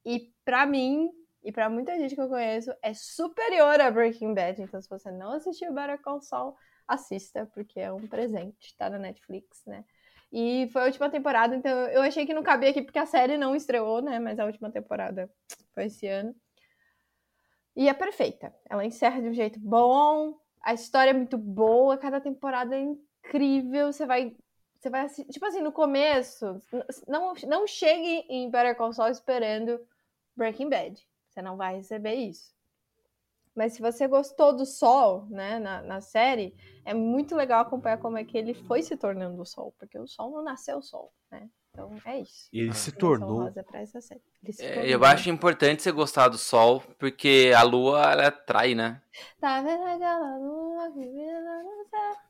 E para mim, e para muita gente que eu conheço, é superior a Breaking Bad. Então, se você não assistiu Better Call Saul, assista, porque é um presente, tá na Netflix, né? E foi a última temporada, então eu achei que não cabia aqui porque a série não estreou, né? Mas a última temporada foi esse ano. E é perfeita. Ela encerra de um jeito bom, a história é muito boa, cada temporada é incrível. Você vai. Você vai Tipo assim, no começo, não, não chegue em Better Call Saul esperando Breaking Bad. Você não vai receber isso. Mas se você gostou do Sol, né, na, na série, é muito legal acompanhar como é que ele foi se tornando o Sol, porque o Sol não nasceu Sol, né? Então é isso. E ele se tornou. Ele se é, eu acho importante você gostar do Sol, porque a Lua ela atrai, né? Tá vendo aquela lua que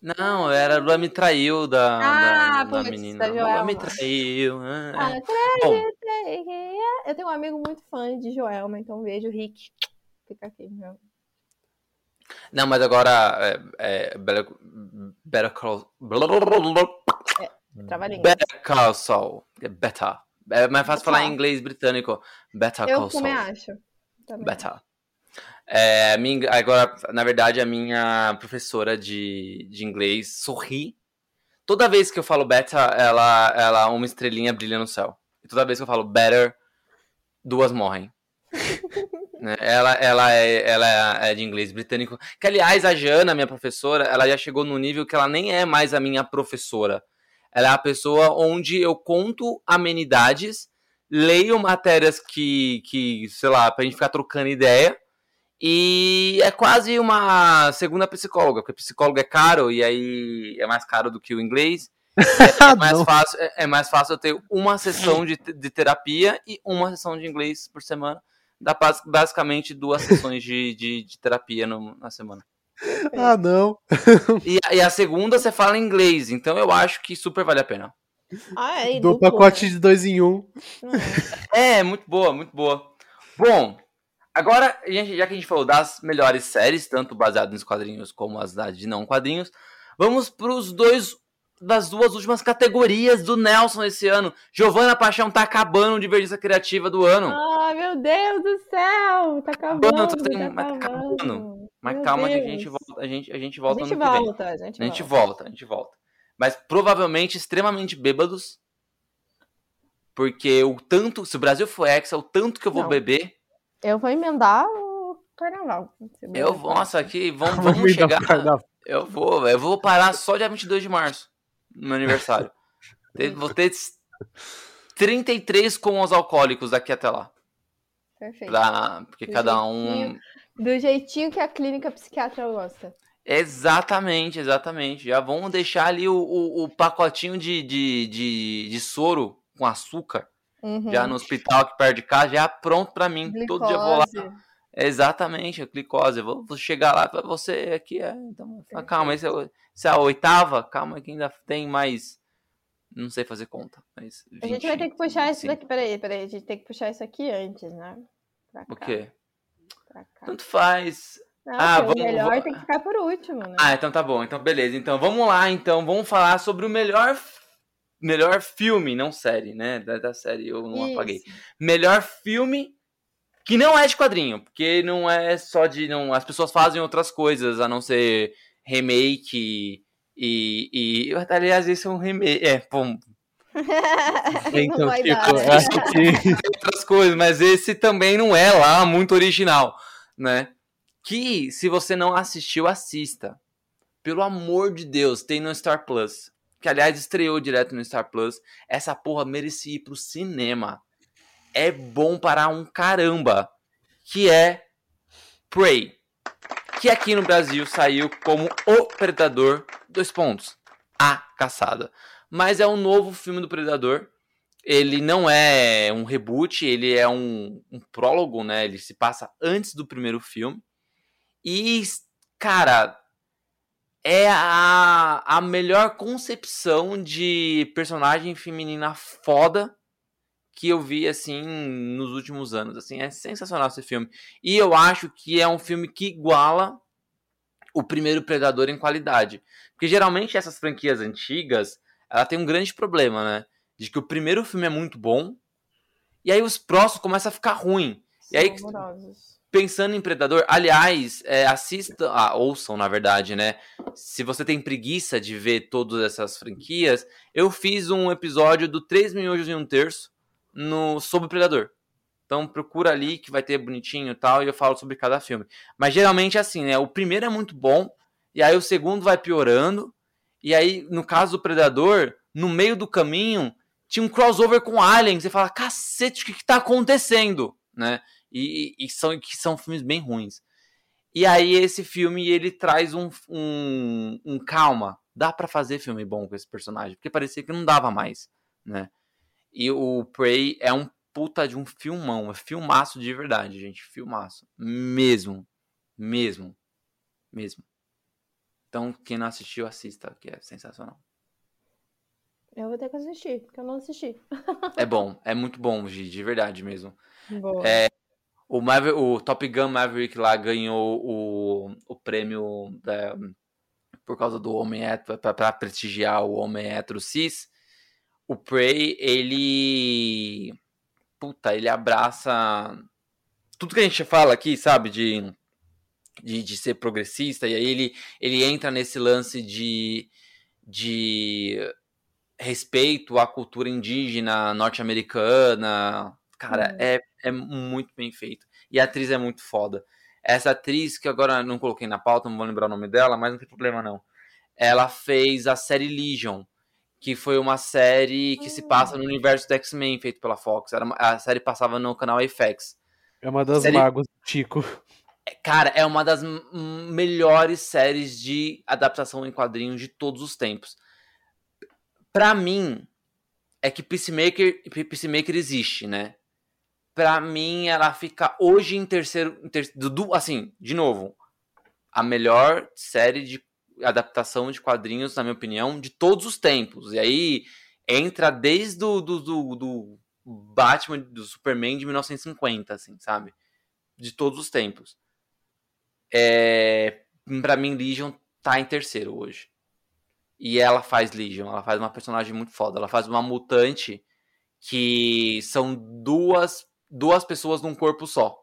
Não, era a Lua me traiu da, ah, da, da menina. Da Lua me traiu. Ah, é. Bom, eu tenho um amigo muito fã de Joelma, então vejo Rick. Fica aqui, meu. Não, mas agora é, é, Better, better Call. É, better Call Saul. É better. É mais fácil falar em inglês britânico. Better Call Saul. Eu também acho. Também. Better. É, minha, agora, na verdade, a minha professora de, de inglês sorri. Toda vez que eu falo better, ela, ela uma estrelinha brilha no céu. E toda vez que eu falo better, duas morrem. [laughs] Né? Ela, ela, é, ela é de inglês britânico. Que, aliás, a Jana, minha professora, ela já chegou no nível que ela nem é mais a minha professora. Ela é a pessoa onde eu conto amenidades, leio matérias que, que sei lá, pra gente ficar trocando ideia. E é quase uma segunda psicóloga, porque psicólogo é caro e aí é mais caro do que o inglês. [laughs] É, é mais, fácil, é, é, mais fácil eu ter uma [laughs] sessão de, de terapia e uma sessão de inglês por semana dá basicamente duas sessões de, de, de terapia no, na semana. [laughs] Ah, não. E, e, a segunda você fala inglês, então eu acho que super vale a pena. Ah, é, Do pacote né? de dois em um. É, muito boa, muito boa. Bom, agora, já que a gente falou das melhores séries, tanto baseadas nos quadrinhos como as de não quadrinhos, vamos para os dois das duas últimas categorias do Nelson esse ano. Giovana Paixão tá acabando de Divergência Criativa do ano. Ah, meu Deus do céu! Tá acabando. Tá, tá mas tá acabando. Mas meu calma Deus. que a gente volta, a gente, a gente volta a gente volta, a gente, a gente volta. volta, a gente volta. Mas provavelmente extremamente bêbados. Porque o tanto, se o Brasil for exa, o tanto que eu vou Não. beber. Eu vou emendar o carnaval. Eu vou, nossa, aqui, vamos, [laughs] vamos chegar. Eu vou, eu vou parar só dia 22 de março no meu aniversário. [laughs] Vou ter 33 com os alcoólicos daqui até lá. Perfeito. Pra, porque cada um. Do jeitinho que a clínica psiquiatra gosta. Exatamente, exatamente. Já vamos deixar ali o, o, o pacotinho de, de, de, de, soro com açúcar. Uhum. Já no hospital aqui perto de casa, já pronto para mim. Glicose. Todo dia vou lá. Exatamente, a glicose. Eu vou, vou chegar lá para você aqui. É, então, calma, esse é, é a oitava, calma que ainda tem mais. Não sei fazer conta. Mas 20, a gente vai ter que puxar isso daqui. Peraí, peraí. A gente tem que puxar isso aqui antes, né? O quê? Tanto faz. Não, ah, vamos, o melhor tem que ficar por último, né? Ah, então tá bom. Então, beleza. Então, vamos lá. Então, vamos falar sobre o melhor melhor filme, não série, né? Da, da série eu não Isso. apaguei. Melhor filme que não é de quadrinho, porque não é só de. Não, as pessoas fazem outras coisas, a não ser remake e. e aliás, esse é um remake. É, bom. [laughs] então, tipo, acho que [laughs] outras coisas, mas esse também não é lá muito original, né? Que se você não assistiu, assista. Pelo amor de Deus, tem no Star Plus. Que aliás estreou direto no Star Plus. Essa porra merecia ir pro cinema. É bom para um caramba. Que é Prey que aqui no Brasil saiu como O Predador, dois pontos, A Caçada. Mas é um novo filme do Predador. Ele não é um reboot, ele é um, um prólogo, né? Ele se passa antes do primeiro filme. E, cara, é a, a melhor concepção de personagem feminina foda que eu vi assim nos últimos anos. Assim, é sensacional esse filme. E eu acho que é um filme que iguala o primeiro Predador em qualidade. Porque geralmente essas franquias antigas, ela tem um grande problema, né? De que o primeiro filme é muito bom, e aí os próximos começam a ficar ruim. e aí, pensando em Predador, aliás, é, assista, ah, ouçam na verdade, né? Se você tem preguiça de ver todas essas franquias, eu fiz um episódio do 3 Miojos e um Terço no, sobre Predador. Então procura ali que vai ter bonitinho e tal, e eu falo sobre cada filme. Mas geralmente é assim, né? O primeiro é muito bom, e aí o segundo vai piorando, e aí, no caso do Predador, no meio do caminho, tinha um crossover com Alien, você fala, cacete, o que, que tá acontecendo? Né? E, e, são, que são filmes bem ruins. E aí esse filme, ele traz um, um, um calma, dá para fazer filme bom com esse personagem, porque parecia que não dava mais, né? E o Prey é um puta de um filmão, é filmaço de verdade, gente, filmaço. Mesmo, mesmo, mesmo. Então, quem não assistiu, assista, que é sensacional. Eu vou ter que assistir, porque eu não assisti. [laughs] é bom, é muito bom, Gi, de verdade mesmo. Boa. É, o, o Top Gun Maverick lá ganhou o, o prêmio da, por causa do homem hétero, para prestigiar o homem hétero cis o Prey, ele. Puta, ele abraça tudo que a gente fala aqui, sabe? De, de, de ser progressista, e aí ele, ele entra nesse lance de, de respeito à cultura indígena norte-americana. Cara, uhum. é, é muito bem feito. E a atriz é muito foda. Essa atriz, que agora não coloquei na pauta, não vou lembrar o nome dela, mas não tem problema não. Ela fez a série Legion, que foi uma série que se passa no hum. universo do X-Men, feito pela Fox. Era uma, a série passava no canal FX. É uma das série... magos do Tico. Cara, é uma das melhores séries de adaptação em quadrinhos de todos os tempos. Pra mim, é que Peacemaker, Peacemaker existe, né? Pra mim, ela fica hoje em terceiro. Em do, assim, de novo, a melhor série de adaptação de quadrinhos, na minha opinião, de todos os tempos. E aí entra desde o do, do, do Batman, do Superman de 1950, assim, sabe? De todos os tempos. É, pra mim, Legion tá em terceiro hoje. E ela faz Legion, ela faz uma personagem muito foda. Ela faz uma mutante que são duas, duas pessoas num corpo só.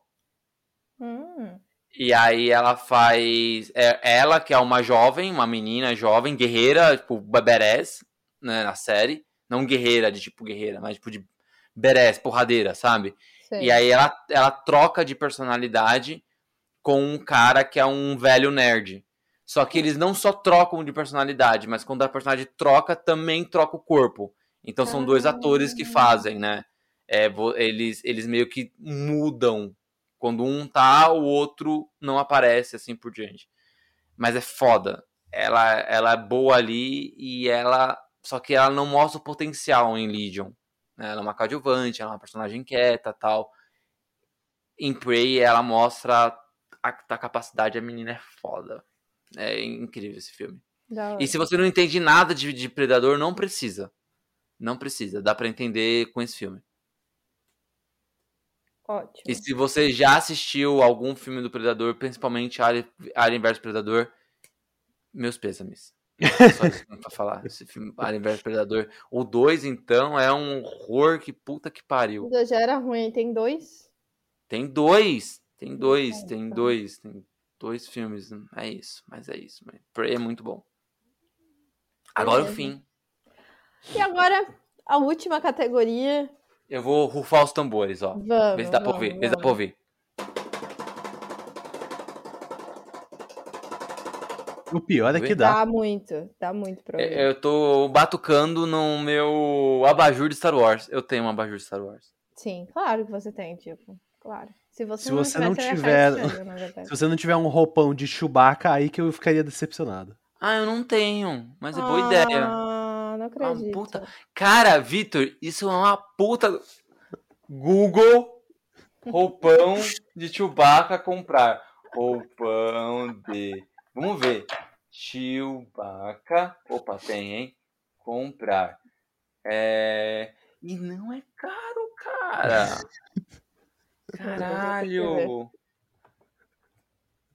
Hum. E aí ela faz. É, ela, que é uma jovem, uma menina jovem, guerreira, tipo, badass, né, na série. Não guerreira de tipo guerreira, mas tipo de badass, porradeira, sabe? Sim. E aí ela, ela troca de personalidade com um cara que é um velho nerd. Só que eles não só trocam de personalidade, mas quando a personagem troca, também troca o corpo. Então são dois atores que fazem, né? É, eles, eles meio que mudam quando um tá, o outro não aparece, assim por diante. Mas é foda. Ela, ela é boa ali e ela. Só que ela não mostra o potencial em Legion. Né? Ela é uma coadjuvante, ela é uma personagem quieta tal. Em Prey, ela mostra a, capacidade, a menina é foda. É incrível esse filme. E se você não entende nada de, de Predador, não precisa. Não precisa. Dá para entender com esse filme. Ótimo. E se você já assistiu algum filme do Predador, principalmente Alien vs Predador, meus pêsames. Só isso pra falar. Esse filme Alien vs Predador. O 2, então, é um horror que puta que pariu. O já era ruim, tem dois? Tem dois. Tem dois, tem dois. Tem dois filmes. É isso, mas é isso. Prey é muito bom. Agora o fim. E agora, a última categoria, eu vou rufar os tambores, ó. Vamos, vê se dá vamos, pra ouvir. Vê se dá pra ouvir. O pior é que dá. Dá muito, dá muito pra ouvir. Eu tô batucando no meu abajur de Star Wars. Eu tenho um abajur de Star Wars. Sim, claro que você tem, tipo, claro. Se você, Se não, você não tiver-. Se você não tiver um roupão de Chewbacca, aí que eu ficaria decepcionado. Ah, eu não tenho, mas é boa ideia. Ah, não acredito. puta- Cara, Vitor, isso é uma puta. Google roupão [laughs] de Chewbacca comprar. Roupão de. Vamos ver. Chewbacca. Opa, tem, hein? Comprar. É. E não é caro, cara. [laughs] Caralho.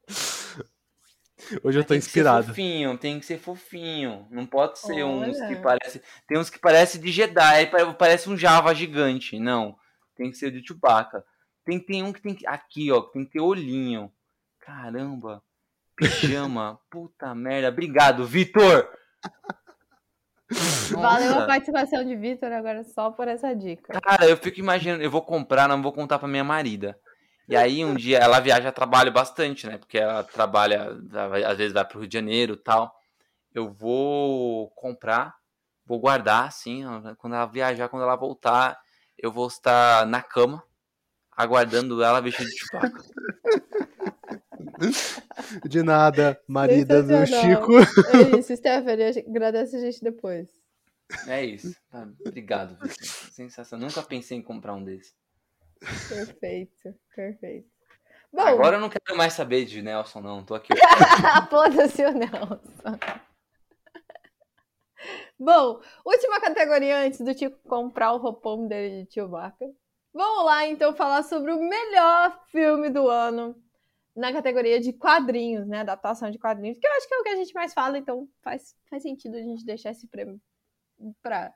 [laughs] Hoje eu tô Tem que ser inspirado. fofinho, tem que ser fofinho. Não pode ser uns que Olha. parece. Tem uns que parece de Jedi, pare- parece um Java gigante. Não. Tem que ser de Chewbacca. Tem, tem um que tem que. Aqui, ó, que tem que ter olhinho. Caramba. Pijama. [laughs] Puta merda. Obrigado, Vitor! Valeu a participação de Vitor agora só por essa dica. Cara, eu fico imaginando, eu vou comprar, não vou contar pra minha marida. E aí um dia ela viaja a trabalho bastante, né? Porque ela trabalha, às vezes vai pro Rio de Janeiro e tal. Eu vou comprar, vou guardar, assim, quando ela viajar, quando ela voltar, eu vou estar na cama, aguardando ela vestida de Chewbacca. De nada, marida do. Chico. É isso, Stephanie. Agradece a gente depois. É isso. Tá, Obrigado, Vitor. Sensacional. Nunca pensei em comprar um desse. Perfeito, perfeito. Bom, Agora eu não quero mais saber de Nelson, não. Tô aqui. [laughs] foda-se o Nelson. Bom, última categoria antes do Tico comprar o roupão dele de Chewbacca. Vamos lá, então, falar sobre o melhor filme do ano na categoria de quadrinhos, né? Adaptação de quadrinhos, que eu acho que é o que a gente mais fala, então faz, faz sentido a gente deixar esse prêmio pra,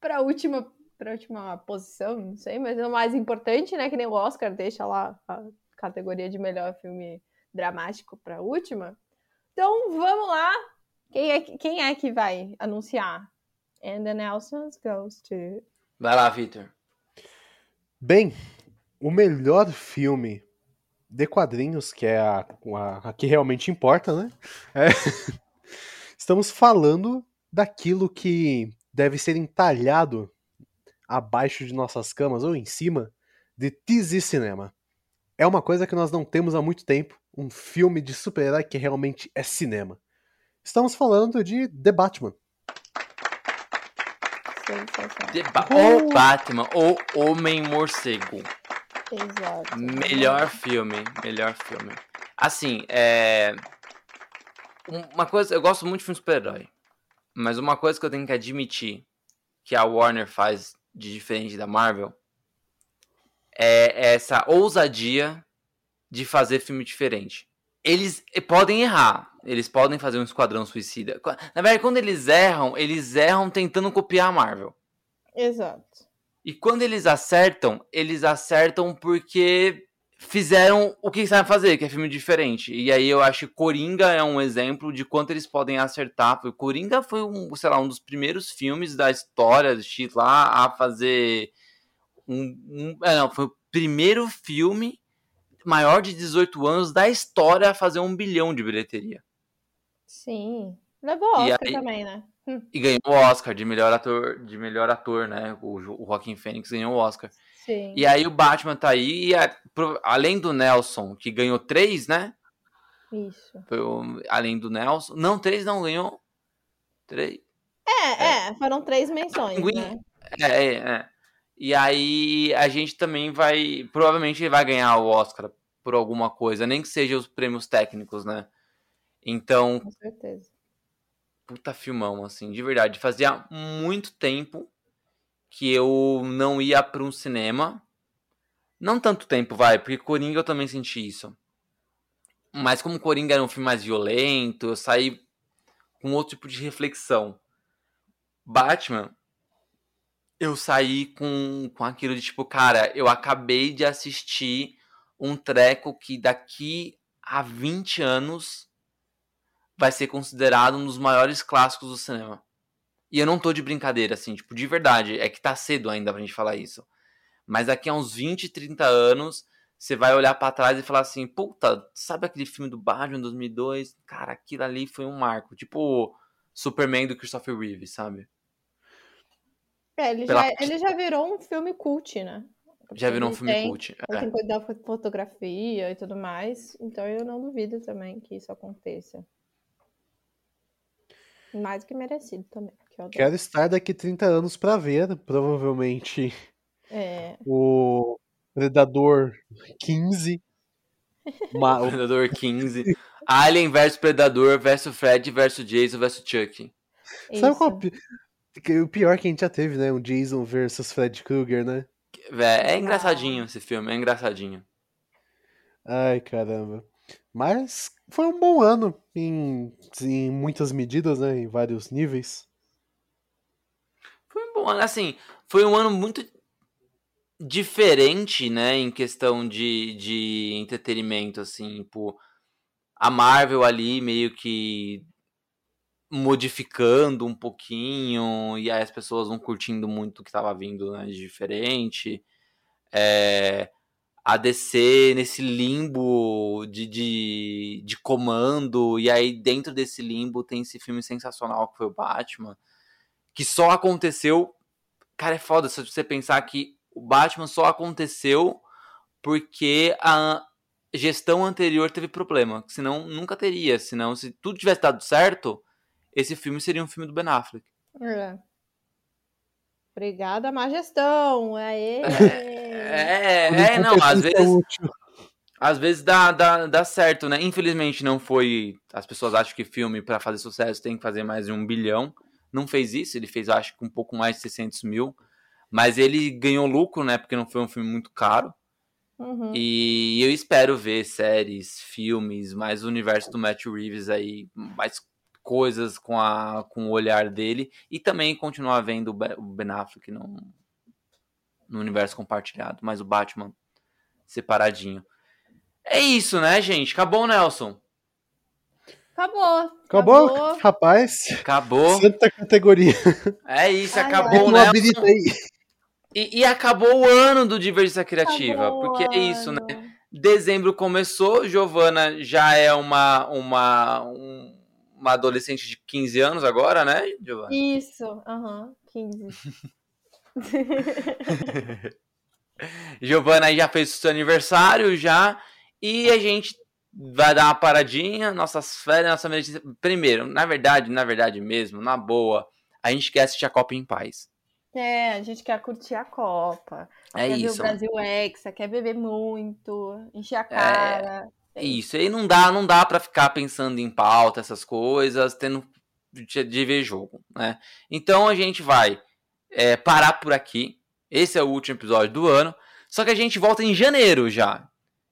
pra, última, pra última posição, não sei, mas é o mais importante, né? Que nem o Oscar deixa lá a categoria de melhor filme dramático pra última. Então, vamos lá. Quem é, que- quem é que vai anunciar? And the Nelsons goes to... Vai lá, Vitor. Bem, o melhor filme de quadrinhos, que é a, a, a que realmente importa, né? É, [laughs] Estamos falando daquilo que deve ser entalhado abaixo de nossas camas ou em cima de TZ Cinema. É uma coisa que nós não temos há muito tempo, um filme de super-herói que realmente é cinema. Estamos falando de The Batman. The Ba- O Batman, o Homem Morcego. Exato. Melhor filme, melhor filme. Assim, é. um- Uma coisa, eu gosto muito de filme super-herói. Mas uma coisa que eu tenho que admitir que a Warner faz de diferente da Marvel é essa ousadia de fazer filme diferente. Eles podem errar, eles podem fazer um Esquadrão Suicida. Na verdade, quando eles erram, eles erram tentando copiar a Marvel. Exato. E quando eles acertam, eles acertam porque fizeram o que sabem fazer, que é filme diferente. E aí eu acho que Coringa é um exemplo de quanto eles podem acertar. Porque Coringa foi um, sei lá, um dos primeiros filmes da história do X lá a fazer um, um é, não, foi o primeiro filme maior de 18 anos da história a fazer um bilhão de bilheteria. Sim. Levou Oscar aí- também, né? E ganhou o Oscar de melhor ator, de melhor ator, né? O, o Joaquim Fênix ganhou o Oscar. Sim. E aí o Batman tá aí, e a- além do Nelson, que ganhou três, né? Isso. Foi o- além do Nelson. Não, três não ganhou. Três. É, é, foram três menções, Pinguim. né? É, é, é. E aí a gente também vai. Provavelmente vai ganhar o Oscar por alguma coisa, nem que seja os prêmios técnicos, né? Então, Com certeza. Puta filmão, assim, de verdade. Fazia muito tempo que eu não ia pra um cinema. Não tanto tempo, vai, porque Coringa eu também senti isso. Mas como Coringa era um filme mais violento, eu saí com outro tipo de reflexão. Batman, eu saí com, com aquilo de tipo, cara, eu acabei de assistir um treco que daqui a 20 anos vai ser considerado um dos maiores clássicos do cinema. E eu não tô de brincadeira, assim, tipo, de verdade. É que tá cedo ainda pra gente falar isso. Mas daqui a uns 20, 30 anos, você vai olhar pra trás e falar assim: puta, sabe aquele filme do Batman 2002? Cara, aquilo ali foi um marco. Tipo, Superman do Christopher Reeve, sabe? É, ele, Pela já, ele já virou um filme cult, né? Já virou um filme tem, cult. É. tem coisa da fotografia e tudo mais, então eu não duvido também que isso aconteça. Mais do que merecido também. adoro. Quero estar daqui 30 anos pra ver, provavelmente, É, o Predador 15. Ma- o- Predador 15. Alien vs Predador vs Fred vs Jason vs Chuck. Sabe qual é o pi- que o pior que a gente já teve, né? O Jason versus Fred Krueger, né? Vé, É engraçadinho esse filme, é engraçadinho. Ai, caramba. Mas foi um bom ano em, em muitas medidas, né? Em vários níveis. Foi um bom ano, assim, foi um ano muito diferente, né, em questão de, de entretenimento, assim, tipo, a Marvel ali meio que modificando um pouquinho, e aí as pessoas vão curtindo muito o que tava vindo, né, de diferente. É, a DC nesse limbo de, de, de comando, e aí dentro desse limbo tem esse filme sensacional que foi o Batman, que só aconteceu. Cara, é foda se você pensar que o Batman só aconteceu porque a gestão anterior teve problema. Senão nunca teria. Senão, se tudo tivesse dado certo, esse filme seria um filme do Ben Affleck. É. Obrigada, má gestão. Aê! [laughs] É, é, não, às incompetência vezes. útil. Às vezes dá, dá, dá certo, né? Infelizmente não foi. As pessoas acham que filme pra fazer sucesso tem que fazer mais de um bilhão. Não fez isso, ele fez, acho que um pouco mais de 600 mil. Mas ele ganhou lucro, né? Porque não foi um filme muito caro. Uhum. E eu espero ver séries, filmes, mais o universo do Matt Reeves aí, mais coisas com, a, com o olhar dele. E também continuar vendo o Be- o Ben Affleck no, no universo compartilhado, mas o Batman separadinho. É isso, né, gente? Acabou, Nelson. Acabou. Acabou, rapaz. Acabou. Santa categoria. É isso, Ai, acabou, Não né? aí. E, e acabou o ano do Divergência Criativa. Acabou, porque é isso, né? Ana. Dezembro começou, Giovana já é uma, uma, um- uma adolescente de 15 anos agora, né, Giovana? Isso, aham, 15. [laughs] [laughs] Giovana aí já fez o seu aniversário já. E a gente vai dar uma paradinha, nossas férias, nossa emergência. Primeiro, na verdade, na verdade mesmo, na boa, a gente quer assistir a Copa em paz. É, a gente quer curtir a Copa. É quer isso. ver o Brasil Hexa, quer beber muito, encher a cara. É Isso, aí não dá, não dá para ficar pensando em pauta, essas coisas, tendo de, de ver jogo, né? Então a gente vai é, parar por aqui. Esse é o último episódio do ano. Só que a gente volta em janeiro já.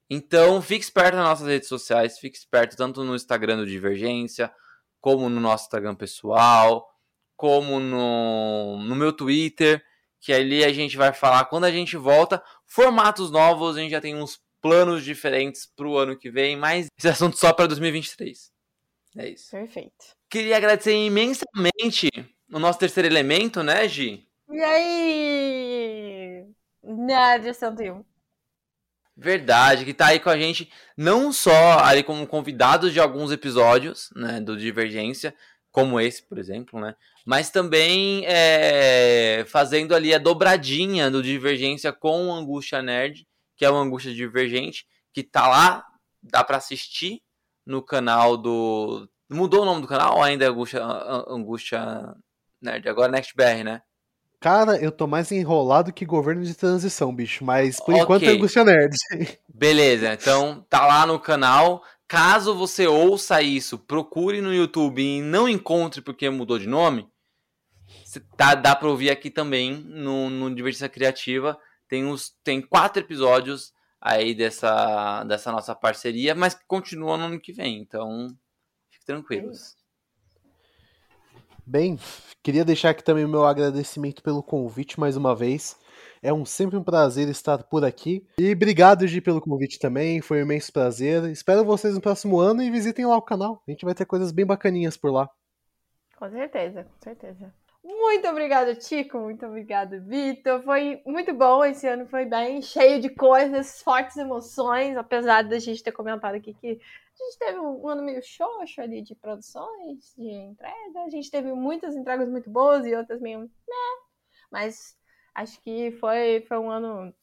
Então fique esperto nas nossas redes sociais, fique esperto tanto no Instagram do Divergência, como no nosso Instagram pessoal, como no, no meu Twitter, que ali a gente vai falar quando a gente volta, formatos novos, a gente já tem uns planos diferentes pro ano que vem, mas esse assunto só para 2023. É isso. Perfeito. Queria agradecer imensamente o nosso terceiro elemento, né, Gi? E aí? Nádia 101. Verdade, que tá aí com a gente, não só ali como convidado de alguns episódios, né, do Divergência, como esse, por exemplo, né, mas também é, fazendo ali a dobradinha do Divergência com o Angústia Nerd, que é o Angústia Divergente, que tá lá, dá pra assistir no canal do... Mudou o nome do canal ou ainda é Angústia, Angústia Nerd? Agora é NextBR, né? Cara, eu tô mais enrolado que governo de transição, bicho. Mas por Ok. enquanto é Angústia Nerd. Beleza, então tá lá no canal. Caso você ouça isso, procure no YouTube e não encontre porque mudou de nome, tá, dá pra ouvir aqui também no, no Divergência Criativa. Tem, uns, tem quatro episódios aí dessa, dessa nossa parceria, mas que continua no ano que vem, então fiquem tranquilos. Bem, queria deixar aqui também o meu agradecimento pelo convite mais uma vez. É um sempre um prazer estar por aqui. E obrigado, Gi, pelo convite também. Foi um imenso prazer. Espero vocês no próximo ano e visitem lá o canal. A gente vai ter coisas bem bacaninhas por lá. Com certeza, com certeza. Muito obrigada, Tico. Muito obrigada, Vitor. Foi muito bom. Esse ano foi bem cheio de coisas, fortes emoções. Apesar da gente ter comentado aqui que a gente teve um ano meio xoxo ali de produções, de entrega. A gente teve muitas entregas muito boas e outras meio, né? Mas acho que foi, foi um ano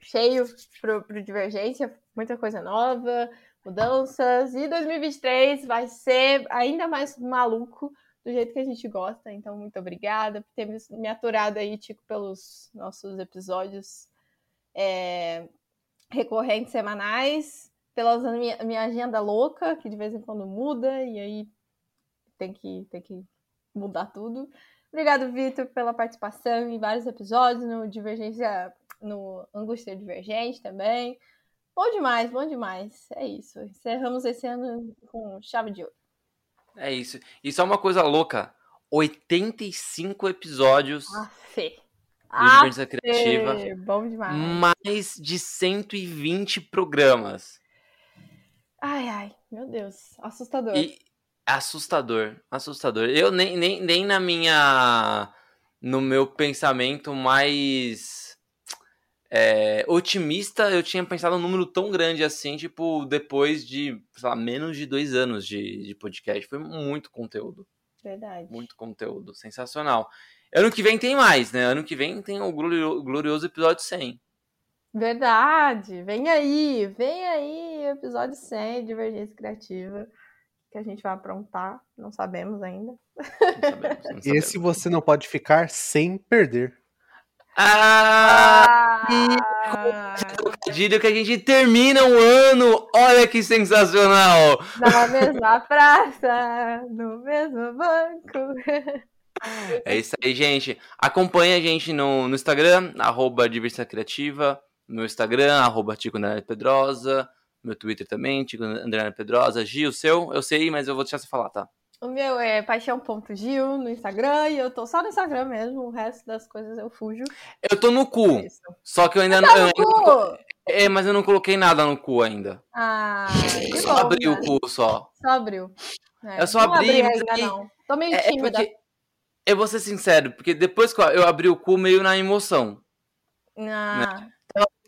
cheio pro, pro Divergência, muita coisa nova, mudanças. E 2023 vai ser ainda mais maluco do jeito que a gente gosta. Então, muito obrigada por ter me aturado aí, Tico, pelos nossos episódios é, recorrentes semanais, pela minha, minha agenda louca, que de vez em quando muda, e aí tem que, tem que mudar tudo. Obrigado, Vitor, pela participação em vários episódios, no Divergência, no Angústia Divergente também. Bom demais, bom demais. É isso. Encerramos esse ano com chave de ouro. É isso. E só uma coisa louca: 85 episódios. Afe. Do Divergência Criativa. Bom demais. Mais de 120 programas. Ai, ai, meu Deus. Assustador. E assustador, assustador. Eu nem, nem, nem na minha. No meu pensamento mais é, otimista, eu tinha pensado um número tão grande assim, tipo, depois de, sei lá, menos de dois anos de, de podcast. Foi muito conteúdo. Verdade. Muito conteúdo. Sensacional. Ano que vem tem mais, né? Ano que vem tem o glorioso episódio 100. Verdade. Vem aí, vem aí, episódio 100, Divergência Criativa, que a gente vai aprontar. Não sabemos ainda. Não sabemos, não sabemos. Esse você não pode ficar sem perder. Ah! Trocadilho que a gente termina o ano. Olha que sensacional! Na mesma praça, no mesmo banco. É isso aí, gente. Acompanha a gente no, no Instagram, arroba Diversa Criativa, no Instagram, arroba Tico Pedrosa, meu Twitter também, Tico André Pedrosa. Gil, seu, eu sei, mas eu vou deixar você falar, tá? O meu é paixão.gil no Instagram e eu tô só no Instagram mesmo, o resto das coisas eu fujo. Eu tô no cu. Isso. Só que eu ainda tá não. Eu ainda não é, mas eu não coloquei nada no cu ainda. Ah, eu só bom, abri né? o cu só. Só abriu. É, eu só abri, abri ainda não. Tô meio é, tímida. É eu vou ser sincero, porque depois que eu abri o cu meio na emoção. Ah. Né?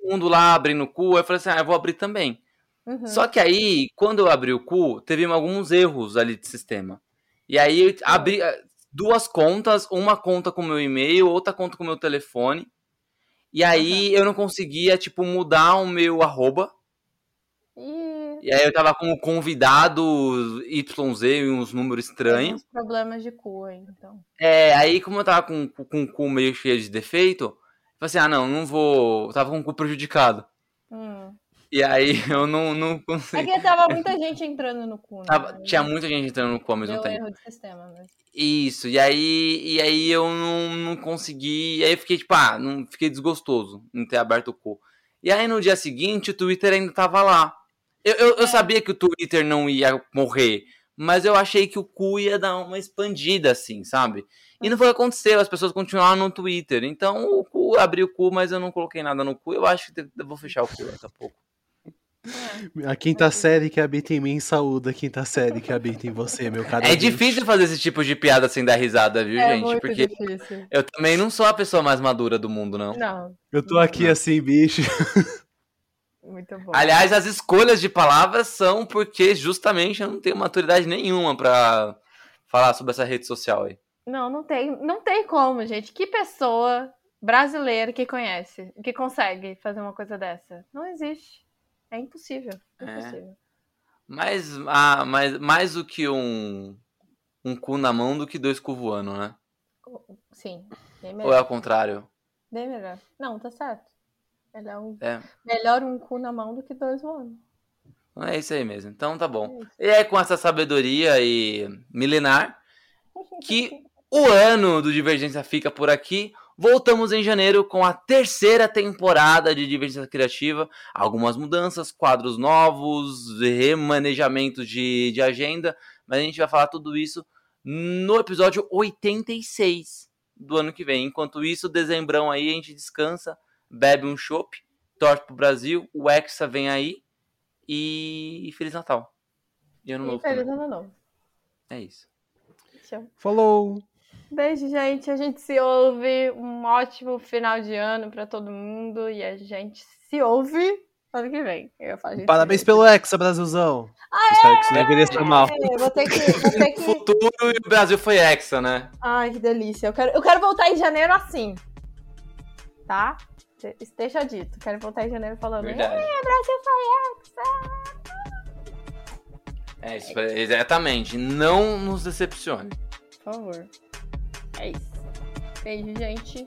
Mundo lá abrindo o cu, eu falei assim, ah, eu vou abrir também. Uhum. Só que aí, quando eu abri o cu, teve alguns erros ali de sistema. E aí eu abri eh, duas contas, uma conta com meu e-mail, outra conta com meu telefone. E aí uhum. eu não conseguia, tipo, mudar o meu arroba. E... e aí eu tava como convidado YZ e uns números estranhos. Problemas de cu, então. É, aí como eu tava com, com o cu meio cheio de defeito, falei assim, ah não, não vou. Eu tava com o cu prejudicado. Hum. E aí [laughs] eu não, não consegui. É que tava muita gente entrando no cu, né? Tava, tinha muita gente entrando no cu ao mesmo Deu tempo. erro de sistema mesmo. Isso, e aí, e aí eu não, não consegui. E aí eu fiquei tipo, ah, não, fiquei desgostoso em ter aberto o cu. E aí no dia seguinte o Twitter ainda tava lá. Eu, eu, eu é. sabia que o Twitter não ia morrer, mas eu achei que o cu ia dar uma expandida, assim, sabe? E não foi o que aconteceu, as pessoas continuaram no Twitter. Então o cu abriu o cu, mas eu não coloquei nada no cu. Eu acho que eu vou fechar o cu daqui a pouco. A quinta série que habita em mim saúda a quinta série que habita em você, meu caro. É difícil fazer esse tipo de piada sem dar risada, viu, é gente? Muito Porque difícil. eu também não sou a pessoa mais madura do mundo, não. Não. Eu tô aqui não. assim, bicho. [laughs] Muito bom. Aliás, as escolhas de palavras são porque justamente eu não tenho maturidade nenhuma para falar sobre essa rede social aí. Não, não tem, não tem como, gente. Que pessoa brasileira que conhece, que consegue fazer uma coisa dessa? Não existe. É impossível. É, é. impossível. Mais, ah, mais, mais do que um, um cu na mão do que dois cu voando, né? Sim. Ou é ao contrário? Bem melhor. Não, tá certo. Melhor um, é. melhor um cu na mão do que dois voando. É isso aí mesmo. Então tá bom. É e é com essa sabedoria e milenar que o ano do Divergência fica por aqui. Voltamos em janeiro com a terceira temporada de Divergência Criativa. Algumas mudanças, quadros novos, remanejamentos de, de agenda. Mas a gente vai falar tudo isso no episódio 86 do ano que vem. Enquanto isso, dezembrão aí, a gente descansa, bebe um chopp, torce pro Brasil, o Hexa vem aí e Feliz Natal. E ano e novo. Feliz ano novo. É isso. Tchau. Falou! Beijo, gente. A gente se ouve. Um ótimo final de ano para todo mundo. E a gente se ouve ano que vem. Parabéns pelo Hexa, Brasilzão. Ah, Espero que isso não ser mal. vou ter que. Vou ter que... [laughs] futuro e o Brasil foi Hexa, né? Ai, que delícia. Eu quero, eu quero voltar em janeiro assim. Tá? Esteja dito. Quero voltar em janeiro falando. Verdade. É, Brasil foi É, isso, exatamente. Não nos decepcione. Por favor. É isso. Beijo, gente.